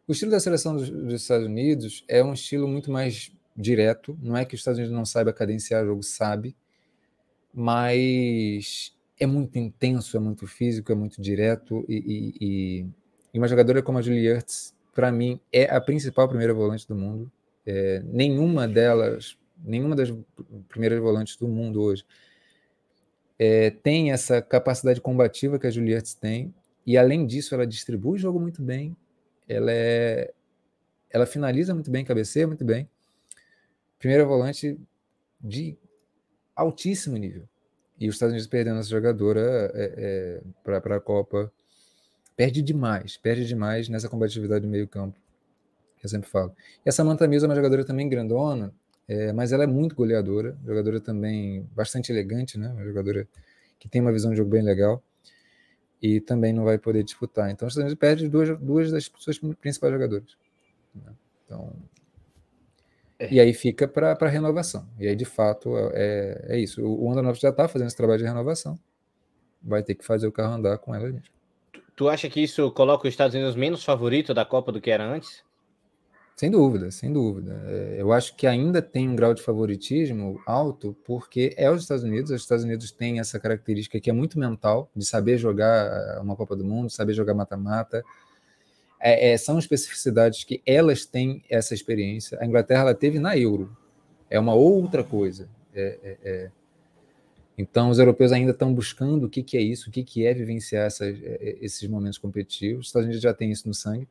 O estilo da seleção dos, dos Estados Unidos é um estilo muito mais direto. Não é que os Estados Unidos não saiba cadenciar o jogo, sabe, mas é muito intenso, é muito físico, é muito direto. E, e, e uma jogadora como a Julie Ertz, para mim, é a principal primeira volante do mundo. É, nenhuma delas, nenhuma das primeiras volantes do mundo hoje é, tem essa capacidade combativa que a Julie Ertz tem. E além disso, ela distribui o jogo muito bem. Ela é, ela finaliza muito bem, cabeceia muito bem primeira volante de altíssimo nível. E os Estados Unidos perdendo essa jogadora é, é, para a Copa. Perde demais, perde demais nessa combatividade do meio campo. Eu sempre falo. E a Samantha Mills é uma jogadora também grandona, é, mas ela é muito goleadora, jogadora também bastante elegante, né? Uma jogadora que tem uma visão de jogo bem legal e também não vai poder disputar. Então, os Estados Unidos perde duas, duas das suas principais jogadoras. Né? Então, é. E aí fica para renovação. E aí, de fato, é, é isso. O, o Andronovski já está fazendo esse trabalho de renovação. Vai ter que fazer o carro andar com ela mesmo. Tu acha que isso coloca os Estados Unidos menos favorito da Copa do que era antes? Sem dúvida, sem dúvida. É, eu acho que ainda tem um grau de favoritismo alto, porque é os Estados Unidos. Os Estados Unidos têm essa característica que é muito mental, de saber jogar uma Copa do Mundo, saber jogar mata-mata, é, é, são especificidades que elas têm essa experiência. A Inglaterra ela teve na Euro, é uma outra coisa. É, é, é. então, os europeus ainda estão buscando o que, que é isso, o que, que é vivenciar é, esses momentos competitivos. Os Estados Unidos já tem isso no sangue.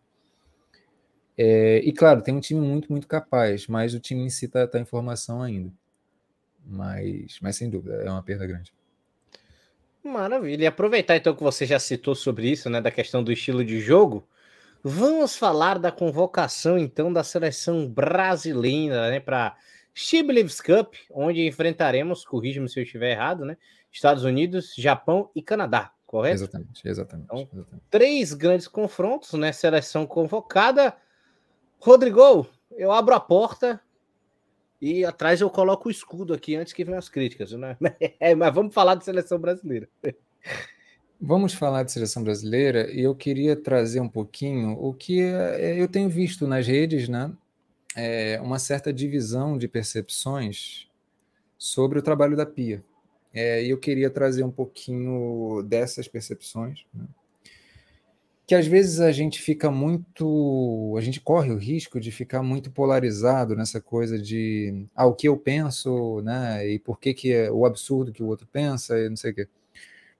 e, claro, tem um time muito, muito capaz, mas o time em si está tá em formação ainda. Mas, mas, sem dúvida, é uma perda grande. Maravilha. E aproveitar então que você já citou sobre isso, né, da questão do estilo de jogo, Vamos falar da convocação então da seleção brasileira, né, para Chiblivs Cup, onde enfrentaremos, corrija-me se eu estiver errado, né, Estados Unidos, Japão e Canadá, correto? Exatamente, exatamente, então, exatamente. Três grandes confrontos, né, seleção convocada. Rodrigo, eu abro a porta e atrás eu coloco o escudo aqui antes que venham as críticas, né? É, mas vamos falar de seleção brasileira. Vamos falar de seleção brasileira e eu queria trazer um pouquinho o que eh, eu tenho visto nas redes, né? É uma certa divisão de percepções sobre o trabalho da Pia. É, e eu queria trazer um pouquinho dessas percepções, né? que às vezes a gente fica muito, a gente corre o risco de ficar muito polarizado nessa coisa de ah, o que eu penso, né? E por que que é o absurdo que o outro pensa e não sei o quê.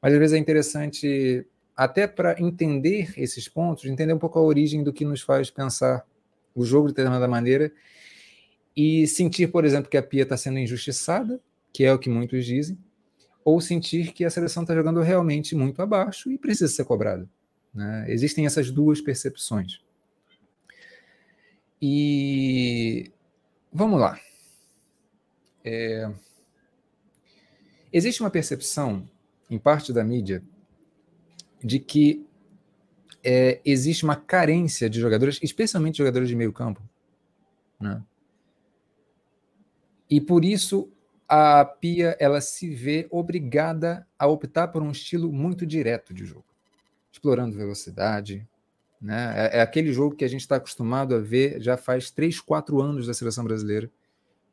Mas às vezes é interessante, até para entender esses pontos, entender um pouco a origem do que nos faz pensar o jogo de determinada maneira e sentir, por exemplo, que a Pia está sendo injustiçada, que é o que muitos dizem, ou sentir que a seleção está jogando realmente muito abaixo e precisa ser cobrada. Né? Existem essas duas percepções. E vamos lá. É... Existe uma percepção em parte da mídia, de que é, existe uma carência de jogadores, especialmente jogadores de meio campo. Né? E por isso a Pia ela se vê obrigada a optar por um estilo muito direto de jogo. explorando velocidade. Né? É, é aquele jogo que a gente está acostumado a ver já faz 3, 4 anos da seleção brasileira,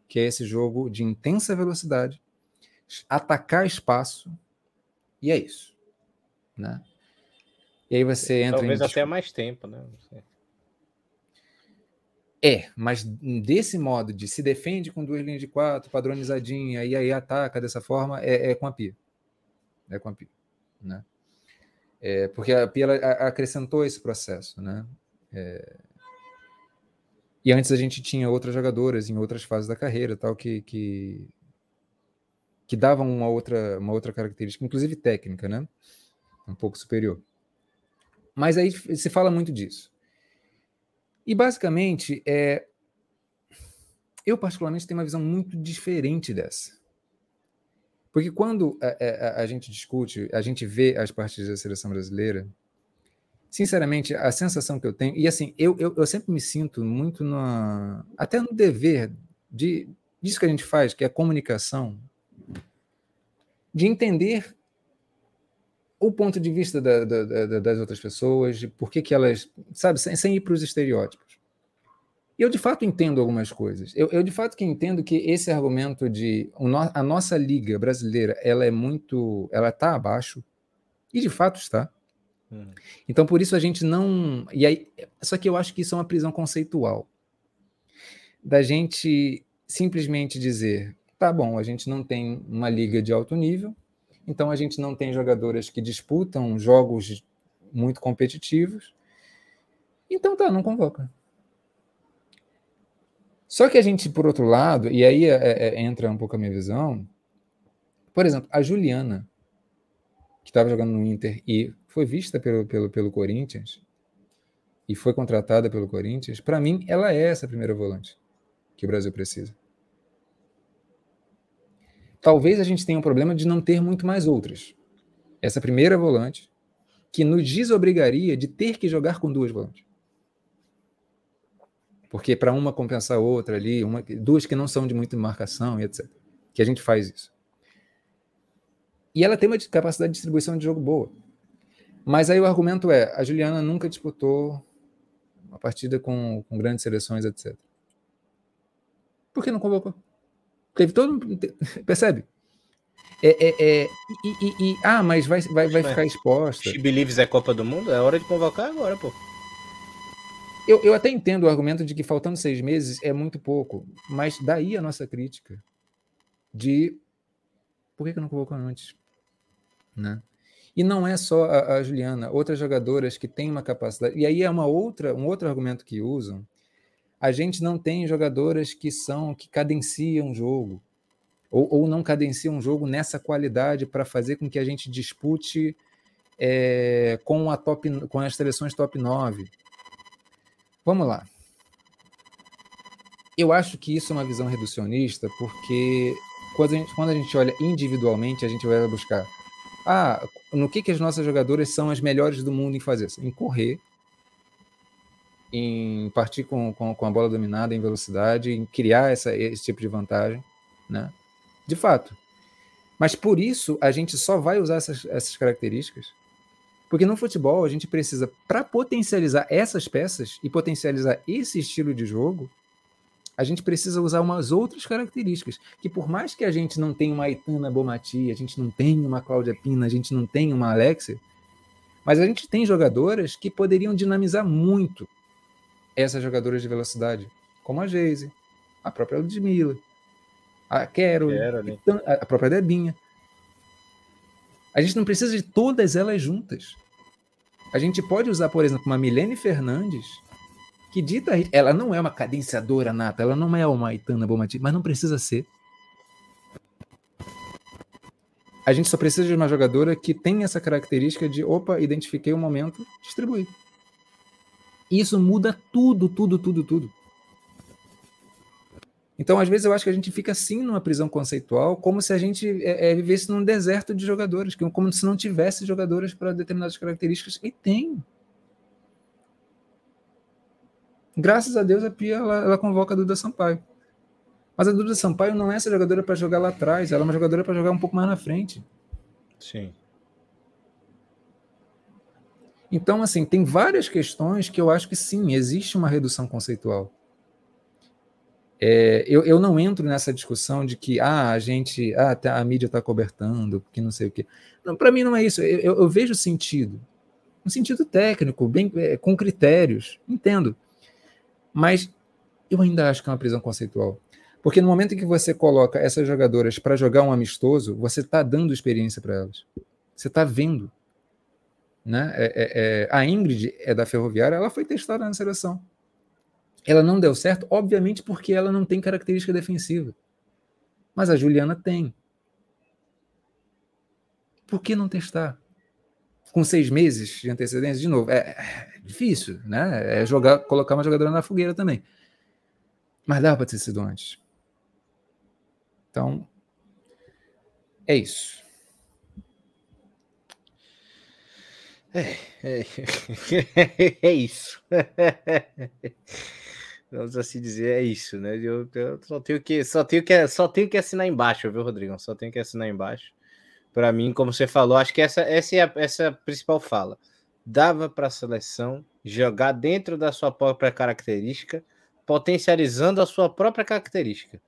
que é esse jogo de intensa velocidade, atacar espaço, e é isso. Né? E aí você entra Talvez em... até mais tempo, né? É, mas desse modo de se defende com duas linhas de quatro, padronizadinha, e aí ataca dessa forma, é, é com a Pia. É com a Pia. Né? É, porque a Pia acrescentou esse processo. Né? É... E antes a gente tinha outras jogadoras em outras fases da carreira, tal, que, que, que davam uma outra, uma outra característica, inclusive técnica, né? um pouco superior. Mas aí se fala muito disso. E basicamente, é, eu particularmente tenho uma visão muito diferente dessa. Porque quando a, a, a, gente discute, a gente vê as partidas da seleção brasileira, sinceramente, a sensação que eu tenho, e assim, eu, eu, eu sempre me sinto muito na, até no dever de disso que a gente faz, que é a comunicação, de entender o ponto de vista da, da, da, das outras pessoas, de por que, que elas, sabe, sem, sem ir para os estereótipos. E eu de fato entendo algumas coisas. Eu, eu de fato que entendo que esse argumento de a nossa liga brasileira, ela é muito, ela está abaixo e de fato está. Hum. Então por isso a gente não, e aí, só que eu acho que isso é uma prisão conceitual da gente simplesmente dizer, tá bom, a gente não tem uma liga de alto nível, então a gente não tem jogadoras que disputam jogos muito competitivos. Então tá, não convoca. Só que a gente, por outro lado, e aí é, é, é entra um pouco a minha visão, por exemplo, a Juliana, que estava jogando no Inter e foi vista pelo, pelo, pelo Corinthians, e foi contratada pelo Corinthians, para mim, ela é essa primeira volante que o Brasil precisa talvez a gente tenha um problema de não ter muito mais outras. Essa primeira volante, que nos desobrigaria de ter que jogar com duas volantes. Porque para uma compensar a outra ali, uma, duas que não são de muita marcação e etc. Que a gente faz isso. E ela tem uma capacidade de distribuição de jogo boa. Mas aí o argumento é: a Juliana nunca disputou uma partida com, com grandes seleções, etc. Por que não convocou? Teve todo. Percebe? É, é, é e, e, e, ah, mas vai, vai, vai ficar exposta. She Believes é Copa do Mundo? É hora de convocar agora, pô. Eu, eu até entendo o argumento de que faltando seis meses é muito pouco, mas daí a nossa crítica de por que, que não convocou antes? Né? E não é só a, a, Juliana, outras jogadoras que têm uma capacidade. E aí é uma outra, um outro argumento que usam, a gente não tem jogadoras que são que cadenciam o jogo ou, ou não cadenciam um jogo nessa qualidade para fazer com que a gente dispute é, com a top com as seleções top 9. Vamos lá. Eu acho que isso é uma visão reducionista, porque quando a gente, quando a gente olha individualmente, a gente vai buscar ah, no que, que as nossas jogadoras são as melhores do mundo em fazer? Em correr, em partir com, com, com, a bola dominada em velocidade, em criar essa, esse tipo de vantagem, né? De fato. Mas por isso a gente só vai usar essas, essas características, porque no futebol a gente precisa, para potencializar essas peças e potencializar esse estilo de jogo, a gente precisa usar umas outras características, que por mais que a gente não tenha uma Aitana Bomati, a gente não tenha uma Cláudia Pina, a gente não tenha uma Alexia, mas a gente tem jogadoras que poderiam dinamizar muito essas jogadoras de velocidade, como a Geise, a própria Ludmilla, a Carol, a própria Debinha. A gente não precisa de todas elas juntas. A gente pode usar, por exemplo, uma Milene Fernandes, que dita. Ela não é uma cadenciadora nata, ela não é uma Itana Bomati, mas não precisa ser. A gente só precisa de uma jogadora que tem essa característica de, opa, identifiquei o momento, distribuir. Isso muda tudo, tudo, tudo, tudo. Então, às vezes, eu acho que a gente fica assim numa prisão conceitual, como se a gente é, é, vivesse num deserto de jogadores, como se não tivesse jogadores para determinadas características. E tem. Graças a Deus, a Pia ela, ela convoca a Duda Sampaio. Mas a Duda Sampaio não é essa jogadora para jogar lá atrás, ela é uma jogadora para jogar um pouco mais na frente. Sim. Então, assim, tem várias questões que eu acho que sim, existe uma redução conceitual. É, eu, eu não entro nessa discussão de que ah, a gente, ah, tá, a mídia está cobertando, que não sei o quê. Para mim não é isso. Eu, eu, vejo sentido, um sentido técnico, bem é, com critérios, entendo. Mas eu ainda acho que é uma prisão conceitual. Porque no momento em que você coloca essas jogadoras para jogar um amistoso, você está dando experiência para elas. Você está vendo. Né? É, é, é, a Ingrid é da Ferroviária, ela foi testada na seleção. Ela não deu certo, obviamente, porque ela não tem característica defensiva. Mas a Juliana tem. Por que não testar? Com seis meses de antecedência, de novo, é, é difícil, né? É jogar, colocar uma jogadora na fogueira também. Mas dá para ter sido antes. Então, é isso. É, é, é isso. Vamos assim dizer, é isso, né? Eu, eu, só tenho que só tenho que só tenho que assinar embaixo, viu, Rodrigo? Só tenho que assinar embaixo. Para mim, como você falou, acho que essa essa é a, essa é a principal fala. Dava para a seleção jogar dentro da sua própria característica, potencializando a sua própria característica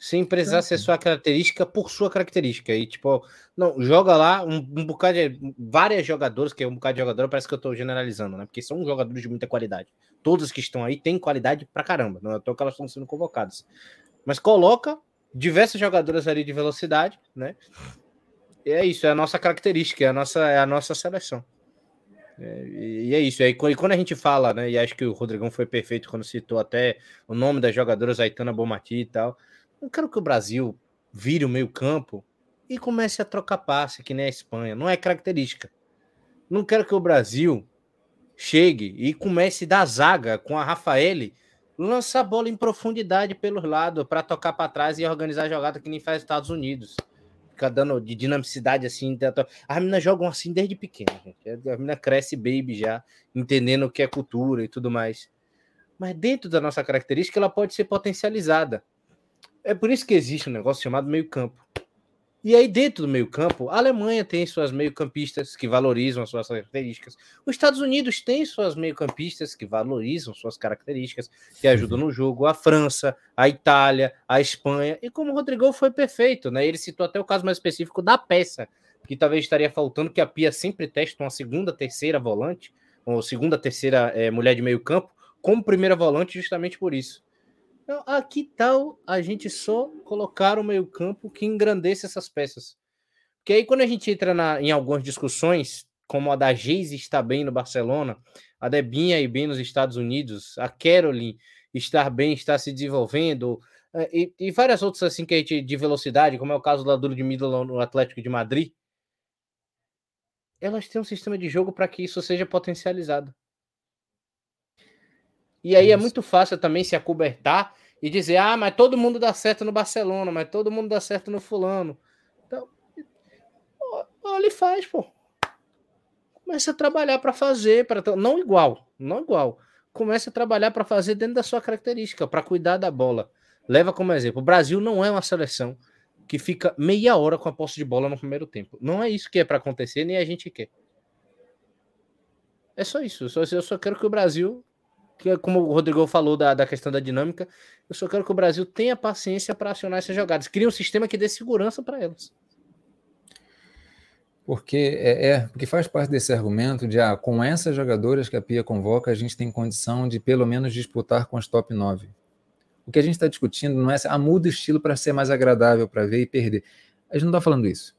sem precisar ser sua característica por sua característica. E, tipo, não, joga lá um, um bocado de. Várias jogadoras, que é um bocado de jogador, parece que eu tô generalizando, né? Porque são jogadores de muita qualidade. Todas que estão aí têm qualidade pra caramba. Não é à toa que elas estão sendo convocadas. Mas coloca diversas jogadoras ali de velocidade, né? E é isso, é a nossa característica, é a nossa, é a nossa seleção. É, e é isso. E quando a gente fala, né? E acho que o Rodrigão foi perfeito quando citou até o nome das jogadoras, Aitana Bomati e tal. Não quero que o Brasil vire o meio-campo e comece a trocar passe, que nem a Espanha. Não é característica. Não quero que o Brasil chegue e comece da zaga com a Rafaele, lançar a bola em profundidade pelos lados para tocar para trás e organizar a jogada que nem faz os Estados Unidos. Fica dando de dinamicidade assim. As meninas jogam assim desde pequena, gente. A menina cresce baby já, entendendo o que é cultura e tudo mais. Mas dentro da nossa característica, ela pode ser potencializada. É por isso que existe um negócio chamado meio-campo. E aí, dentro do meio-campo, a Alemanha tem suas meio-campistas que valorizam as suas características. Os Estados Unidos têm suas meio-campistas que valorizam suas características, que ajudam no jogo. A França, a Itália, a Espanha. E como o Rodrigo foi perfeito, né? Ele citou até o caso mais específico da peça, que talvez estaria faltando, que a Pia sempre testa uma segunda, terceira volante, ou segunda, terceira é, mulher de meio-campo, como primeira volante, justamente por isso. Então, aqui tal a gente só colocar o meio-campo que engrandeça essas peças. Porque aí, quando a gente entra na, em algumas discussões, como a da Geise está bem no Barcelona, a Debinha ir bem nos Estados Unidos, a Caroline estar bem, está se desenvolvendo, eh, e, e, várias outras assim que a gente de velocidade, como é o caso da Duro de Midland no Atlético de Madrid, elas têm um sistema de jogo para que isso seja potencializado. E aí é muito fácil também se acobertar e dizer, ah, mas todo mundo dá certo no Barcelona, mas todo mundo dá certo no fulano. Então, olha e faz, pô. Começa a trabalhar para fazer, para não igual, não igual. Começa a trabalhar para fazer dentro da sua característica, para cuidar da bola. Leva como exemplo, o Brasil não é uma seleção que fica meia hora com a posse de bola no primeiro tempo. Não é isso que é para acontecer, nem a gente quer. É só isso. Eu só, quero que o Brasil como o Rodrigo falou da, da questão da dinâmica, eu só quero que o Brasil tenha paciência para acionar essas jogadas. Cria um sistema que dê segurança para elas. Porque é, é, porque faz parte desse argumento de ah, com essas jogadoras que a Pia convoca, a gente tem condição de pelo menos disputar com as top 9. O que a gente está discutindo não é ah, muda o estilo para ser mais agradável para ver e perder. A gente não está falando isso.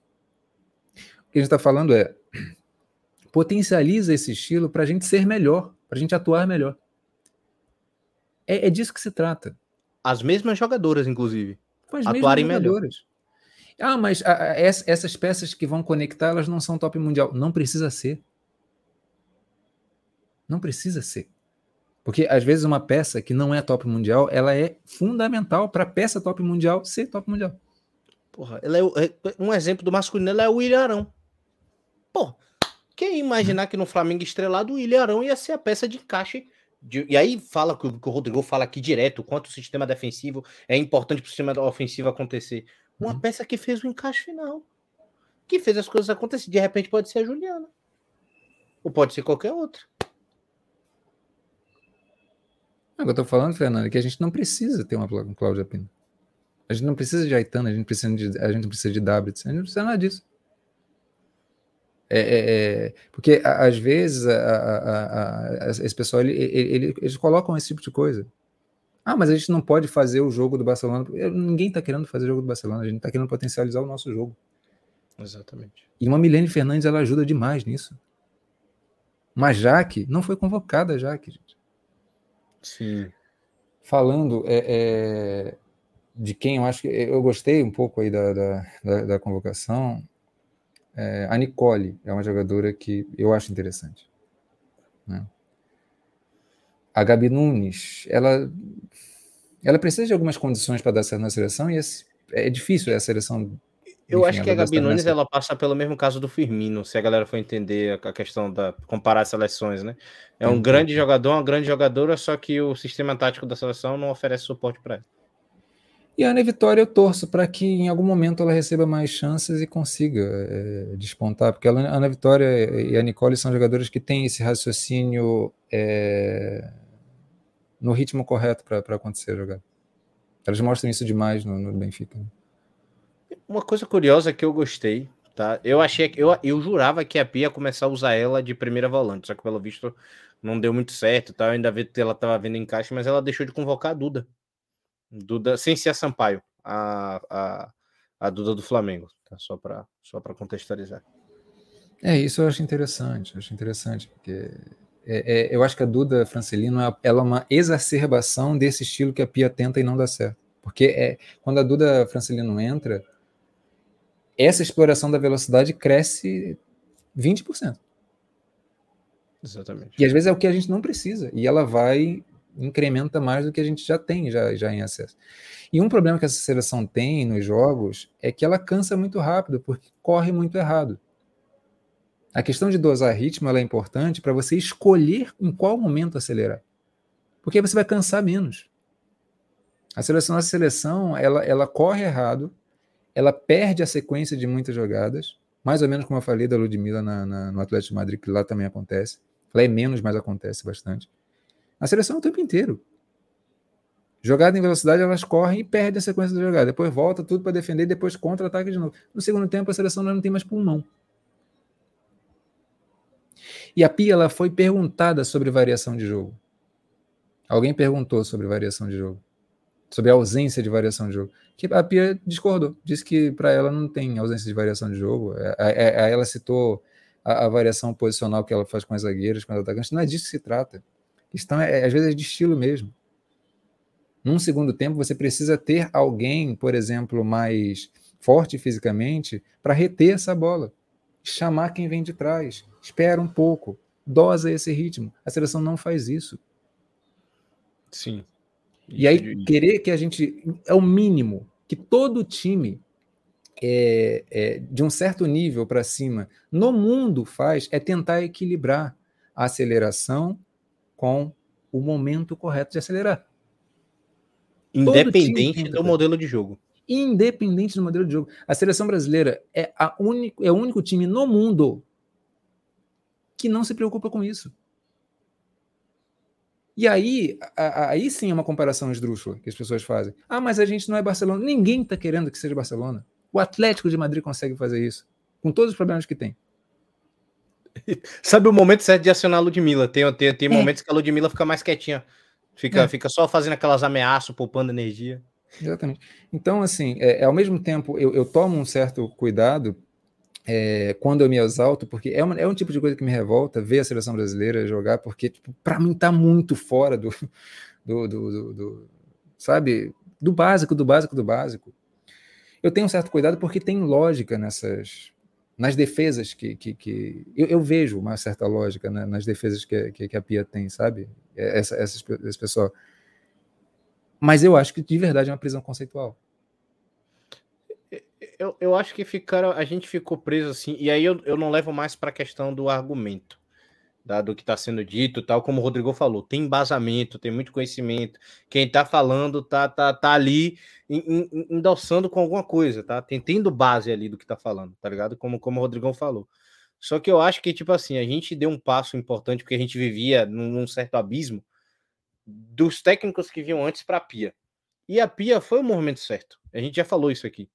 O que a gente está falando é potencializa esse estilo para a gente ser melhor, para a gente atuar melhor. É, é disso que se trata. As mesmas jogadoras, inclusive. As atuarem melhor. Ah, mas a, a, essas peças que vão conectar, elas não são top mundial. Não precisa ser. Não precisa ser. Porque às vezes uma peça que não é top mundial, ela é fundamental para a peça top mundial ser top mundial. Porra, ela é, é, um exemplo do masculino, ela é o William Arão. Pô, quem ia imaginar que no Flamengo estrelado o William Arão ia ser a peça de encaixe de, e aí fala que o, que o Rodrigo fala aqui direto, quanto o sistema defensivo é importante para o sistema ofensivo acontecer. Uma uhum. peça que fez o encaixe final. Que fez as coisas acontecer. De repente pode ser a Juliana. Ou pode ser qualquer outra. É o que eu tô falando, Fernando, é que a gente não precisa ter uma Cláudia Pina. A gente não precisa de Aitana, a gente precisa de, a gente precisa de Dabrits, a gente não precisa nada disso. É, é, é, porque às vezes a, a, a, esse pessoal ele, ele, eles colocam esse tipo de coisa. Ah, mas a gente não pode fazer o jogo do Barcelona. Ninguém está querendo fazer o jogo do Barcelona, a gente está querendo potencializar o nosso jogo. Exatamente. E uma Milene Fernandes ela ajuda demais nisso. Mas Jaque não foi convocada, Jaque, gente. Sim. Falando é, é, de quem eu acho que eu gostei um pouco aí da, da, da, da convocação, é, a Nicole é uma jogadora que eu acho interessante. Né? A Gabi Nunes, ela, ela precisa de algumas condições para dar certo na seleção e esse, é difícil a seleção. Eu enfim, acho que a Gabi Nunes ela passa pelo mesmo caso do Firmino, se a galera for entender a questão da comparar as seleções, né? É um grande jogador, uma grande jogadora, só que o sistema tático da seleção não oferece suporte para ela. E a Ana Vitória eu torço para que em algum momento ela receba mais chances e consiga é, despontar, porque a Ana Vitória e a Nicole são jogadores que têm esse raciocínio é, no ritmo correto para acontecer a jogada. Elas mostram isso demais no, no Benfica. Uma coisa curiosa que eu gostei, tá? Eu achei eu, eu jurava que a Pia ia começar a usar ela de primeira volante, só que pelo visto não deu muito certo, tá? Eu ainda vi que ela estava vendo encaixe, mas ela deixou de convocar a Duda. Duda, sem ser a Sampaio, a, a, a Duda do Flamengo, tá? Só para só contextualizar. É, isso eu acho interessante, eu acho interessante, porque é, é, eu acho que a Duda Francelino ela é uma exacerbação desse estilo que a Pia tenta e não dá certo. Porque é, quando a Duda Francelino entra, essa exploração da velocidade cresce 20%. Exatamente. E às vezes é o que a gente não precisa. E ela vai incrementa mais do que a gente já tem já, já em acesso. E um problema que essa seleção tem nos jogos é que ela cansa muito rápido, porque corre muito errado. A questão de dosar ritmo é importante para você escolher em qual momento acelerar. Porque você vai cansar menos. A seleção, a seleção, ela, ela corre errado, ela perde a sequência de muitas jogadas, mais ou menos como eu falei da Ludmilla na, na, no Atlético de Madrid, que lá também acontece. Lá é menos, mas acontece bastante. A seleção é o tempo inteiro. Jogada em velocidade, elas correm e perdem a sequência da jogada. Depois volta tudo para defender, depois contra-ataque de novo. No segundo tempo, a seleção não tem mais pulmão. E a Pia ela foi perguntada sobre variação de jogo. Alguém perguntou sobre variação de jogo. Sobre a ausência de variação de jogo. Que a Pia discordou. Disse que para ela não tem ausência de variação de jogo. Aí é, é, ela citou a, a, variação posicional que ela faz com as zagueiras, com os atacantes. Não é disso que se trata questão é, às vezes, é de estilo mesmo. Num segundo tempo, você precisa ter alguém, por exemplo, mais forte fisicamente, para reter essa bola. Chamar quem vem de trás. Espera um pouco. Dosa esse ritmo. A seleção não faz isso. Sim. E aí, querer que a gente. É o mínimo que todo time é, é, de um certo nível para cima no mundo faz é tentar equilibrar a aceleração com o momento correto de acelerar. Independente do modelo de jogo. Independente do modelo de jogo. A seleção brasileira é, a único, é o único time no mundo que não se preocupa com isso. E aí, aí sim é uma comparação esdrúxula que as pessoas fazem. Ah, mas a gente não é Barcelona. Ninguém está querendo que seja Barcelona. O Atlético de Madrid consegue fazer isso, com todos os problemas que tem. Sabe o momento certo de acionar a Ludmilla? Tem, tem, tem é. momentos que a Ludmilla fica mais quietinha. Fica, é. fica só fazendo aquelas ameaças, poupando energia. Exatamente. Então, assim, é, é ao mesmo tempo, eu, eu, tomo um certo cuidado é, quando eu me exalto, porque é, uma, é um tipo de coisa que me revolta ver a seleção brasileira jogar, porque, tipo, para mim, tá muito fora do, do, do, do, do sabe, do básico, do básico, do básico. Eu tenho um certo cuidado porque tem lógica nessas, nas defesas que, que, que eu, eu, vejo uma certa lógica né, nas defesas que, que, que, a Pia tem, sabe? É, essa, essa, esse pessoal. Mas eu acho que de verdade é uma prisão conceitual. Eu, eu acho que ficaram, a gente ficou preso assim, e aí eu, eu não levo mais para a questão do argumento do que está sendo dito, tal como o Rodrigo falou, tem embasamento, tem muito conhecimento. Quem está falando tá, tá, tá ali endossando com alguma coisa, tá? Tem, tendo base ali do que está falando, tá ligado? Como, como o Rodrigão falou. Só que eu acho que, tipo assim, a gente deu um passo importante porque a gente vivia num, num certo abismo dos técnicos que vinham antes para a Pia. E a Pia foi o movimento certo. A gente já falou isso aqui.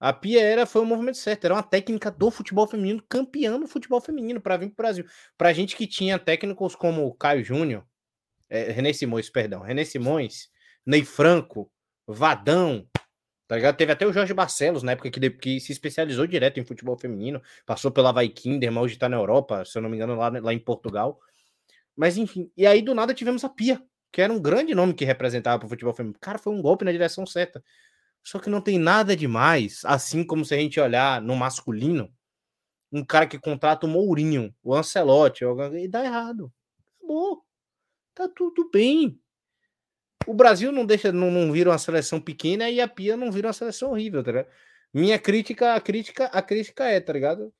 A Pia era foi o movimento certo, era uma técnica do futebol feminino, campeã do futebol feminino para vir para o Brasil. Para gente que tinha técnicos como o Caio Júnior, é, René Simões, perdão, René Simões, Ney Franco, Vadão, Tá ligado? Teve até o Jorge Barcelos, na época que, que se especializou direto em futebol feminino, passou pela Havaí Kinderman, hoje tá na Europa, se eu não me engano, lá, lá em Portugal. Mas enfim, e aí do nada tivemos a Pia, que era um grande nome que representava o futebol feminino. Cara, foi um golpe na direção certa. Só que não tem nada demais, assim como se a gente olhar no masculino, um cara que contrata o Mourinho, o Ancelotti, e dá errado. Acabou. Tá tudo bem o Brasil não deixa, não, não vira uma seleção pequena e a Pia não vira uma seleção horrível, tá ligado? Minha crítica, a crítica, a crítica é, tá ligado?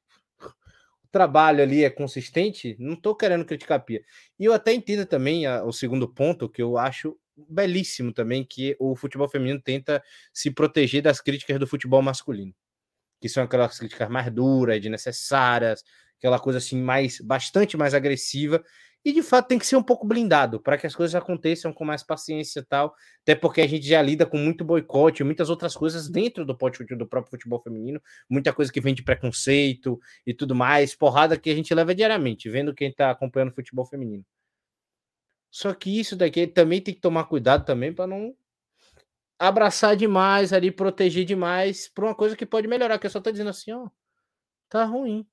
O trabalho ali é consistente, não tô querendo criticar a Pia. E eu até entendo também a, o segundo ponto, que eu acho belíssimo também, que o futebol feminino tenta se proteger das críticas do futebol masculino. Que são aquelas críticas mais duras, desnecessárias, aquela coisa assim mais bastante mais agressiva e de fato tem que ser um pouco blindado para que as coisas aconteçam com mais paciência e tal, até porque a gente já lida com muito boicote, muitas outras coisas dentro do, do próprio futebol feminino, muita coisa que vem de preconceito e tudo mais, porrada que a gente leva diariamente, vendo quem está acompanhando o futebol feminino. Só que isso daqui também tem que tomar cuidado também para não abraçar demais ali, proteger demais por uma coisa que pode melhorar, que eu só tô dizendo assim, ó, tá ruim.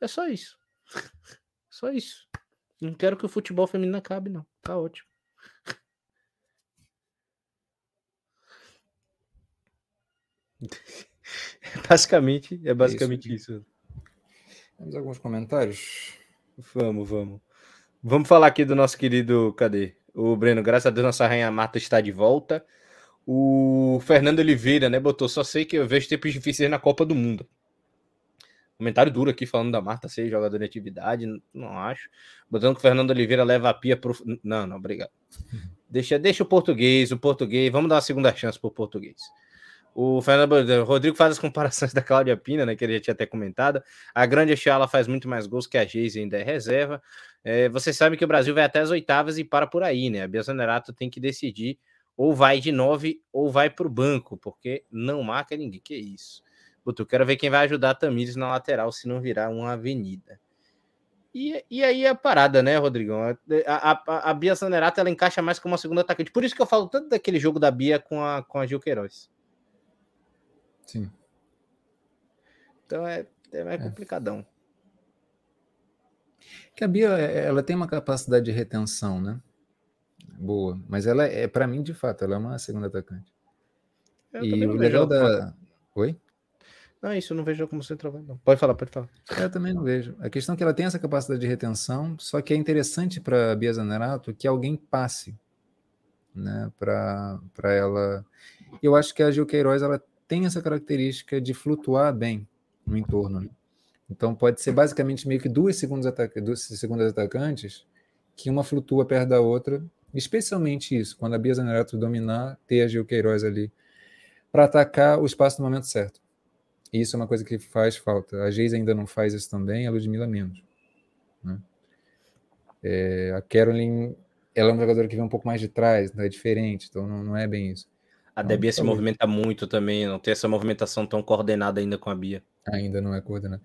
É só isso. Só isso. Não quero que o futebol feminino acabe, não. Tá ótimo. É basicamente, é basicamente isso. isso. Temos alguns comentários? Vamos, vamos. Vamos falar aqui do nosso querido, cadê? O Breno, graças a Deus, nossa rainha Mata está de volta. O Fernando Oliveira, né, botou, só sei que eu vejo tempos difíceis na Copa do Mundo. Comentário duro aqui falando da Marta ser jogadora de atividade, não acho. Botando que o Fernando Oliveira leva a pia pro. Não, não, obrigado. Deixa, deixa o português, o português. Vamos dar uma segunda chance pro português. O Fernando o Rodrigo faz as comparações da Cláudia Pina, né? Que ele já tinha até comentado. A grande Echala faz muito mais gols que a Geise ainda é reserva. É, você sabe que o Brasil vai até as oitavas e para por aí, né? A Bia Zanerato tem que decidir ou vai de nove ou vai para o banco, porque não marca ninguém. Que isso. Puta, eu quero ver quem vai ajudar a Tamires na lateral se não virar uma avenida. E, e aí a parada, né, Rodrigão? A, a, a Bia Zanerato ela encaixa mais como uma segunda atacante. Por isso que eu falo tanto daquele jogo da Bia com a, com a Gil Queiroz. Sim. Então é, é mais é. complicadão. Que a Bia ela tem uma capacidade de retenção, né? Boa. Mas ela é, para mim, de fato, ela é uma segunda atacante. Eu e o legal da. Oi? Não, isso eu não vejo como centroavante, não. Pode falar, pode falar. Eu também não vejo. A questão é que ela tem essa capacidade de retenção, só que é interessante para a Bia Zanerato que alguém passe né, para ela. Eu acho que a Gil Queiroz ela tem essa característica de flutuar bem no entorno. Né? Então pode ser basicamente meio que duas segundas, ataca duas segundas atacantes que uma flutua perto da outra, especialmente isso, quando a Bia Zanerato dominar, ter a Gil Queiroz ali para atacar o espaço no momento certo. Isso é uma coisa que faz falta. A Geise ainda não faz isso também, a Ludmilla menos. Né? É, a Carolyn, ela é uma jogadora que vem um pouco mais de trás, é diferente, então não, não é bem isso. A Debia se movimenta muito também, não tem essa movimentação tão coordenada ainda com a Bia. Ainda não é coordenada.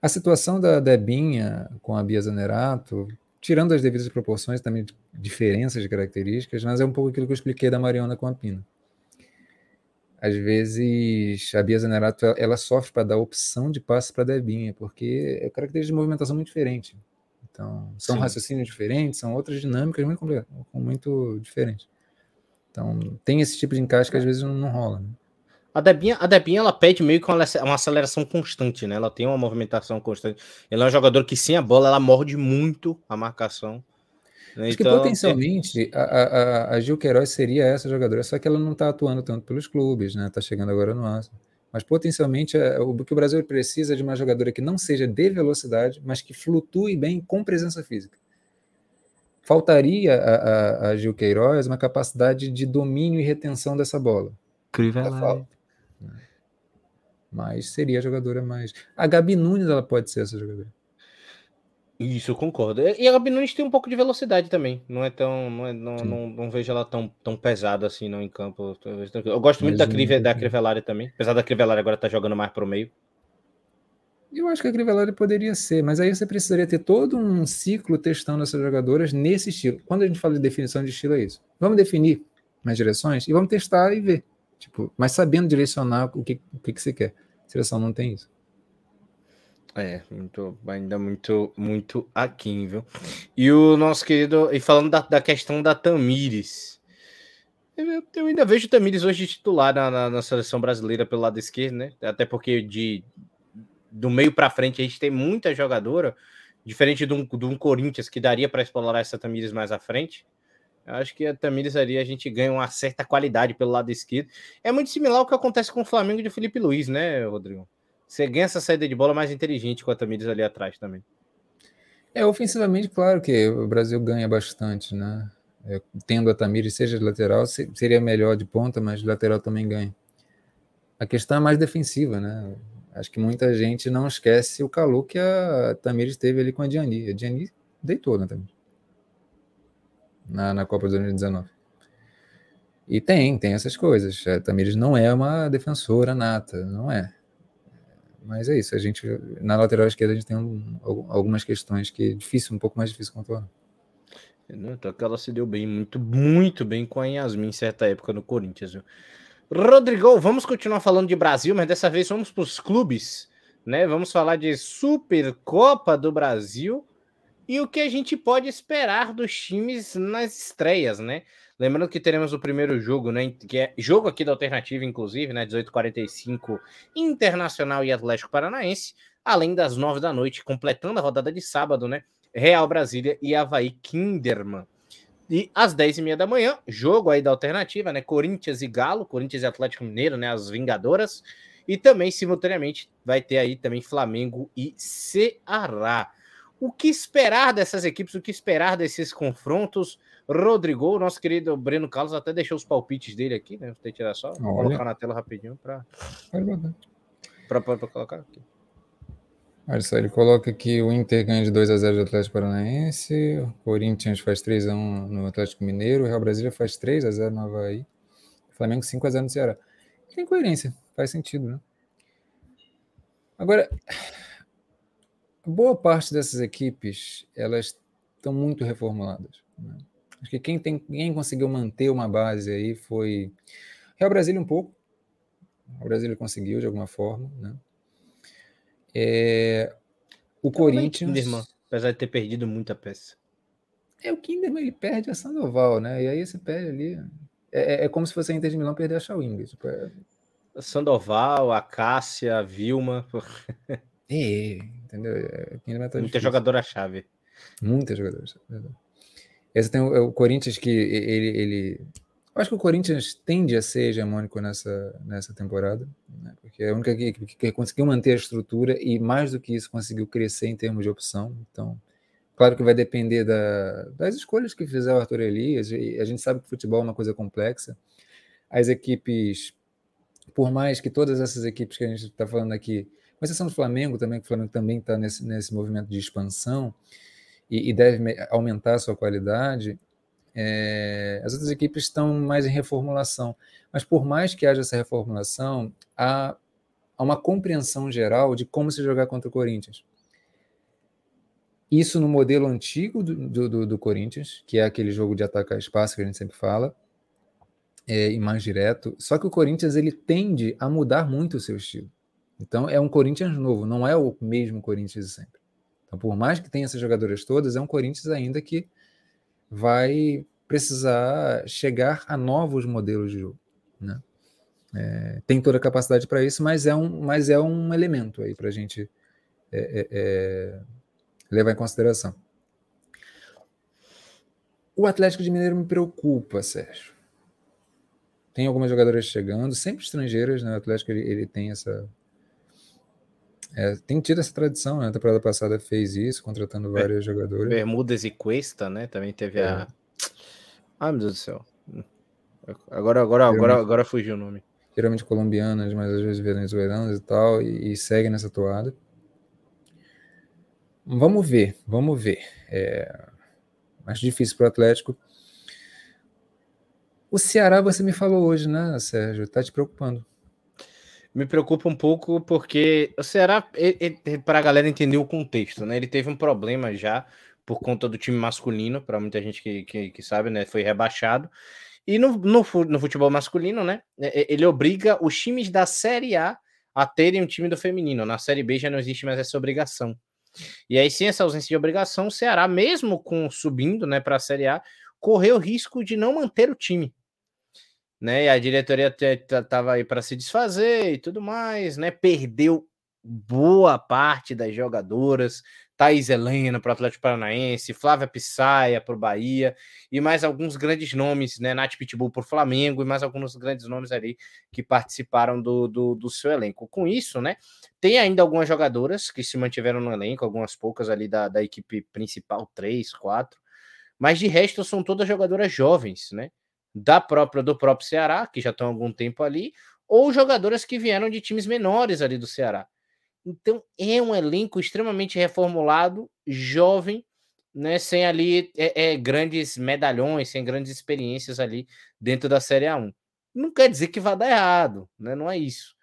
A situação da Debinha com a Bia Zanerato, tirando as devidas proporções, também diferenças de características, mas é um pouco aquilo que eu expliquei da Mariana com a Pina às vezes a Bia Zanerato ela sofre para dar opção de passe para a Debinha, porque é característica de movimentação muito diferente. Então, são Sim. raciocínios diferentes, são outras dinâmicas muito, muito diferentes. Então, tem esse tipo de encaixe que às vezes não, não rola. Né? A Debinha, a Debinha, ela pede meio que uma, aceleração constante, né? Ela tem uma movimentação constante. Ela é um jogador que, sem a bola, ela morde muito a marcação. Acho então, que potencialmente a, a, a, Gil Queiroz seria essa jogadora, só que ela não está atuando tanto pelos clubes, né? Está chegando agora no Arsenal. Mas potencialmente é, o que o Brasil precisa é de uma jogadora que não seja de velocidade, mas que flutue bem com presença física. Faltaria a, a, a Gil Queiroz uma capacidade de domínio e retenção dessa bola. Crivellari. Mas seria a jogadora mais. A Gabi Nunes ela pode ser essa jogadora. Isso, eu concordo. E a Gabi Nunes tem um pouco de velocidade também. Não é tão. Não, é, não, não, não, vejo ela tão, tão pesada assim não, em campo. Eu gosto muito da, Crive, da Crivellari também. Apesar da Crivellari agora estar tá jogando mais pro meio. Eu acho que a Crivellari poderia ser, mas aí você precisaria ter todo um ciclo testando essas jogadoras nesse estilo. Quando a gente fala de definição de estilo, é isso. Vamos definir mais direções e vamos testar e ver. Tipo, mas sabendo direcionar o que, o que, que você quer. A seleção não tem isso. É, muito, ainda muito, muito aqui, viu? E o nosso querido, e falando da, da questão da Tamires, eu, eu, ainda vejo o Tamires hoje titular na, na, na, seleção brasileira pelo lado esquerdo, né? Até porque de do meio para frente a gente tem muita jogadora, diferente de um, de um Corinthians que daria para explorar essa Tamires mais à frente. Eu acho que a Tamires ali a gente ganha uma certa qualidade pelo lado esquerdo. É muito similar ao que acontece com o Flamengo de Felipe Luiz, né, Rodrigo? Você ganha essa saída de bola mais inteligente com a Tamires ali atrás também. É, ofensivamente, claro que o Brasil ganha bastante, né? É, tendo a Tamires, seja de lateral, seria melhor de ponta, mas de lateral também ganha. A questão é mais defensiva, né? Acho que muita gente não esquece o calor que a Tamires teve ali com a Diani. A Diani deitou na Tamires. Na, na Copa de 2019. E tem, tem essas coisas. A Tamires não é uma defensora nata, não é. Mas é isso, a gente na lateral esquerda a gente tem um, algumas questões que é difícil, um pouco mais difícil controlar. Então que ela se deu bem, muito, muito bem com a Yasmin em certa época no Corinthians. Viu? Rodrigo, vamos continuar falando de Brasil, mas dessa vez vamos para os clubes, né? Vamos falar de Supercopa do Brasil e o que a gente pode esperar dos times nas estreias, né? Lembrando que teremos o primeiro jogo, né? Que é jogo aqui da alternativa, inclusive, né? 18h45, Internacional e Atlético Paranaense, além das 9 da noite, completando a rodada de sábado, né? Real Brasília e Havaí Kinderman. E às 10h30 da manhã, jogo aí da alternativa, né? Corinthians e Galo, Corinthians e Atlético Mineiro, né? As Vingadoras. E também, simultaneamente, vai ter aí também Flamengo e Ceará. O que esperar dessas equipes? O que esperar desses confrontos? Rodrigo, nosso querido Breno Carlos, até deixou os palpites dele aqui, né? Vou ter que tirar só, vou colocar na tela rapidinho para colocar aqui. Olha só, ele coloca que o Inter ganha de 2 a 0 do Atlético Paranaense, o Corinthians faz 3 a 1 no Atlético Mineiro, o Real Brasília faz 3 a 0 no Havaí, o Flamengo 5 a 0 no Ceará. Tem coerência, faz sentido, né? Agora, boa parte dessas equipes, elas estão muito reformuladas. Né? Acho que quem, tem, quem conseguiu manter uma base aí foi Real Brasília um pouco. O Brasília conseguiu de alguma forma, né? É, o Corinthians. Kinderman, apesar de ter perdido muita peça. É, o Kinderman ele perde a Sandoval, né? E aí você perde ali. É, é, é como se fosse a Inter de Milão perder a Schawing. Tipo, é... Sandoval, a Cássia, a Vilma. É, entendeu? É, tá Muita jogadora-chave. Muita jogadora-chave. Esse tem o, o, Corinthians que ele, ele. Eu acho que o Corinthians tende a ser hegemônico nessa, nessa temporada, né? porque é a única equipe que, que conseguiu manter a estrutura e, mais do que isso, conseguiu crescer em termos de opção. Então, claro que vai depender da, das escolhas que fizer o Arthur Elias, e a gente sabe que o futebol é uma coisa complexa. As equipes, por mais que todas essas equipes que a gente está falando aqui, com exceção do Flamengo também, que o Flamengo também está nesse, nesse movimento de expansão, e, e deve aumentar a sua qualidade, é, as outras equipes estão mais em reformulação. Mas por mais que haja essa reformulação, há, há uma compreensão geral de como se jogar contra o Corinthians. Isso no modelo antigo do, do, do, Corinthians, que é aquele jogo de atacar espaço que a gente sempre fala, é, e mais direto. Só que o Corinthians ele tende a mudar muito o seu estilo. Então é um Corinthians novo, não é o mesmo Corinthians de sempre. Então, por mais que tenha essas jogadoras todas, é um Corinthians ainda que vai precisar chegar a novos modelos de jogo. Né? É, tem toda a capacidade para isso, mas é um, mas é um elemento aí para a gente é, é, é, levar em consideração. O Atlético de Mineiro me preocupa, Sérgio. Tem algumas jogadoras chegando, sempre estrangeiras, né? O Atlético ele, ele tem essa, é, tem tido essa tradição, né? A temporada passada fez isso, contratando vários é, jogadores. Bermudas e Cuesta, né? Também teve é. a. Ai, meu Deus do céu. Agora, agora, agora, agora fugiu o nome. geralmente colombianas, mas às vezes venezuelanas e tal, e, e seguem nessa toada. Vamos ver, vamos ver. É mais difícil para o Atlético. O Ceará, você me falou hoje, né, Sérgio? Está te preocupando. Me preocupa um pouco porque o Ceará, para a galera entender o contexto, né? Ele teve um problema já por conta do time masculino, para muita gente que, que, que, sabe, né? Foi rebaixado. E no, no, no, futebol masculino, né? Ele obriga os times da Série A a terem um time do feminino. Na Série B já não existe mais essa obrigação. E aí, sem essa ausência de obrigação, o Ceará, mesmo com subindo né, para a Série A, correu o risco de não manter o time. Né? E a diretoria estava aí para se desfazer e tudo mais, né? Perdeu boa parte das jogadoras, Thaís Helena para o Atlético Paranaense, Flávia Pissaia para o Bahia, e mais alguns grandes nomes, né? Nath Pitbull para o Flamengo, e mais alguns grandes nomes ali que participaram do, do, do, seu elenco. Com isso, né? Tem ainda algumas jogadoras que se mantiveram no elenco, algumas poucas ali da, da equipe principal, três, quatro, mas de resto são todas jogadoras jovens, né? Da própria do próprio Ceará, que já estão há algum tempo ali, ou jogadoras que vieram de times menores ali do Ceará. Então é um elenco extremamente reformulado, jovem, né, sem ali é, é, grandes medalhões, sem grandes experiências ali dentro da Série A1. Não quer dizer que vai dar errado, né? Não é isso.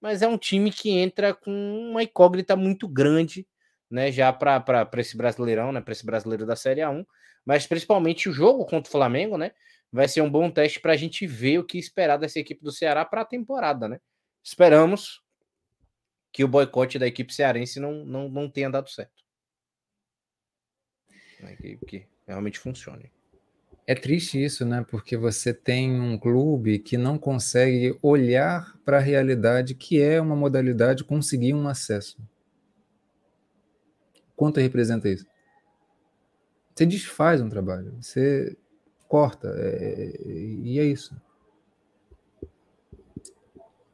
Mas é um time que entra com uma incógnita muito grande, né? Já para esse brasileirão, né? Para esse brasileiro da Série A1. Mas principalmente o jogo contra o Flamengo, né? Vai ser um bom teste para a gente ver o que esperar dessa equipe do Ceará para a temporada, né? Esperamos que o boicote da equipe cearense não, não, não tenha dado certo. Né, que, que realmente funcione. É triste isso, né? Porque você tem um clube que não consegue olhar para a realidade que é uma modalidade conseguir um acesso. Quanto representa isso? Você desfaz um trabalho, você corta, é, e é isso.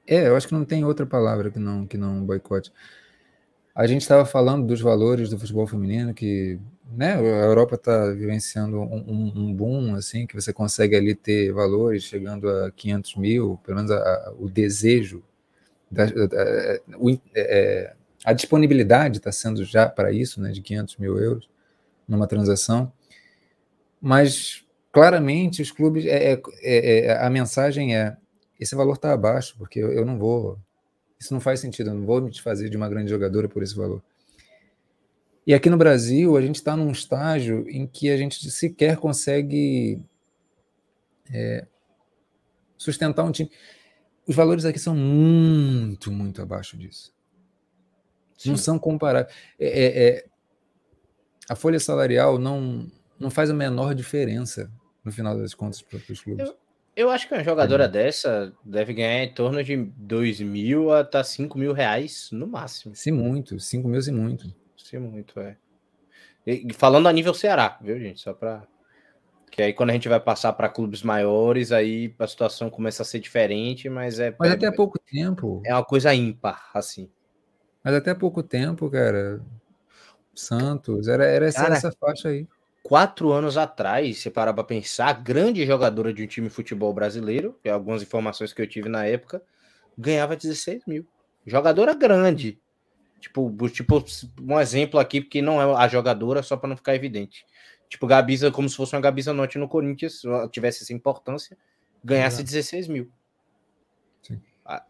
É, eu acho que não tem outra palavra que não, que não boicote. A gente estava falando dos valores do futebol feminino, que né, a Europa está vivenciando um, um, boom, assim, que você consegue ali ter valores chegando a 500 mil, pelo menos a, a, o desejo, da, da, o, é, é, a disponibilidade está sendo já para isso, né, de 500 mil euros numa transação, mas claramente os clubes, é, é, é, é a mensagem é esse valor está abaixo, porque eu, eu, não vou. Isso não faz sentido, eu não vou me desfazer de uma grande jogadora por esse valor. E aqui no Brasil, a gente está num estágio em que a gente sequer consegue é, sustentar um time. Os valores aqui são muito, muito abaixo disso. Sim. Não são comparáveis. É, a folha salarial não, não faz a menor diferença no final das contas para os clubes. Eu, eu acho que uma jogadora uhum. dessa deve ganhar em torno de 2 mil até 5 mil reais no máximo. Se muito, 5 mil se muito. Se muito, é. E, falando a nível Ceará, viu, gente? Só para que aí quando a gente vai passar para clubes maiores, aí a situação começa a ser diferente, mas é. Mas é, até pouco tempo. É uma coisa ímpar, assim. Mas até pouco tempo, cara. Santos, era, era essa, cara, essa faixa aí quatro anos atrás, se parar para pensar, grande jogadora de um time de futebol brasileiro, que é algumas informações que eu tive na época, ganhava 16 mil. Jogadora grande. Tipo, tipo um exemplo aqui, porque não é a jogadora, só para não ficar evidente. Tipo, Gabisa, como se fosse uma Gabisa Norte no Corinthians, tivesse essa importância, ganhasse é. 16 mil. Sim.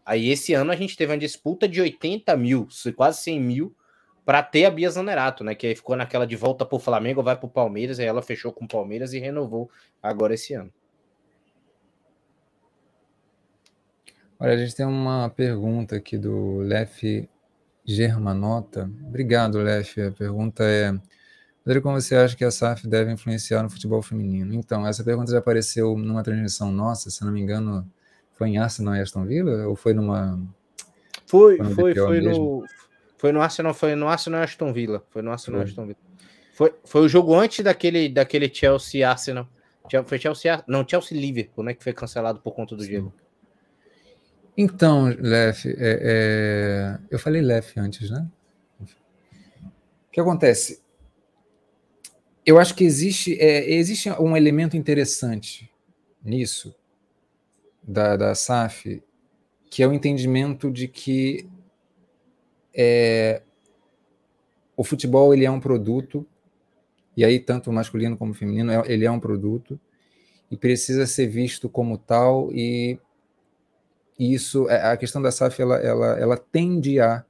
Aí esse ano a gente teve uma disputa de 80 mil, quase 100 mil, para ter a Bia Zanerato, né? Que aí ficou naquela de volta para o Flamengo, vai para o Palmeiras, aí ela fechou com o Palmeiras e renovou agora esse ano. Olha, a gente tem uma pergunta aqui do Lef Germanota. Obrigado, Lef. A pergunta é: Rodrigo, como você acha que a SAF deve influenciar no futebol feminino? Então, essa pergunta já apareceu numa transmissão nossa, se não me engano, foi em Arsenal e Aston Villa? Ou foi numa. Foi, foi, foi, foi no, foi no Arsenal, foi no Arsenal Aston Villa. Foi no Arsenal foi. Aston Villa. Foi, foi o jogo antes daquele, daquele Chelsea Arsenal. Foi Chelsea, não, Chelsea Liverpool, né? Que foi cancelado por conta do Sim. gelo. Então, Lef, é, é... eu falei Lef antes, né? O que acontece? Eu acho que existe, é, existe um elemento interessante nisso, da, da SAF, que é o entendimento de que é, o futebol ele é um produto, e aí tanto masculino como feminino, é, ele é um produto, e precisa ser visto como tal, e isso, é, a questão da SAF, ela, ela, ela tende a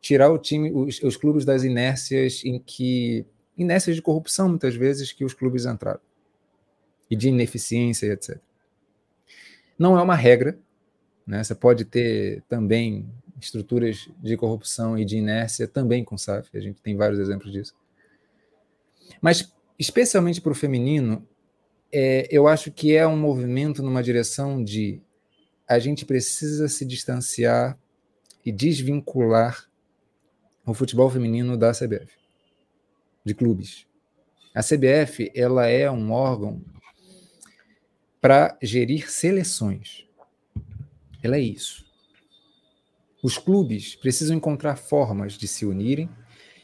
tirar o time, os, os clubes das inércias em que, inércias de corrupção, muitas vezes, que os clubes entraram, e de ineficiência, etc. Não é uma regra, né? Você pode ter também estruturas de corrupção e de inércia também com SAF, a gente tem vários exemplos disso. Mas, especialmente para o feminino, é, eu acho que é um movimento numa direção de a gente precisa se distanciar e desvincular o futebol feminino da CBF, de clubes. A CBF ela é um órgão para gerir seleções. Ela é isso. Os clubes precisam encontrar formas de se unirem,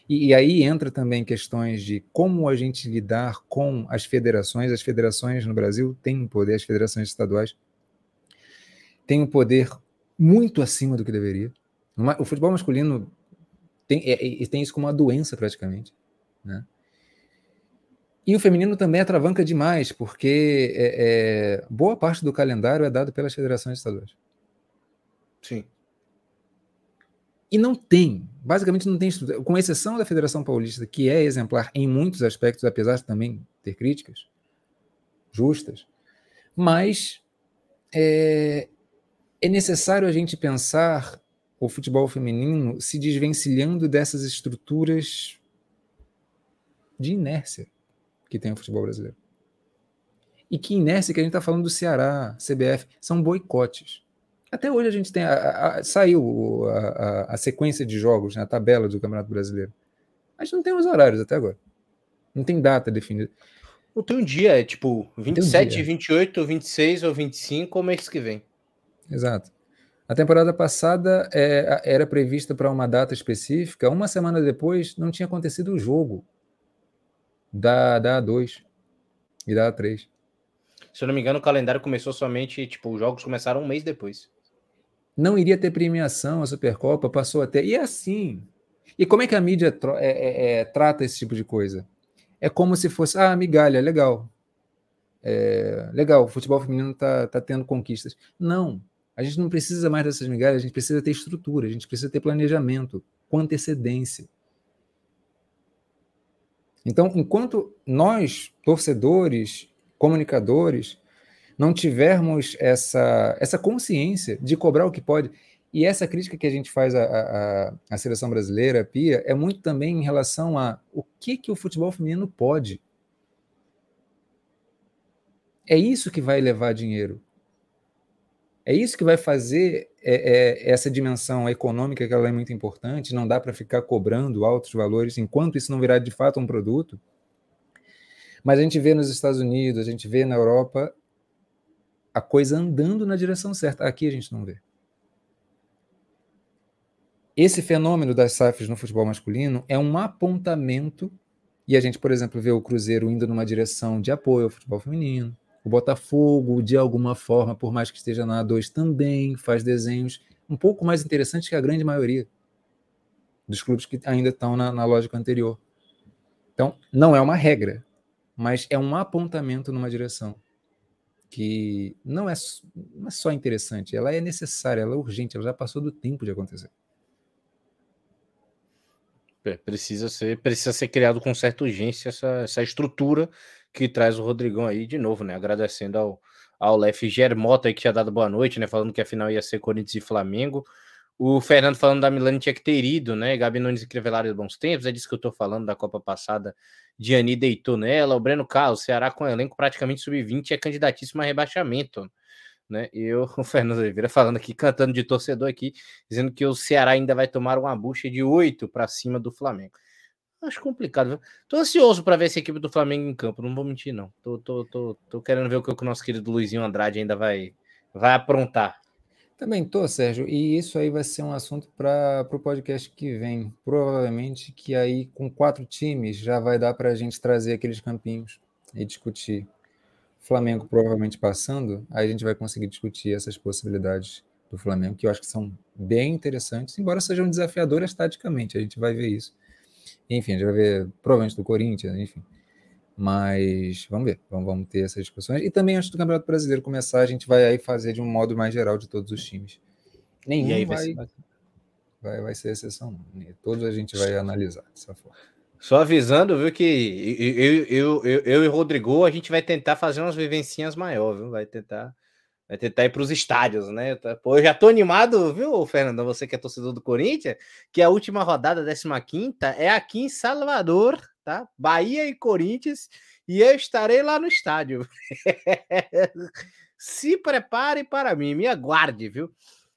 e, e, aí entra também questões de como a gente lidar com as federações. As federações no Brasil têm um poder, as federações estaduais têm um poder muito acima do que deveria. O futebol masculino tem, é, é, tem isso como uma doença praticamente. Né? E o feminino também atravanca demais, porque é, é, boa parte do calendário é dado pelas federações estaduais. Sim. E não tem, basicamente não tem estrutura, com exceção da Federação Paulista, que é exemplar em muitos aspectos, apesar de também ter críticas justas, mas é, é necessário a gente pensar o futebol feminino se desvencilhando dessas estruturas de inércia que tem o futebol brasileiro. E que inércia que a gente está falando do Ceará, CBF, são boicotes. Até hoje a gente tem. A, a, saiu a, a, sequência de jogos na tabela do Campeonato Brasileiro. A gente não tem os horários até agora. Não tem data definida. Não tem um dia, é tipo 27, um dia. 28, 26 ou 25 ou mês que vem. Exato. A temporada passada é, era prevista para uma data específica. Uma semana depois não tinha acontecido o jogo da, da A2 e da A3. Se eu não me engano, o calendário começou somente, tipo, os jogos começaram um mês depois não iria ter premiação a Supercopa, passou até. E é assim. E como é que a mídia é, é, é, trata esse tipo de coisa? É como se fosse, ah, migalha, legal. É, legal, o futebol feminino está tá tendo conquistas. Não, a gente não precisa mais dessas migalhas, a gente precisa ter estrutura, a gente precisa ter planejamento com antecedência. Então, enquanto nós, torcedores, comunicadores, não tivermos essa, essa consciência de cobrar o que pode. E essa crítica que a gente faz à, à, à seleção brasileira, Pia, é muito também em relação a o que, que o futebol feminino pode. É isso que vai levar dinheiro. É isso que vai fazer é, é, essa dimensão econômica, que ela é muito importante, não dá para ficar cobrando altos valores enquanto isso não virar de fato um produto. Mas a gente vê nos Estados Unidos, a gente vê na Europa a coisa andando na direção certa. Aqui a gente não vê. Esse fenômeno das SAFs no futebol masculino é um apontamento, e a gente, por exemplo, vê o Cruzeiro indo numa direção de apoio ao futebol feminino. O Botafogo, de alguma forma, por mais que esteja na A2, também faz desenhos um pouco mais interessantes que a grande maioria dos clubes que ainda estão na, na lógica anterior. Então, não é uma regra, mas é um apontamento numa direção que não é, não é só interessante, ela é necessária, ela é urgente, ela já passou do tempo de acontecer. É, precisa ser, precisa ser criado com certa urgência essa, essa estrutura que traz o Rodrigão aí de novo, né? Agradecendo ao, ao Lef Germota aí que tinha dado boa noite, né? Falando que a final ia ser Corinthians e Flamengo. O Fernando falando da Milani tinha que ter ido, né? Gabi Nunes e Crevelares bons tempos, é disso que eu tô falando da Copa passada. Diani deitou nela. O Breno Carlos, Ceará com elenco praticamente sub-20 é candidatíssimo a rebaixamento. Né? E eu, o Fernando Oliveira falando aqui, cantando de torcedor aqui, dizendo que o Ceará ainda vai tomar uma bucha de oito para cima do Flamengo. Acho complicado. Tô ansioso para ver essa equipe do Flamengo em campo, não vou mentir, não. Tô, tô, tô, tô querendo ver o que o nosso querido Luizinho Andrade ainda vai, vai aprontar. Também tô, Sérgio, e isso aí vai ser um assunto para o podcast que vem. Provavelmente que aí com quatro times já vai dar para a gente trazer aqueles campinhos e discutir. Flamengo provavelmente passando, aí a gente vai conseguir discutir essas possibilidades do Flamengo, que eu acho que são bem interessantes, embora sejam desafiadoras taticamente, a gente vai ver isso. Enfim, a gente vai ver provavelmente do Corinthians, enfim. Mas vamos ver, vamos, vamos ter essas discussões. E também antes do Campeonato Brasileiro começar, a gente vai aí fazer de um modo mais geral de todos os times. Nenhum vai, vai, ser... vai, vai ser exceção, Todos a gente vai analisar dessa forma. Só avisando, viu, que eu, eu, eu, eu e o Rodrigo, a gente vai tentar fazer umas vivencinhas maiores, viu? Vai tentar Vai tentar ir para os estádios, né? Pô, eu já tô animado, viu, Fernando? Você que é torcedor do Corinthians, que a última rodada, 15 é aqui em Salvador, tá? Bahia e Corinthians, e eu estarei lá no estádio. Se prepare para mim, me aguarde, viu?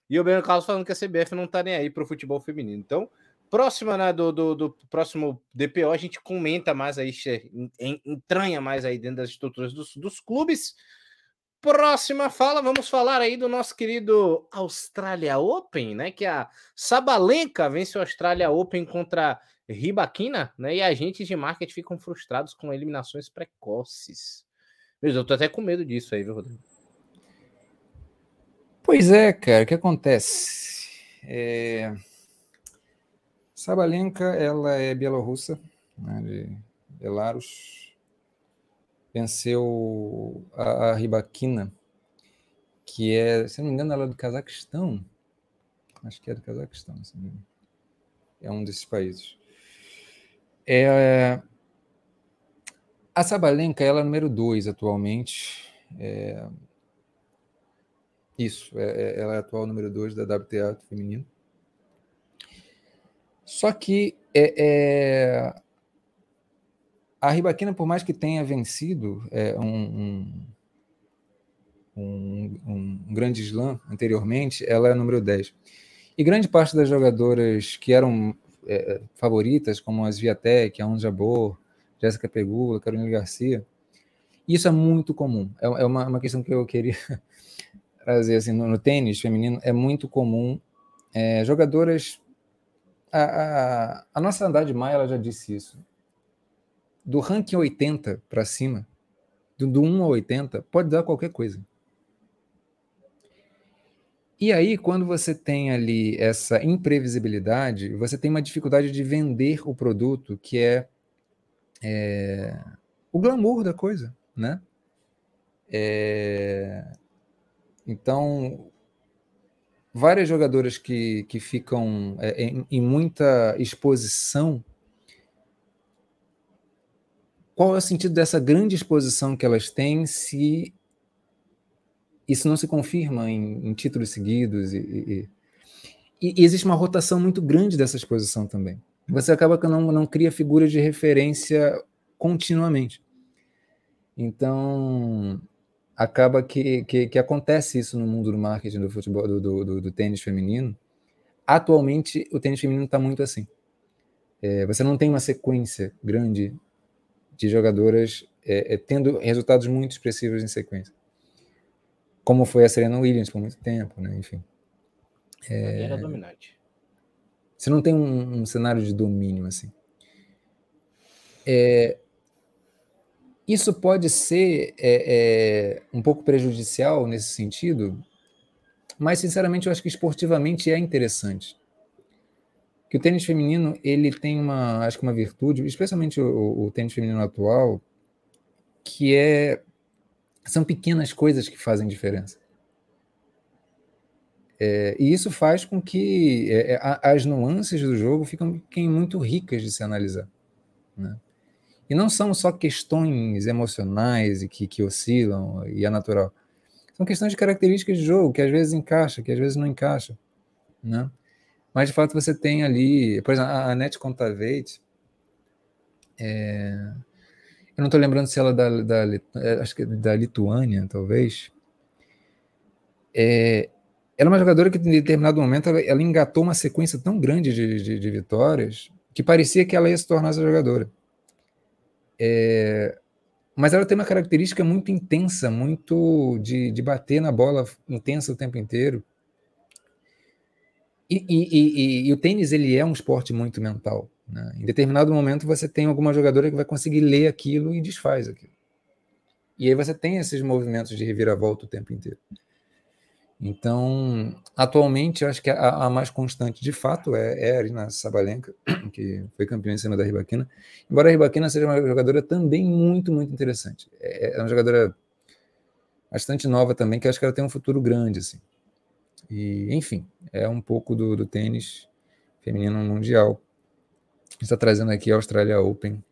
E o Beno Carlos falando que a CBF não tá nem aí para o futebol feminino. Então, próxima né, do, do, do, próximo DPO, a gente comenta mais aí, entranha mais aí dentro das estruturas dos, dos clubes. Próxima fala, vamos falar aí do nosso querido Australia Open, né? Que a Sabalenka vence o Australia Open contra Ribaquina, né? E agentes de marketing ficam frustrados com eliminações precoces. Meu, eu tô até com medo disso aí, viu, Rodrigo? Pois é, cara, o que acontece? É... Sabalenka, ela é bielorrussa, né, de Belarus, venceu a, a Ribaquina, que é, se não me engano, ela é do Cazaquistão. Acho que é do Cazaquistão, é um desses países. É, a Sabalenka ela é número 2 atualmente. É, isso, é, é, ela é a atual número 2 da WTA feminino. Só que é, é, a Ribaquina, por mais que tenha vencido é, um, um, um, um, grande slam anteriormente, ela é número 10. E grande parte das jogadoras que eram é, favoritas, como as Viatek, a Anja Jabor, Jéssica Pegula, Carolina Garcia, isso é muito comum. É, é uma, uma, questão que eu queria trazer assim, no, no tênis feminino. É muito comum é, jogadoras. A, a, a nossa Andrade Maia ela já disse isso do ranking 80 para cima, do, do 1 a 80, pode dar qualquer coisa. E aí, quando você tem ali essa imprevisibilidade, você tem uma dificuldade de vender o produto, que é, é o glamour da coisa, né? É, então, várias jogadoras que, que ficam é, em, em muita exposição qual é o sentido dessa grande exposição que elas têm se isso não se confirma em, em títulos seguidos? E, e, e, existe uma rotação muito grande dessa exposição também. Você acaba que não, não cria figuras de referência continuamente. Então, acaba que, que, que, acontece isso no mundo do marketing do futebol, do, do, do, do tênis feminino. Atualmente, o tênis feminino está muito assim. É, você não tem uma sequência grande de jogadoras é, é, tendo resultados muito expressivos em sequência. Como foi a Serena Williams por muito tempo, né? Enfim. É, era dominante. Você não tem um, um cenário de domínio assim. É, isso pode ser é, é, um pouco prejudicial nesse sentido, mas sinceramente eu acho que esportivamente é interessante que o tênis feminino ele tem uma, acho que uma virtude, especialmente o, o tênis feminino atual, que é são pequenas coisas que fazem diferença. É, e isso faz com que é, é as nuances do jogo fiquem muito ricas de se analisar. Né? E não são só questões emocionais e que, que oscilam e é natural. São questões de características de jogo, que às vezes encaixa, que às vezes não encaixa. Né? Mas de fato você tem ali, por exemplo, a Anette Contaveit, é, eu não estou lembrando se ela é da, da, é, acho que é da Lituânia, talvez. É, ela é uma jogadora que, em determinado momento, ela, ela engatou uma sequência tão grande de, de, de, vitórias que parecia que ela ia se tornar essa jogadora. É, mas ela tem uma característica muito intensa, muito de, de bater na bola intensa o tempo inteiro. E, e, e, e, o tênis ele é um esporte muito mental. Né? Em determinado momento você tem alguma jogadora que vai conseguir ler aquilo e desfaz aquilo. E aí você tem esses movimentos de reviravolta o tempo inteiro. Então, atualmente, eu acho que a, a mais constante, de fato, é, é a Arina Sabalenka, que foi campeã em cima da Ribaquina. Embora a Ribaquina seja uma jogadora também muito, muito interessante. É, é uma jogadora bastante nova também, que acho que ela tem um futuro grande, assim. E, enfim, é um pouco do, do tênis feminino mundial. Está trazendo aqui a Australia Open.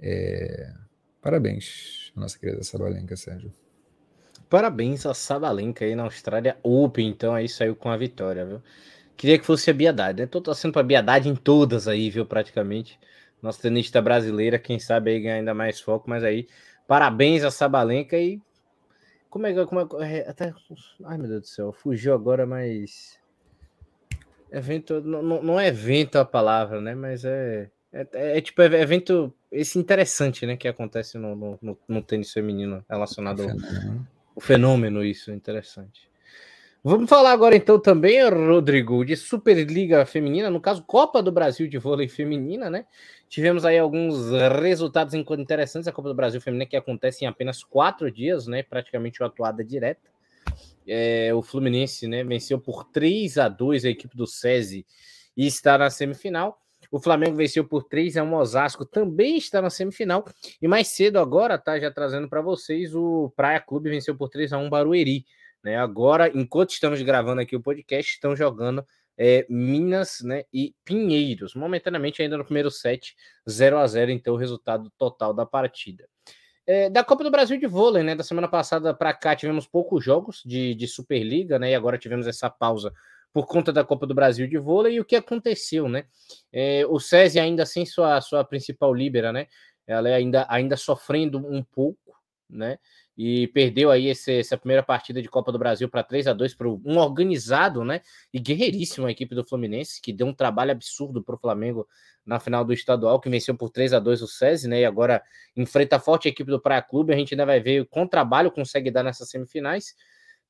É... Parabéns, nossa querida Sabalenka, Sérgio. Parabéns a Sabalenka aí na Austrália Open, então aí saiu com a vitória, viu? Queria que fosse a Biadade, né? Tô torcendo pra Biadade em todas aí, viu, praticamente. Nossa tenista brasileira, quem sabe aí ganhar ainda mais foco, mas aí, parabéns a Sabalenka e... Como é que... Como é, é, até... Ai, meu Deus do céu, fugiu agora, mas... Evento... Não, não é evento a palavra, né? Mas é... É, é, é tipo é evento esse interessante, né, que acontece no, no, no tênis feminino relacionado ao, o fenômeno, isso, interessante. Vamos falar agora então também, Rodrigo, de Superliga Feminina, no caso Copa do Brasil de Vôlei Feminina, né? Tivemos aí alguns resultados interessantes. A Copa do Brasil Feminina que acontece em apenas quatro dias, né? Praticamente uma atuada direta. É, o Fluminense, né? Venceu por 3 a 2 a equipe do SESI e está na semifinal. O Flamengo venceu por 3 a 1 Osasco, também está na semifinal. E mais cedo agora, tá já trazendo para vocês, o Praia Clube venceu por 3 a 1 Barueri. Né? Agora, enquanto estamos gravando aqui o podcast, estão jogando é, Minas né, e Pinheiros. Momentaneamente ainda no primeiro set, 0 a 0 então o resultado total da partida. É, da Copa do Brasil de vôlei, né? Da semana passada para cá tivemos poucos jogos de, de Superliga, né? E agora tivemos essa pausa por conta da Copa do Brasil de vôlei e o que aconteceu, né? É, o SESI ainda sem sua, sua principal líbera, né? Ela é ainda, ainda sofrendo um pouco, né? E perdeu aí esse, essa primeira partida de Copa do Brasil para 3 a 2 para um organizado, né? E guerreiríssimo a equipe do Fluminense, que deu um trabalho absurdo para o Flamengo na final do estadual, que venceu por 3 a 2 o SESI, né? E agora enfrenta forte a equipe do Praia Clube. A gente ainda vai ver qual trabalho consegue dar nessas semifinais.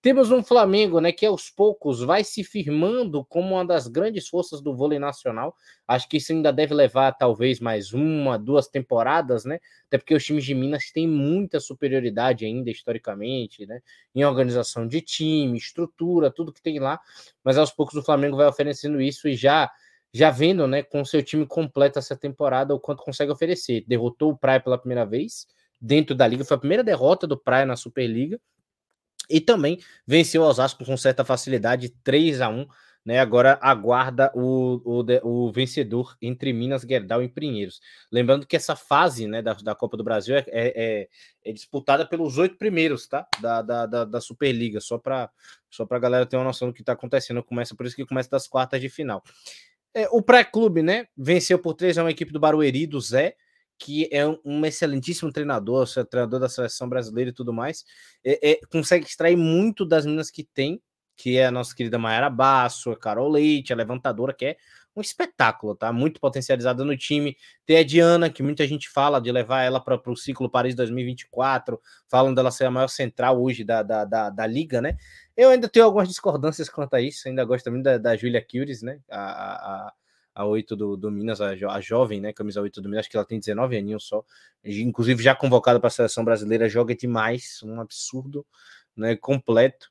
Temos um Flamengo, né, que aos poucos vai se firmando como uma das grandes forças do vôlei nacional. Acho que isso ainda deve levar talvez mais uma, duas temporadas, né? Até porque os times de Minas têm muita superioridade ainda historicamente, né? Em organização de time, estrutura, tudo que tem lá. Mas aos poucos o Flamengo vai oferecendo isso e já já vendo, né, com seu time completo essa temporada o quanto consegue oferecer. Derrotou o Praia pela primeira vez dentro da liga, foi a primeira derrota do Praia na Superliga e também venceu o Osasco com certa facilidade, 3 a 1 né, agora aguarda o, o, o, vencedor entre Minas, Gerdau e Pinheiros. Lembrando que essa fase né, da, da Copa do Brasil é, é, é, é disputada pelos oito primeiros tá? da, da, da, Superliga, só para só a galera ter uma noção do que está acontecendo. Começa Por isso que começa das quartas de final. É, o pré-clube né, venceu por 3 a 1 a equipe do Barueri, do Zé, que é um excelentíssimo treinador, é treinador da seleção brasileira e tudo mais, é, é, consegue extrair muito das minas que tem, que é a nossa querida Mayara Basso, a Carol Leite, a levantadora, que é um espetáculo, tá? Muito potencializada no time. Tem a Diana, que muita gente fala de levar ela para o ciclo Paris 2024, falam dela ser a maior central hoje da, da, da, da, liga, né? Eu ainda tenho algumas discordâncias quanto a isso, ainda gosto muito da, da Julia Cures, né? A, a, a 8 do, do Minas, a, jo, a, jovem, né? Camisa 8 do Minas, acho que ela tem 19 aninhos só. Inclusive, já convocada para a seleção brasileira, joga demais, um absurdo, né? Completo.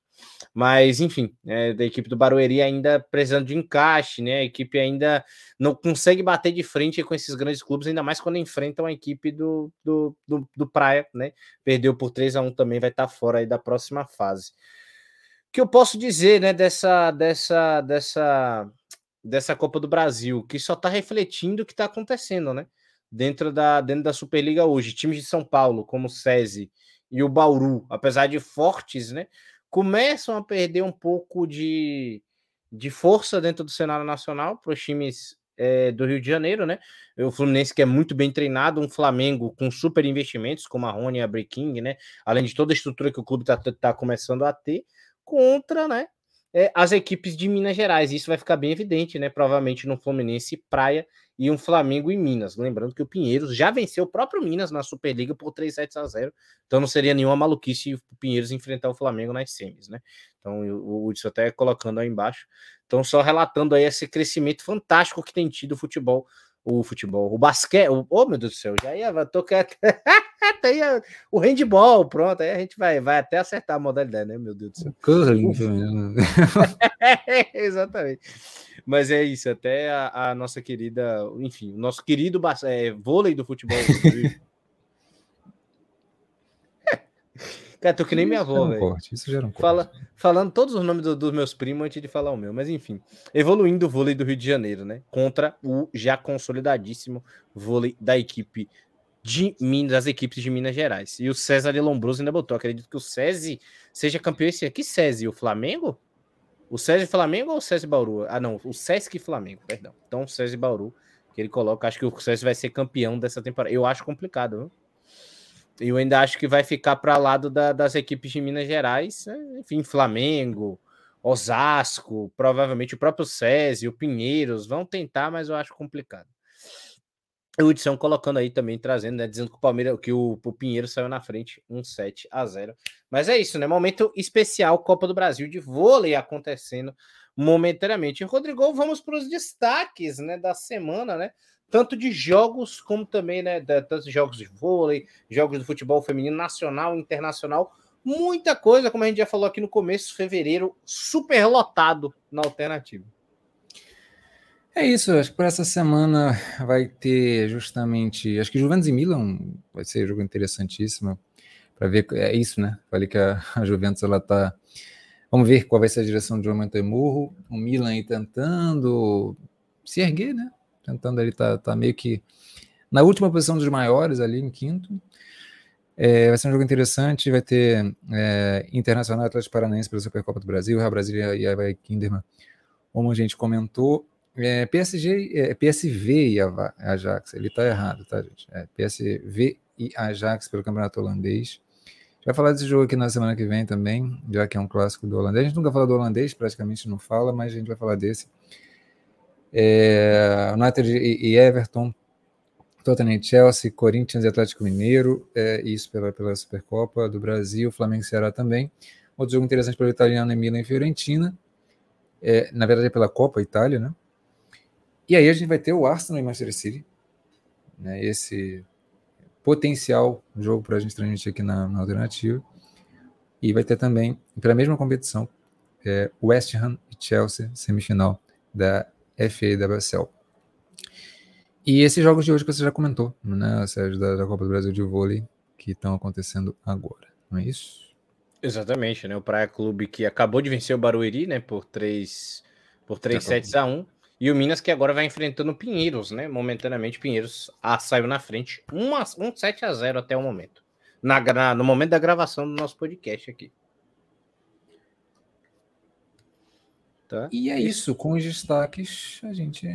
Mas, enfim, é, da equipe do Barueri ainda precisando de encaixe, né? A equipe ainda não consegue bater de frente com esses grandes clubes, ainda mais quando enfrentam a equipe do, do, do, do Praia, né? Perdeu por 3 a 1 também, vai estar fora aí da próxima fase. O que eu posso dizer, né, dessa, dessa, dessa dessa Copa do Brasil, que só está refletindo o que está acontecendo, né? Dentro da, dentro da Superliga hoje. Times de São Paulo, como o SESI e o Bauru, apesar de fortes, né? Começam a perder um pouco de, de força dentro do cenário nacional para os times é, do Rio de Janeiro, né? O Fluminense que é muito bem treinado, um Flamengo com super investimentos, como a Rony e a Breaking, né? Além de toda a estrutura que o clube está tá começando a ter, contra, né? É, as equipes de Minas Gerais. Isso vai ficar bem evidente, né? Provavelmente no Fluminense Praia e um Flamengo em Minas. Lembrando que o Pinheiros já venceu o próprio Minas na Superliga por 3 sets a 0. Então não seria nenhuma maluquice o Pinheiros enfrentar o Flamengo nas semis, né? Então o Hudson até colocando aí embaixo. Então só relatando aí esse crescimento fantástico que tem tido o futebol o futebol, o basquete, o, oh meu Deus do céu, já ia tocar até o handball, pronto, aí a gente vai, vai até acertar a modalidade, né, meu Deus do céu. Curling, Exatamente. Mas é isso, até a, a nossa querida, enfim, o nosso querido é, vôlei do futebol. Cara, tô que nem minha avó, velho. Isso gera um corte. Fala, falando todos os nomes do, dos meus primos antes de falar o meu. Mas enfim, evoluindo o vôlei do Rio de Janeiro, né? Contra o já consolidadíssimo vôlei da equipe de Minas, das equipes de Minas Gerais. E o César de Lombroso ainda botou. Acredito que o César seja campeão esse ano. Que César? O Flamengo? O César Flamengo ou o César Bauru? Ah, não, o Sesc Flamengo, perdão. Então o César Bauru, que ele coloca, acho que o César vai ser campeão dessa temporada. Eu acho complicado, viu? Eu ainda acho que vai ficar para lado da, das equipes de Minas Gerais, né? enfim, Flamengo, Osasco, provavelmente o próprio SESI, o Pinheiros vão tentar, mas eu acho complicado. O Hudson colocando aí também, trazendo, né? Dizendo que o Palmeiras, que o, o Pinheiro saiu na frente, um 7 a 0. Mas é isso, né? Momento especial, Copa do Brasil de vôlei acontecendo momentaneamente. Rodrigo, vamos para os destaques, né, da semana, né? Tanto de jogos como também, né, tanto jogos de vôlei, jogos de futebol feminino nacional, internacional, muita coisa, como a gente já falou aqui no começo, fevereiro super lotado na alternativa. É isso, acho que para essa semana vai ter justamente, acho que Juventus e Milan vai ser um jogo interessantíssimo para ver, é isso, né? Falei que a, a Juventus ela tá Vamos ver qual vai ser a direção de João Montemurro. O Milan aí tentando se erguer, né? Tentando ali, tá, tá meio que na última posição dos maiores ali, em quinto. É, vai ser um jogo interessante, vai ter é, Internacional Atlético Paranaense pela Supercopa do Brasil, Real Brasília e Havaí Kinderman, como a gente comentou. É, PSG, é, PSV e Ajax, ele tá errado, tá, gente? É, PSV e Ajax pelo Campeonato Holandês. Vai falar desse jogo aqui na semana que vem também, já que é um clássico do holandês. A gente nunca fala do holandês, praticamente não fala, mas a gente vai falar desse é, United e, Everton, Tottenham e Chelsea, Corinthians e Atlético Mineiro, é, isso pela, pela Supercopa do Brasil, Flamengo e Ceará também. Outro jogo interessante pelo italiano é Milan e Fiorentina, é, na verdade é pela Copa Itália, né? E aí a gente vai ter o Arsenal e Manchester City, né? Esse potencial jogo para a gente transmitir aqui na, na, alternativa. E vai ter também, pela mesma competição, é, West Ham e Chelsea, semifinal da FA da Bacel. E esses jogos de hoje que você já comentou, né, Sérgio, da, da Copa do Brasil de vôlei, que estão acontecendo agora, não é isso? Exatamente, né? O Praia Clube que acabou de vencer o Barueri, né, por 3 por 3 tá sets a 1. E o Minas que agora vai enfrentando o Pinheiros, né? Momentaneamente, Pinheiros ah, saiu na frente. Um, um 7 a 0 até o momento. Na, na, no momento da gravação do nosso podcast aqui. Tá? E é isso, com os destaques, a gente.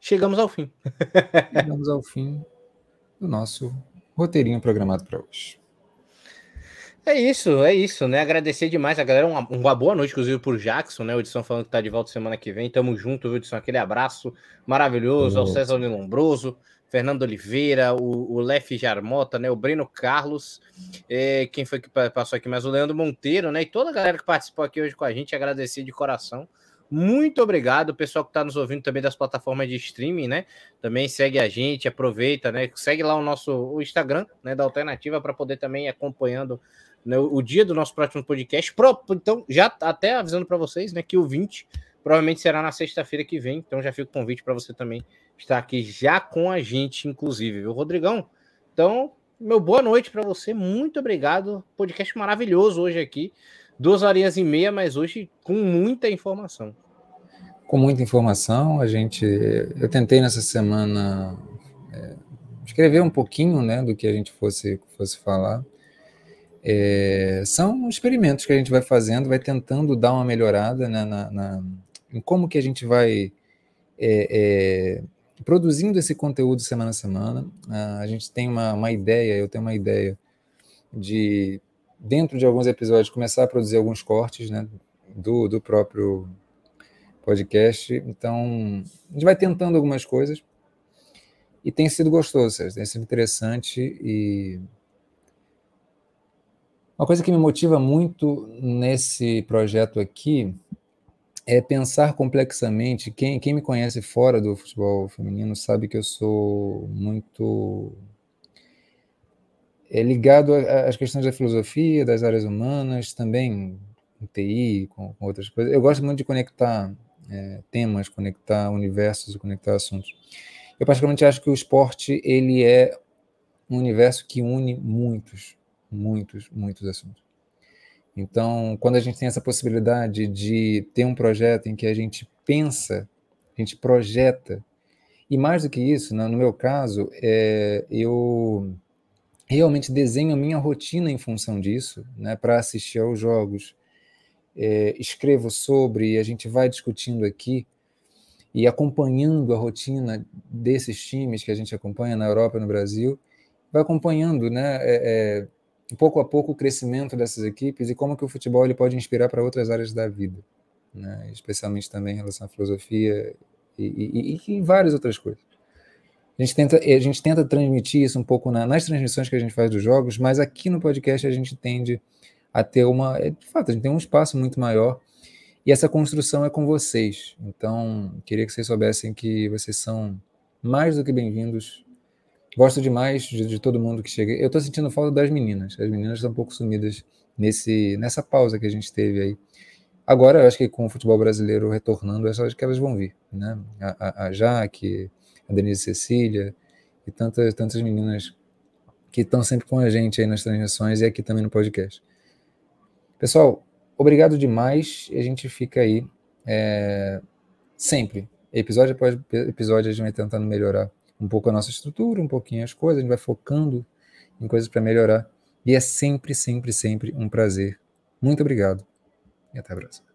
Chegamos ao fim. Chegamos ao fim do nosso roteirinho programado para hoje. É isso, é isso, né? Agradecer demais a galera. Uma, uma boa noite, inclusive, por Jackson, né? O Edson falando que tá de volta semana que vem. Tamo junto, viu, Edson? Aquele abraço maravilhoso ao César Lombroso. Fernando Oliveira, o, o Lef Jarmota, né, o Breno Carlos, é, quem foi que passou aqui mais? O Leandro Monteiro, né, e toda a galera que participou aqui hoje com a gente, agradecer de coração. Muito obrigado, o pessoal que está nos ouvindo também das plataformas de streaming, né? Também segue a gente, aproveita, né? Segue lá o nosso o Instagram, né, da Alternativa para poder também ir acompanhando né, o dia do nosso próximo podcast. Então, já até avisando para vocês, né, que o 20 provavelmente será na sexta-feira que vem, então já fica o convite para você também está aqui já com a gente, inclusive, viu, Rodrigão? Então, meu boa noite para você, muito obrigado. Podcast maravilhoso hoje aqui. Duas horinhas e meia, mas hoje com muita informação. Com muita informação, a gente. Eu tentei nessa semana é, escrever um pouquinho né, do que a gente fosse, fosse falar. É, são experimentos que a gente vai fazendo, vai tentando dar uma melhorada né, na, na, em como que a gente vai é, é produzindo esse conteúdo semana a semana. Uh, a gente tem uma, uma ideia, eu tenho uma ideia de, dentro de alguns episódios, começar a produzir alguns cortes né, do, do próprio podcast. Então, a gente vai tentando algumas coisas e tem sido gostoso, tem sido interessante e uma coisa que me motiva muito nesse projeto aqui é pensar complexamente. Quem, quem me conhece fora do futebol feminino sabe que eu sou muito é ligado às questões da filosofia, das áreas humanas, também com TI, com, com outras coisas. Eu gosto muito de conectar é, temas, conectar universos, conectar assuntos. Eu particularmente acho que o esporte ele é um universo que une muitos, muitos, muitos assuntos. Então, quando a gente tem essa possibilidade de ter um projeto em que a gente pensa, a gente projeta, e mais do que isso, né, no meu caso, é, eu realmente desenho a minha rotina em função disso, né, para assistir aos jogos, é, escrevo sobre e a gente vai discutindo aqui e acompanhando a rotina desses times que a gente acompanha na Europa e no Brasil, vai acompanhando, né, é, é, pouco a pouco o crescimento dessas equipes e como que o futebol ele pode inspirar para outras áreas da vida, né, especialmente também em relação à filosofia e, e, e, várias outras coisas. A gente tenta, a gente tenta transmitir isso um pouco na, nas transmissões que a gente faz dos jogos, mas aqui no podcast a gente tende a ter uma. É, de fato, a gente tem um espaço muito maior e essa construção é com vocês. Então, queria que vocês soubessem que vocês são mais do que bem-vindos. Gosto demais de, de, todo mundo que chega. Eu estou sentindo falta das meninas. As meninas estão um pouco sumidas nesse, nessa pausa que a gente teve aí. Agora, eu acho que com o futebol brasileiro retornando, acho que elas vão vir. Né? A, a, a Jaque, a Denise Cecília e tantas, tantas meninas que estão sempre com a gente aí nas transmissões e aqui também no podcast. Pessoal, obrigado demais. A gente fica aí é, sempre, episódio após episódio, a gente vai tentando melhorar um pouco a nossa estrutura, um pouquinho as coisas, a gente vai focando em coisas para melhorar. E é sempre, sempre, sempre um prazer. Muito obrigado e até a próxima.